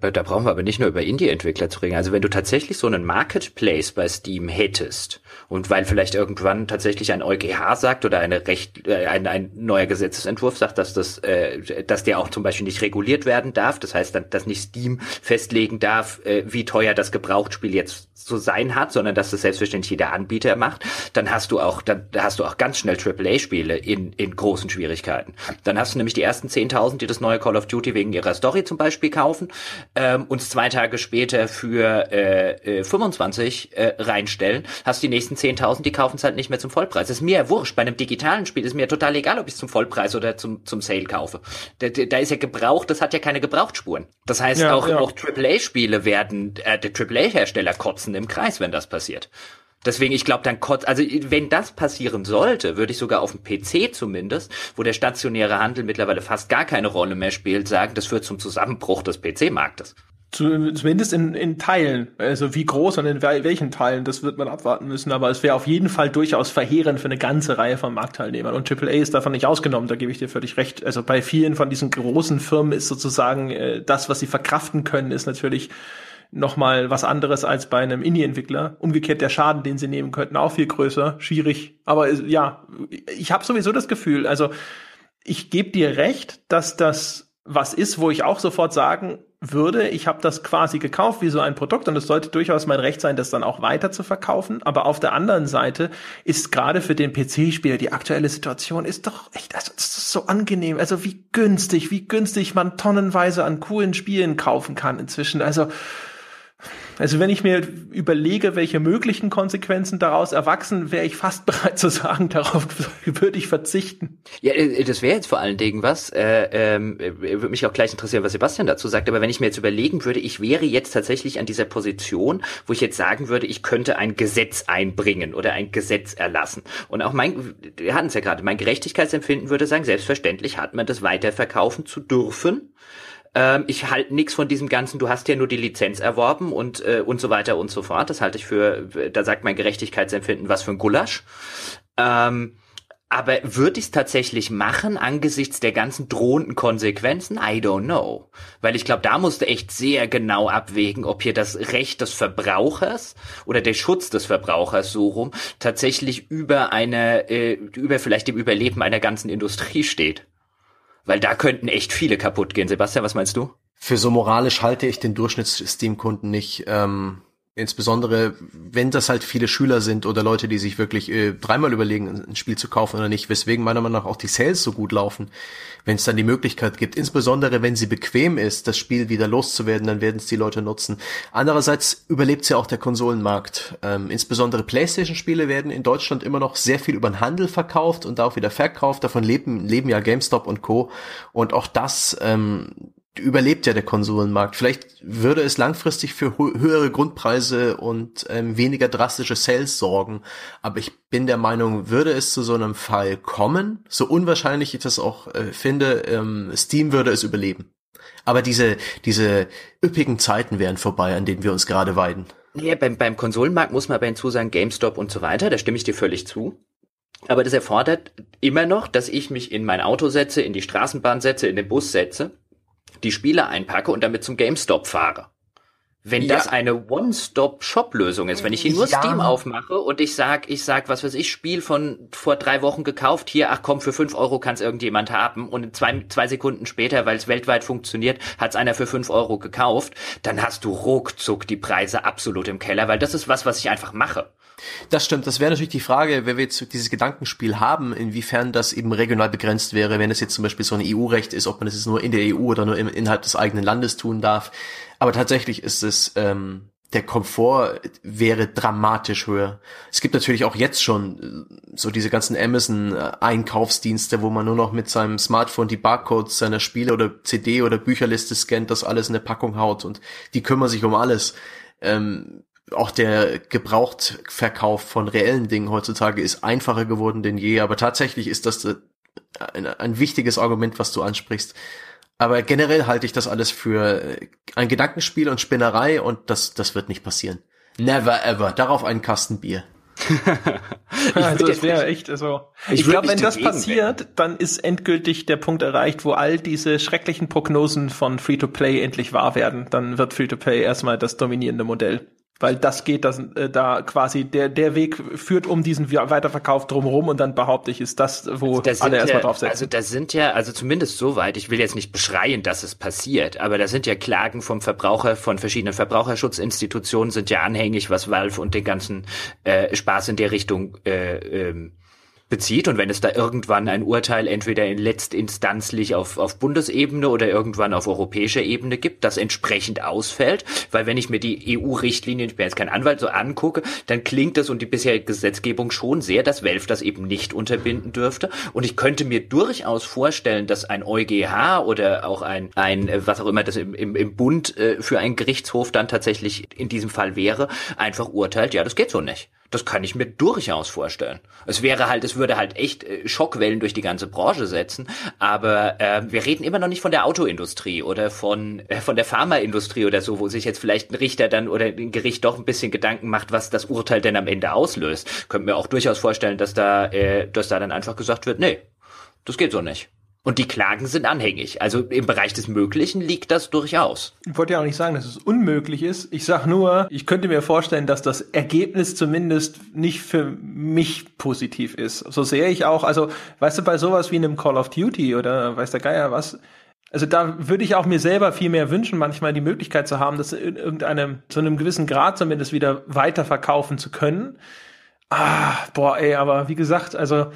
Da brauchen wir aber nicht nur über Indie-Entwickler zu reden. Also wenn du tatsächlich so einen Marketplace bei Steam hättest und weil vielleicht irgendwann tatsächlich ein EuGH sagt oder eine Recht, äh, ein, ein neuer Gesetzesentwurf sagt, dass das, äh, dass der auch zum Beispiel nicht reguliert werden darf. Das heißt, dass nicht Steam festlegen darf, äh, wie teuer das Gebrauchtspiel jetzt zu sein hat, sondern dass das selbstverständlich jeder Anbieter macht. Dann hast du auch, dann hast du auch ganz schnell AAA-Spiele in in großen Schwierigkeiten. Dann hast du nämlich die ersten 10.000, die das neue Call of Duty wegen ihrer Story zum Beispiel kaufen ähm, uns zwei Tage später für äh, äh, 25 äh, reinstellen, hast die nächsten 10.000, die kaufen es halt nicht mehr zum Vollpreis. Das ist mir ja wurscht. Bei einem digitalen Spiel ist mir total egal, ob ich es zum Vollpreis oder zum, zum Sale kaufe. Da, da ist ja gebraucht, das hat ja keine Gebrauchtspuren. Das heißt, ja, auch, ja. auch AAA-Spiele werden, äh, der AAA-Hersteller kotzen im Kreis, wenn das passiert. Deswegen, ich glaube, dann kotzt, also wenn das passieren sollte, würde ich sogar auf dem PC zumindest, wo der stationäre Handel mittlerweile fast gar keine Rolle mehr spielt, sagen, das führt zum Zusammenbruch des PC-Marktes. Zumindest in, in Teilen. Also wie groß und in welchen Teilen, das wird man abwarten müssen. Aber es wäre auf jeden Fall durchaus verheerend für eine ganze Reihe von Marktteilnehmern. Und AAA ist davon nicht ausgenommen, da gebe ich dir völlig recht. Also bei vielen von diesen großen Firmen ist sozusagen äh, das, was sie verkraften können, ist natürlich nochmal was anderes als bei einem Indie-Entwickler. Umgekehrt der Schaden, den sie nehmen könnten, auch viel größer. Schwierig. Aber ja, ich habe sowieso das Gefühl, also ich gebe dir recht, dass das was ist, wo ich auch sofort sagen würde, ich habe das quasi gekauft wie so ein Produkt und es sollte durchaus mein Recht sein, das dann auch weiter zu verkaufen. Aber auf der anderen Seite ist gerade für den PC-Spieler die aktuelle Situation ist doch echt, also das ist so angenehm. Also wie günstig, wie günstig man tonnenweise an coolen Spielen kaufen kann inzwischen. Also Also wenn ich mir überlege, welche möglichen Konsequenzen daraus erwachsen, wäre ich fast bereit zu sagen, darauf würde ich verzichten. Ja, äh, das wäre jetzt vor allen Dingen was, äh, ähm, äh, würde mich auch gleich interessieren, was Sebastian dazu sagt, aber wenn ich mir jetzt überlegen würde, ich wäre jetzt tatsächlich an dieser Position, wo ich jetzt sagen würde, ich könnte ein Gesetz einbringen oder ein Gesetz erlassen. Und auch mein, wir hatten es ja gerade, mein Gerechtigkeitsempfinden würde sagen, selbstverständlich hat man das weiterverkaufen zu dürfen ähm, ich halte nichts von diesem ganzen, du hast ja nur die Lizenz erworben und, äh, und so weiter und so fort. Das halte ich für, da sagt mein Gerechtigkeitsempfinden, was für ein Gulasch. Ähm, aber würde ich es tatsächlich machen angesichts der ganzen drohenden Konsequenzen? I don't know. Weil ich glaube, da musst du echt sehr genau abwägen, ob hier das Recht des Verbrauchers oder der Schutz des Verbrauchers so rum tatsächlich über eine, äh, über vielleicht dem Überleben einer ganzen Industrie steht. Weil da könnten echt viele kaputt gehen. Sebastian, was meinst du? Für so moralisch halte ich den Durchschnitts-Steam-Kunden nicht. Ähm, insbesondere, wenn das halt viele Schüler sind oder Leute, die sich wirklich äh, dreimal überlegen, ein Spiel zu kaufen oder nicht, weswegen meiner Meinung nach auch die Sales so gut laufen. Wenn es dann die Möglichkeit gibt, insbesondere wenn sie bequem ist, das Spiel wieder loszuwerden, dann werden es die Leute nutzen. Andererseits überlebt ja auch der Konsolenmarkt. Ähm, insbesondere PlayStation-Spiele werden in Deutschland immer noch sehr viel über den Handel verkauft und auch wieder verkauft. Davon leben, leben ja GameStop und Co. Und auch das ähm, überlebt ja der Konsolenmarkt. Vielleicht würde es langfristig für höhere Grundpreise und ähm, weniger drastische Sales sorgen. Aber ich bin der Meinung, würde es zu so einem Fall kommen, so unwahrscheinlich ich das auch äh, finde, ähm, Steam würde es überleben. Aber diese, diese üppigen Zeiten wären vorbei, an denen wir uns gerade weiden. Ja, beim, beim Konsolenmarkt muss man aber hinzusagen, GameStop und so weiter, da stimme ich dir völlig zu. Aber das erfordert immer noch, dass ich mich in mein Auto setze, in die Straßenbahn setze, in den Bus setze die Spiele einpacke und damit zum GameStop fahre. Wenn ja. das eine One-Stop-Shop-Lösung ist, wenn ich hier nur ja. Steam aufmache und ich sag, ich sag, was weiß ich, Spiel von vor drei Wochen gekauft, hier, ach komm, für fünf Euro kann es irgendjemand haben und zwei, zwei Sekunden später, weil es weltweit funktioniert, hat es einer für fünf Euro gekauft, dann hast du ruckzuck die Preise absolut im Keller, weil das ist was, was ich einfach mache. Das stimmt. Das wäre natürlich die Frage, wenn wir jetzt dieses Gedankenspiel haben, inwiefern das eben regional begrenzt wäre, wenn es jetzt zum Beispiel so ein EU-Recht ist, ob man es jetzt nur in der EU oder nur im, innerhalb des eigenen Landes tun darf. Aber tatsächlich ist es, ähm, der Komfort wäre dramatisch höher. Es gibt natürlich auch jetzt schon äh, so diese ganzen Amazon-Einkaufsdienste, wo man nur noch mit seinem Smartphone die Barcodes seiner Spiele oder CD oder Bücherliste scannt, das alles in eine Packung haut und die kümmern sich um alles. Ähm, auch der Gebrauchtverkauf von reellen Dingen heutzutage ist einfacher geworden denn je, aber tatsächlich ist das äh, ein, ein wichtiges Argument, was du ansprichst. Aber generell halte ich das alles für äh, ein Gedankenspiel und Spinnerei und das, das wird nicht passieren. Never ever. Darauf einen Kasten Bier. also es wäre echt also ich, ich glaube wenn das passiert werden. dann ist endgültig der Punkt erreicht wo all diese schrecklichen Prognosen von Free to Play endlich wahr werden dann wird Free to Play erstmal das dominierende Modell weil das geht das, äh, da quasi, der, der Weg führt um diesen Weiterverkauf drumherum und dann behaupte ich, ist das, wo also alle erstmal ja, draufsetzen. Also da sind ja, also zumindest soweit, ich will jetzt nicht beschreien, dass es passiert, aber da sind ja Klagen vom Verbraucher, von verschiedenen Verbraucherschutzinstitutionen sind ja anhängig, was Valve und den ganzen äh, Spaß in der Richtung äh, ähm, bezieht und wenn es da irgendwann ein Urteil entweder in letztinstanzlich auf, auf Bundesebene oder irgendwann auf europäischer Ebene gibt, das entsprechend ausfällt, weil wenn ich mir die EU-Richtlinien, ich bin jetzt kein Anwalt, so angucke, dann klingt das und die bisherige Gesetzgebung schon sehr, dass Welf das eben nicht unterbinden dürfte und ich könnte mir durchaus vorstellen, dass ein EuGH oder auch ein, ein was auch immer das im, im, im Bund äh, für einen Gerichtshof dann tatsächlich in diesem Fall wäre, einfach urteilt, ja, das geht so nicht. Das kann ich mir durchaus vorstellen. Es wäre halt, es würde halt echt äh, Schockwellen durch die ganze Branche setzen. Aber äh, wir reden immer noch nicht von der Autoindustrie oder von äh, von der Pharmaindustrie oder so, wo sich jetzt vielleicht ein Richter dann oder ein Gericht doch ein bisschen Gedanken macht, was das Urteil denn am Ende auslöst. Könnte mir auch durchaus vorstellen, dass da, äh, dass da dann einfach gesagt wird, nee, das geht so nicht. Und die Klagen sind anhängig. Also im Bereich des Möglichen liegt das durchaus. Ich wollte ja auch nicht sagen, dass es unmöglich ist. Ich sag nur, ich könnte mir vorstellen, dass das Ergebnis zumindest nicht für mich positiv ist. So sehe ich auch, also weißt du, bei sowas wie einem Call of Duty oder weiß der Geier was, also da würde ich auch mir selber viel mehr wünschen, manchmal die Möglichkeit zu haben, das in irgendeinem, zu einem gewissen Grad zumindest wieder weiterverkaufen zu können. Ah, boah, ey, aber wie gesagt, also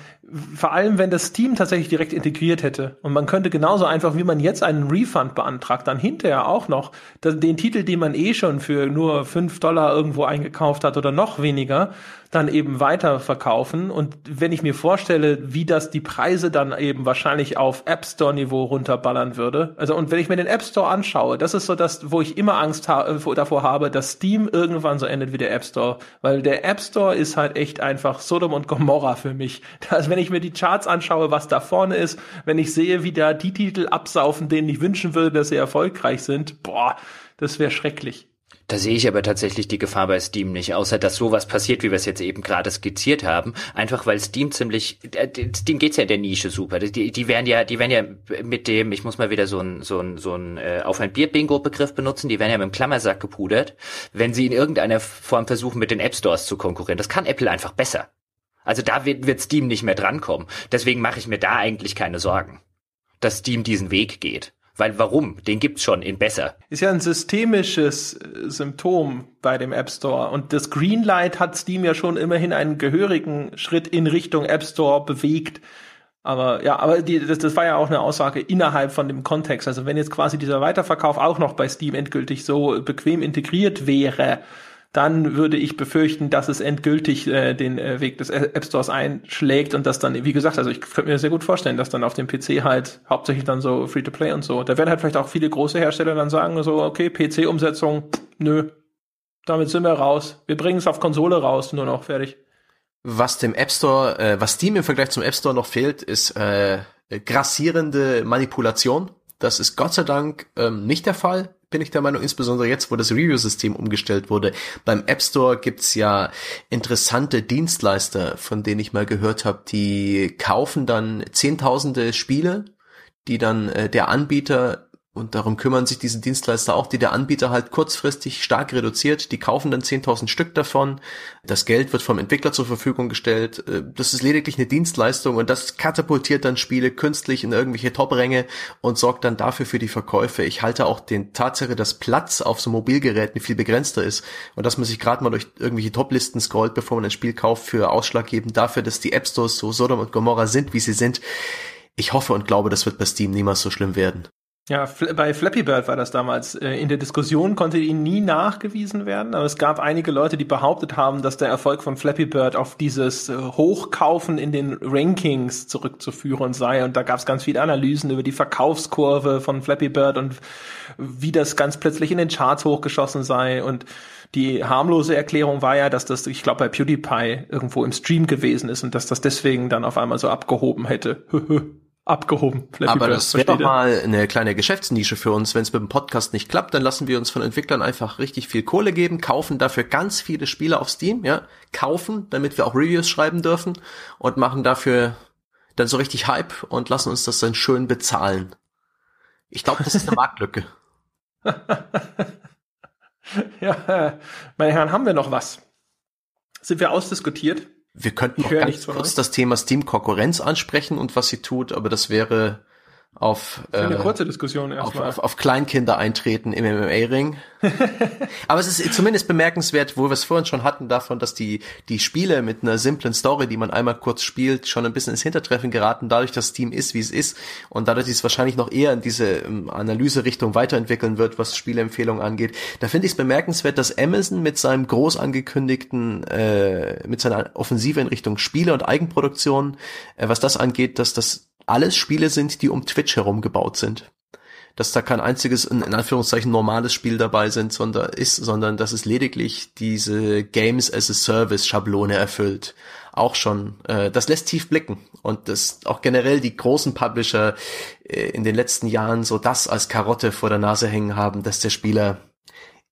vor allem, wenn das Steam tatsächlich direkt integriert hätte und man könnte genauso einfach, wie man jetzt einen Refund beantragt, dann hinterher auch noch den Titel, den man eh schon für nur fünf Dollar irgendwo eingekauft hat oder noch weniger, dann eben weiter verkaufen. Und wenn ich mir vorstelle, wie das die Preise dann eben wahrscheinlich auf App Store Niveau runterballern würde. Also, und wenn ich mir den App Store anschaue, das ist so das, wo ich immer Angst ha äh, davor habe, dass Steam irgendwann so endet wie der App Store. Weil der App Store ist halt echt einfach Sodom und Gomorra für mich. Also, wenn ich mir die Charts anschaue, was da vorne ist, wenn ich sehe, wie da die Titel absaufen, denen ich wünschen würde, dass sie erfolgreich sind, boah, das wäre schrecklich. Da sehe ich aber tatsächlich die Gefahr bei Steam nicht, außer dass sowas passiert, wie wir es jetzt eben gerade skizziert haben. Einfach weil Steam ziemlich, äh, Steam geht's ja in der Nische super. Die, die werden ja, die werden ja mit dem, ich muss mal wieder so ein, so ein, so ein äh, auf ein Bier-Bingo-Begriff benutzen, die werden ja mit dem Klammersack gepudert, wenn sie in irgendeiner Form versuchen, mit den App Stores zu konkurrieren. Das kann Apple einfach besser. Also da wird, wird Steam nicht mehr drankommen. Deswegen mache ich mir da eigentlich keine Sorgen, dass Steam diesen Weg geht. Weil warum? Den gibt's schon in besser. Ist ja ein systemisches äh, Symptom bei dem App Store. Und das Greenlight hat Steam ja schon immerhin einen gehörigen Schritt in Richtung App Store bewegt. Aber ja, aber die, das, das war ja auch eine Aussage innerhalb von dem Kontext. Also wenn jetzt quasi dieser Weiterverkauf auch noch bei Steam endgültig so bequem integriert wäre, dann würde ich befürchten, dass es endgültig äh, den äh, Weg des App Stores einschlägt und das dann, wie gesagt, also ich könnte mir sehr gut vorstellen, dass dann auf dem PC halt hauptsächlich dann so Free-to-Play und so. Da werden halt vielleicht auch viele große Hersteller dann sagen, so, okay, PC-Umsetzung, nö, damit sind wir raus. Wir bringen es auf Konsole raus, nur noch fertig. Was dem App Store, äh, was Steam im Vergleich zum App Store noch fehlt, ist äh, grassierende Manipulation. Das ist Gott sei Dank ähm, nicht der Fall bin ich der Meinung, insbesondere jetzt, wo das Review-System umgestellt wurde. Beim App Store gibt's ja interessante Dienstleister, von denen ich mal gehört habe, die kaufen dann zehntausende Spiele, die dann äh, der Anbieter und darum kümmern sich diese Dienstleister auch, die der Anbieter halt kurzfristig stark reduziert. Die kaufen dann 10.000 Stück davon. Das Geld wird vom Entwickler zur Verfügung gestellt. Äh, das ist lediglich eine Dienstleistung und das katapultiert dann Spiele künstlich in irgendwelche Top-Ränge und sorgt dann dafür für die Verkäufe. Ich halte auch den Tatsache, dass Platz auf so Mobilgeräten viel begrenzter ist und dass man sich gerade mal durch irgendwelche Top-Listen scrollt, bevor man ein Spiel kauft, für ausschlaggebend dafür, dass die App Stores so Sodom und Gomorra sind, wie sie sind. Ich hoffe und glaube, das wird bei Steam niemals so schlimm werden. Ja, bei Flappy Bird war das damals. Äh, in der Diskussion konnte ihnen nie nachgewiesen werden, aber es gab einige Leute, die behauptet haben, dass der Erfolg von Flappy Bird auf dieses äh, Hochkaufen in den Rankings zurückzuführen sei. Und da gab es ganz viele Analysen über die Verkaufskurve von Flappy Bird und wie das ganz plötzlich in den Charts hochgeschossen sei. Und die harmlose Erklärung war ja, dass das, ich glaube, bei PewDiePie irgendwo im Stream gewesen ist und dass das deswegen dann auf einmal so abgehoben hätte. abgehoben. Flappy Aber Bird, das wäre doch mal eine kleine Geschäftsnische für uns. Wenn es mit dem Podcast nicht klappt, dann lassen wir uns von Entwicklern einfach richtig viel Kohle geben, kaufen dafür ganz viele Spiele auf Steam, ja, kaufen, damit wir auch Reviews schreiben dürfen und machen dafür dann so richtig Hype und lassen uns das dann schön bezahlen. Ich glaube, das ist eine Marktlücke. ja, meine Herren, haben wir noch was? Sind wir ausdiskutiert? Wir könnten noch ganz kurz das Thema Steam-Konkurrenz ansprechen und was sie tut, aber das wäre auf, äh, eine kurze Diskussion erstmal. Auf, auf, auf Kleinkinder eintreten im MMA-Ring. Aber es ist zumindest bemerkenswert, wo wir es vorhin schon hatten, davon, dass die, die Spiele mit einer simplen Story, die man einmal kurz spielt, schon ein bisschen ins Hintertreffen geraten, dadurch, dass Steam ist, wie es ist. Und dadurch, dass es wahrscheinlich noch eher in diese ähm, Analyse-Richtung weiterentwickeln wird, was Spieleempfehlungen angeht. Da finde ich es bemerkenswert, dass Amazon mit seinem groß angekündigten, äh, mit seiner Offensive in Richtung Spiele und Eigenproduktion, äh, was das angeht, dass das alles Spiele sind, die um Twitch herum gebaut sind. Dass da kein einziges, in, Anführungszeichen, normales Spiel dabei sind, sondern ist, sondern dass es lediglich diese Games as a Service Schablone erfüllt. Auch schon, äh, das lässt tief blicken. Und das auch generell die großen Publisher äh, in den letzten Jahren so das als Karotte vor der Nase hängen haben, dass der Spieler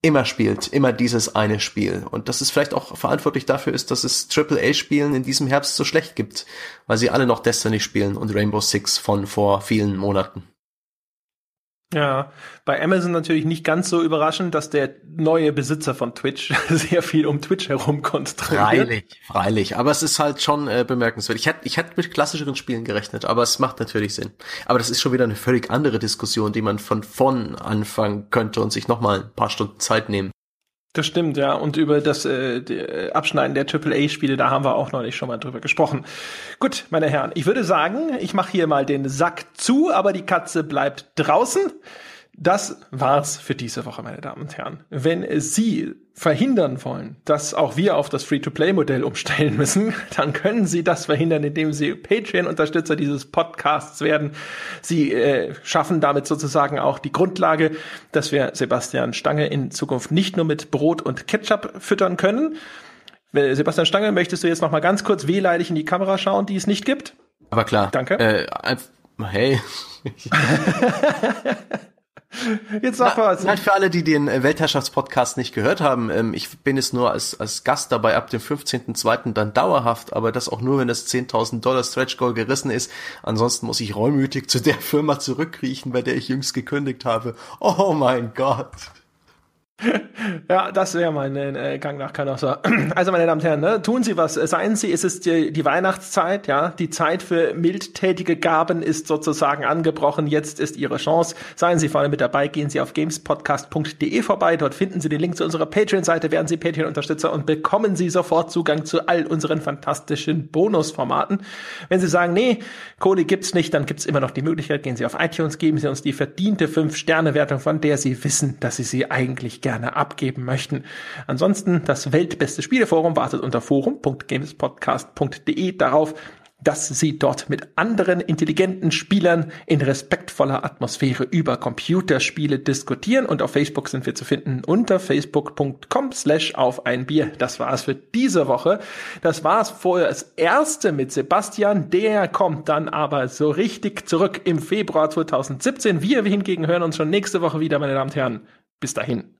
immer spielt, immer dieses eine Spiel. Und dass es vielleicht auch verantwortlich dafür ist, dass es AAA-Spielen in diesem Herbst so schlecht gibt, weil sie alle noch Destiny spielen und Rainbow Six von vor vielen Monaten. Ja, bei Amazon natürlich nicht ganz so überraschend, dass der neue Besitzer von Twitch sehr viel um Twitch herum konstruiert. Freilich, freilich. Aber es ist halt schon äh, bemerkenswert. Ich hätte ich hätte mit klassischeren Spielen gerechnet, aber es macht natürlich Sinn. Aber das ist schon wieder eine völlig andere Diskussion, die man von vorn anfangen könnte und sich nochmal ein paar Stunden Zeit nehmen. Das stimmt, ja. Und über das äh, äh Abschneiden der AAA-Spiele, da haben wir auch neulich schon mal drüber gesprochen. Gut, meine Herren, ich würde sagen, ich mache hier mal den Sack zu, aber die Katze bleibt draußen. Das war's für diese Woche, meine Damen und Herren. Wenn Sie verhindern wollen, dass auch wir auf das Free-to-Play-Modell umstellen müssen, dann können Sie das verhindern, indem Sie Patreon-Unterstützer dieses Podcasts werden. Sie äh, schaffen damit sozusagen auch die Grundlage, dass wir Sebastian Stange in Zukunft nicht nur mit Brot und Ketchup füttern können. Sebastian Stange, möchtest du jetzt noch mal ganz kurz wehleidig in die Kamera schauen, die es nicht gibt? Aber klar. Danke. Äh, hey. Jetzt sag mal. Nein, für alle, die den äh, Weltherrschaftspodcast nicht gehört haben, ähm, ich bin es nur als, als Gast dabei ab dem 15.02. dann dauerhaft, aber das auch nur, wenn das 10.000 Dollar Stretch Goal gerissen ist. Ansonsten muss ich reumütig zu der Firma zurückkriechen, bei der ich jüngst gekündigt habe. Oh mein Gott. Ja, das wäre mein äh, Gang nach Canossa. Also, meine Damen und Herren, ne, tun Sie was. Seien Sie, es ist die, die Weihnachtszeit, ja. Die Zeit für mildtätige Gaben ist sozusagen angebrochen. Jetzt ist Ihre Chance. Seien Sie vorne mit dabei. Gehen Sie auf gamespodcast.de vorbei. Dort finden Sie den Link zu unserer Patreon-Seite. Werden Sie Patreon-Unterstützer und bekommen Sie sofort Zugang zu all unseren fantastischen Bonusformaten. Wenn Sie sagen, nee, Kohle gibt's nicht, dann gibt's immer noch die Möglichkeit. Gehen Sie auf iTunes, geben Sie uns die verdiente 5-Sterne-Wertung, von der Sie wissen, dass Sie sie eigentlich gerne abgeben möchten. Ansonsten, das weltbeste Spieleforum wartet unter forum.gamespodcast.de darauf, dass sie dort mit anderen intelligenten Spielern in respektvoller Atmosphäre über Computerspiele diskutieren. Und auf Facebook sind wir zu finden unter facebook.com slash auf ein Bier. Das war's für diese Woche. Das war's vorher das erste mit Sebastian. Der kommt dann aber so richtig zurück im Februar 2017. Wir hingegen hören uns schon nächste Woche wieder, meine Damen und Herren. Bis dahin.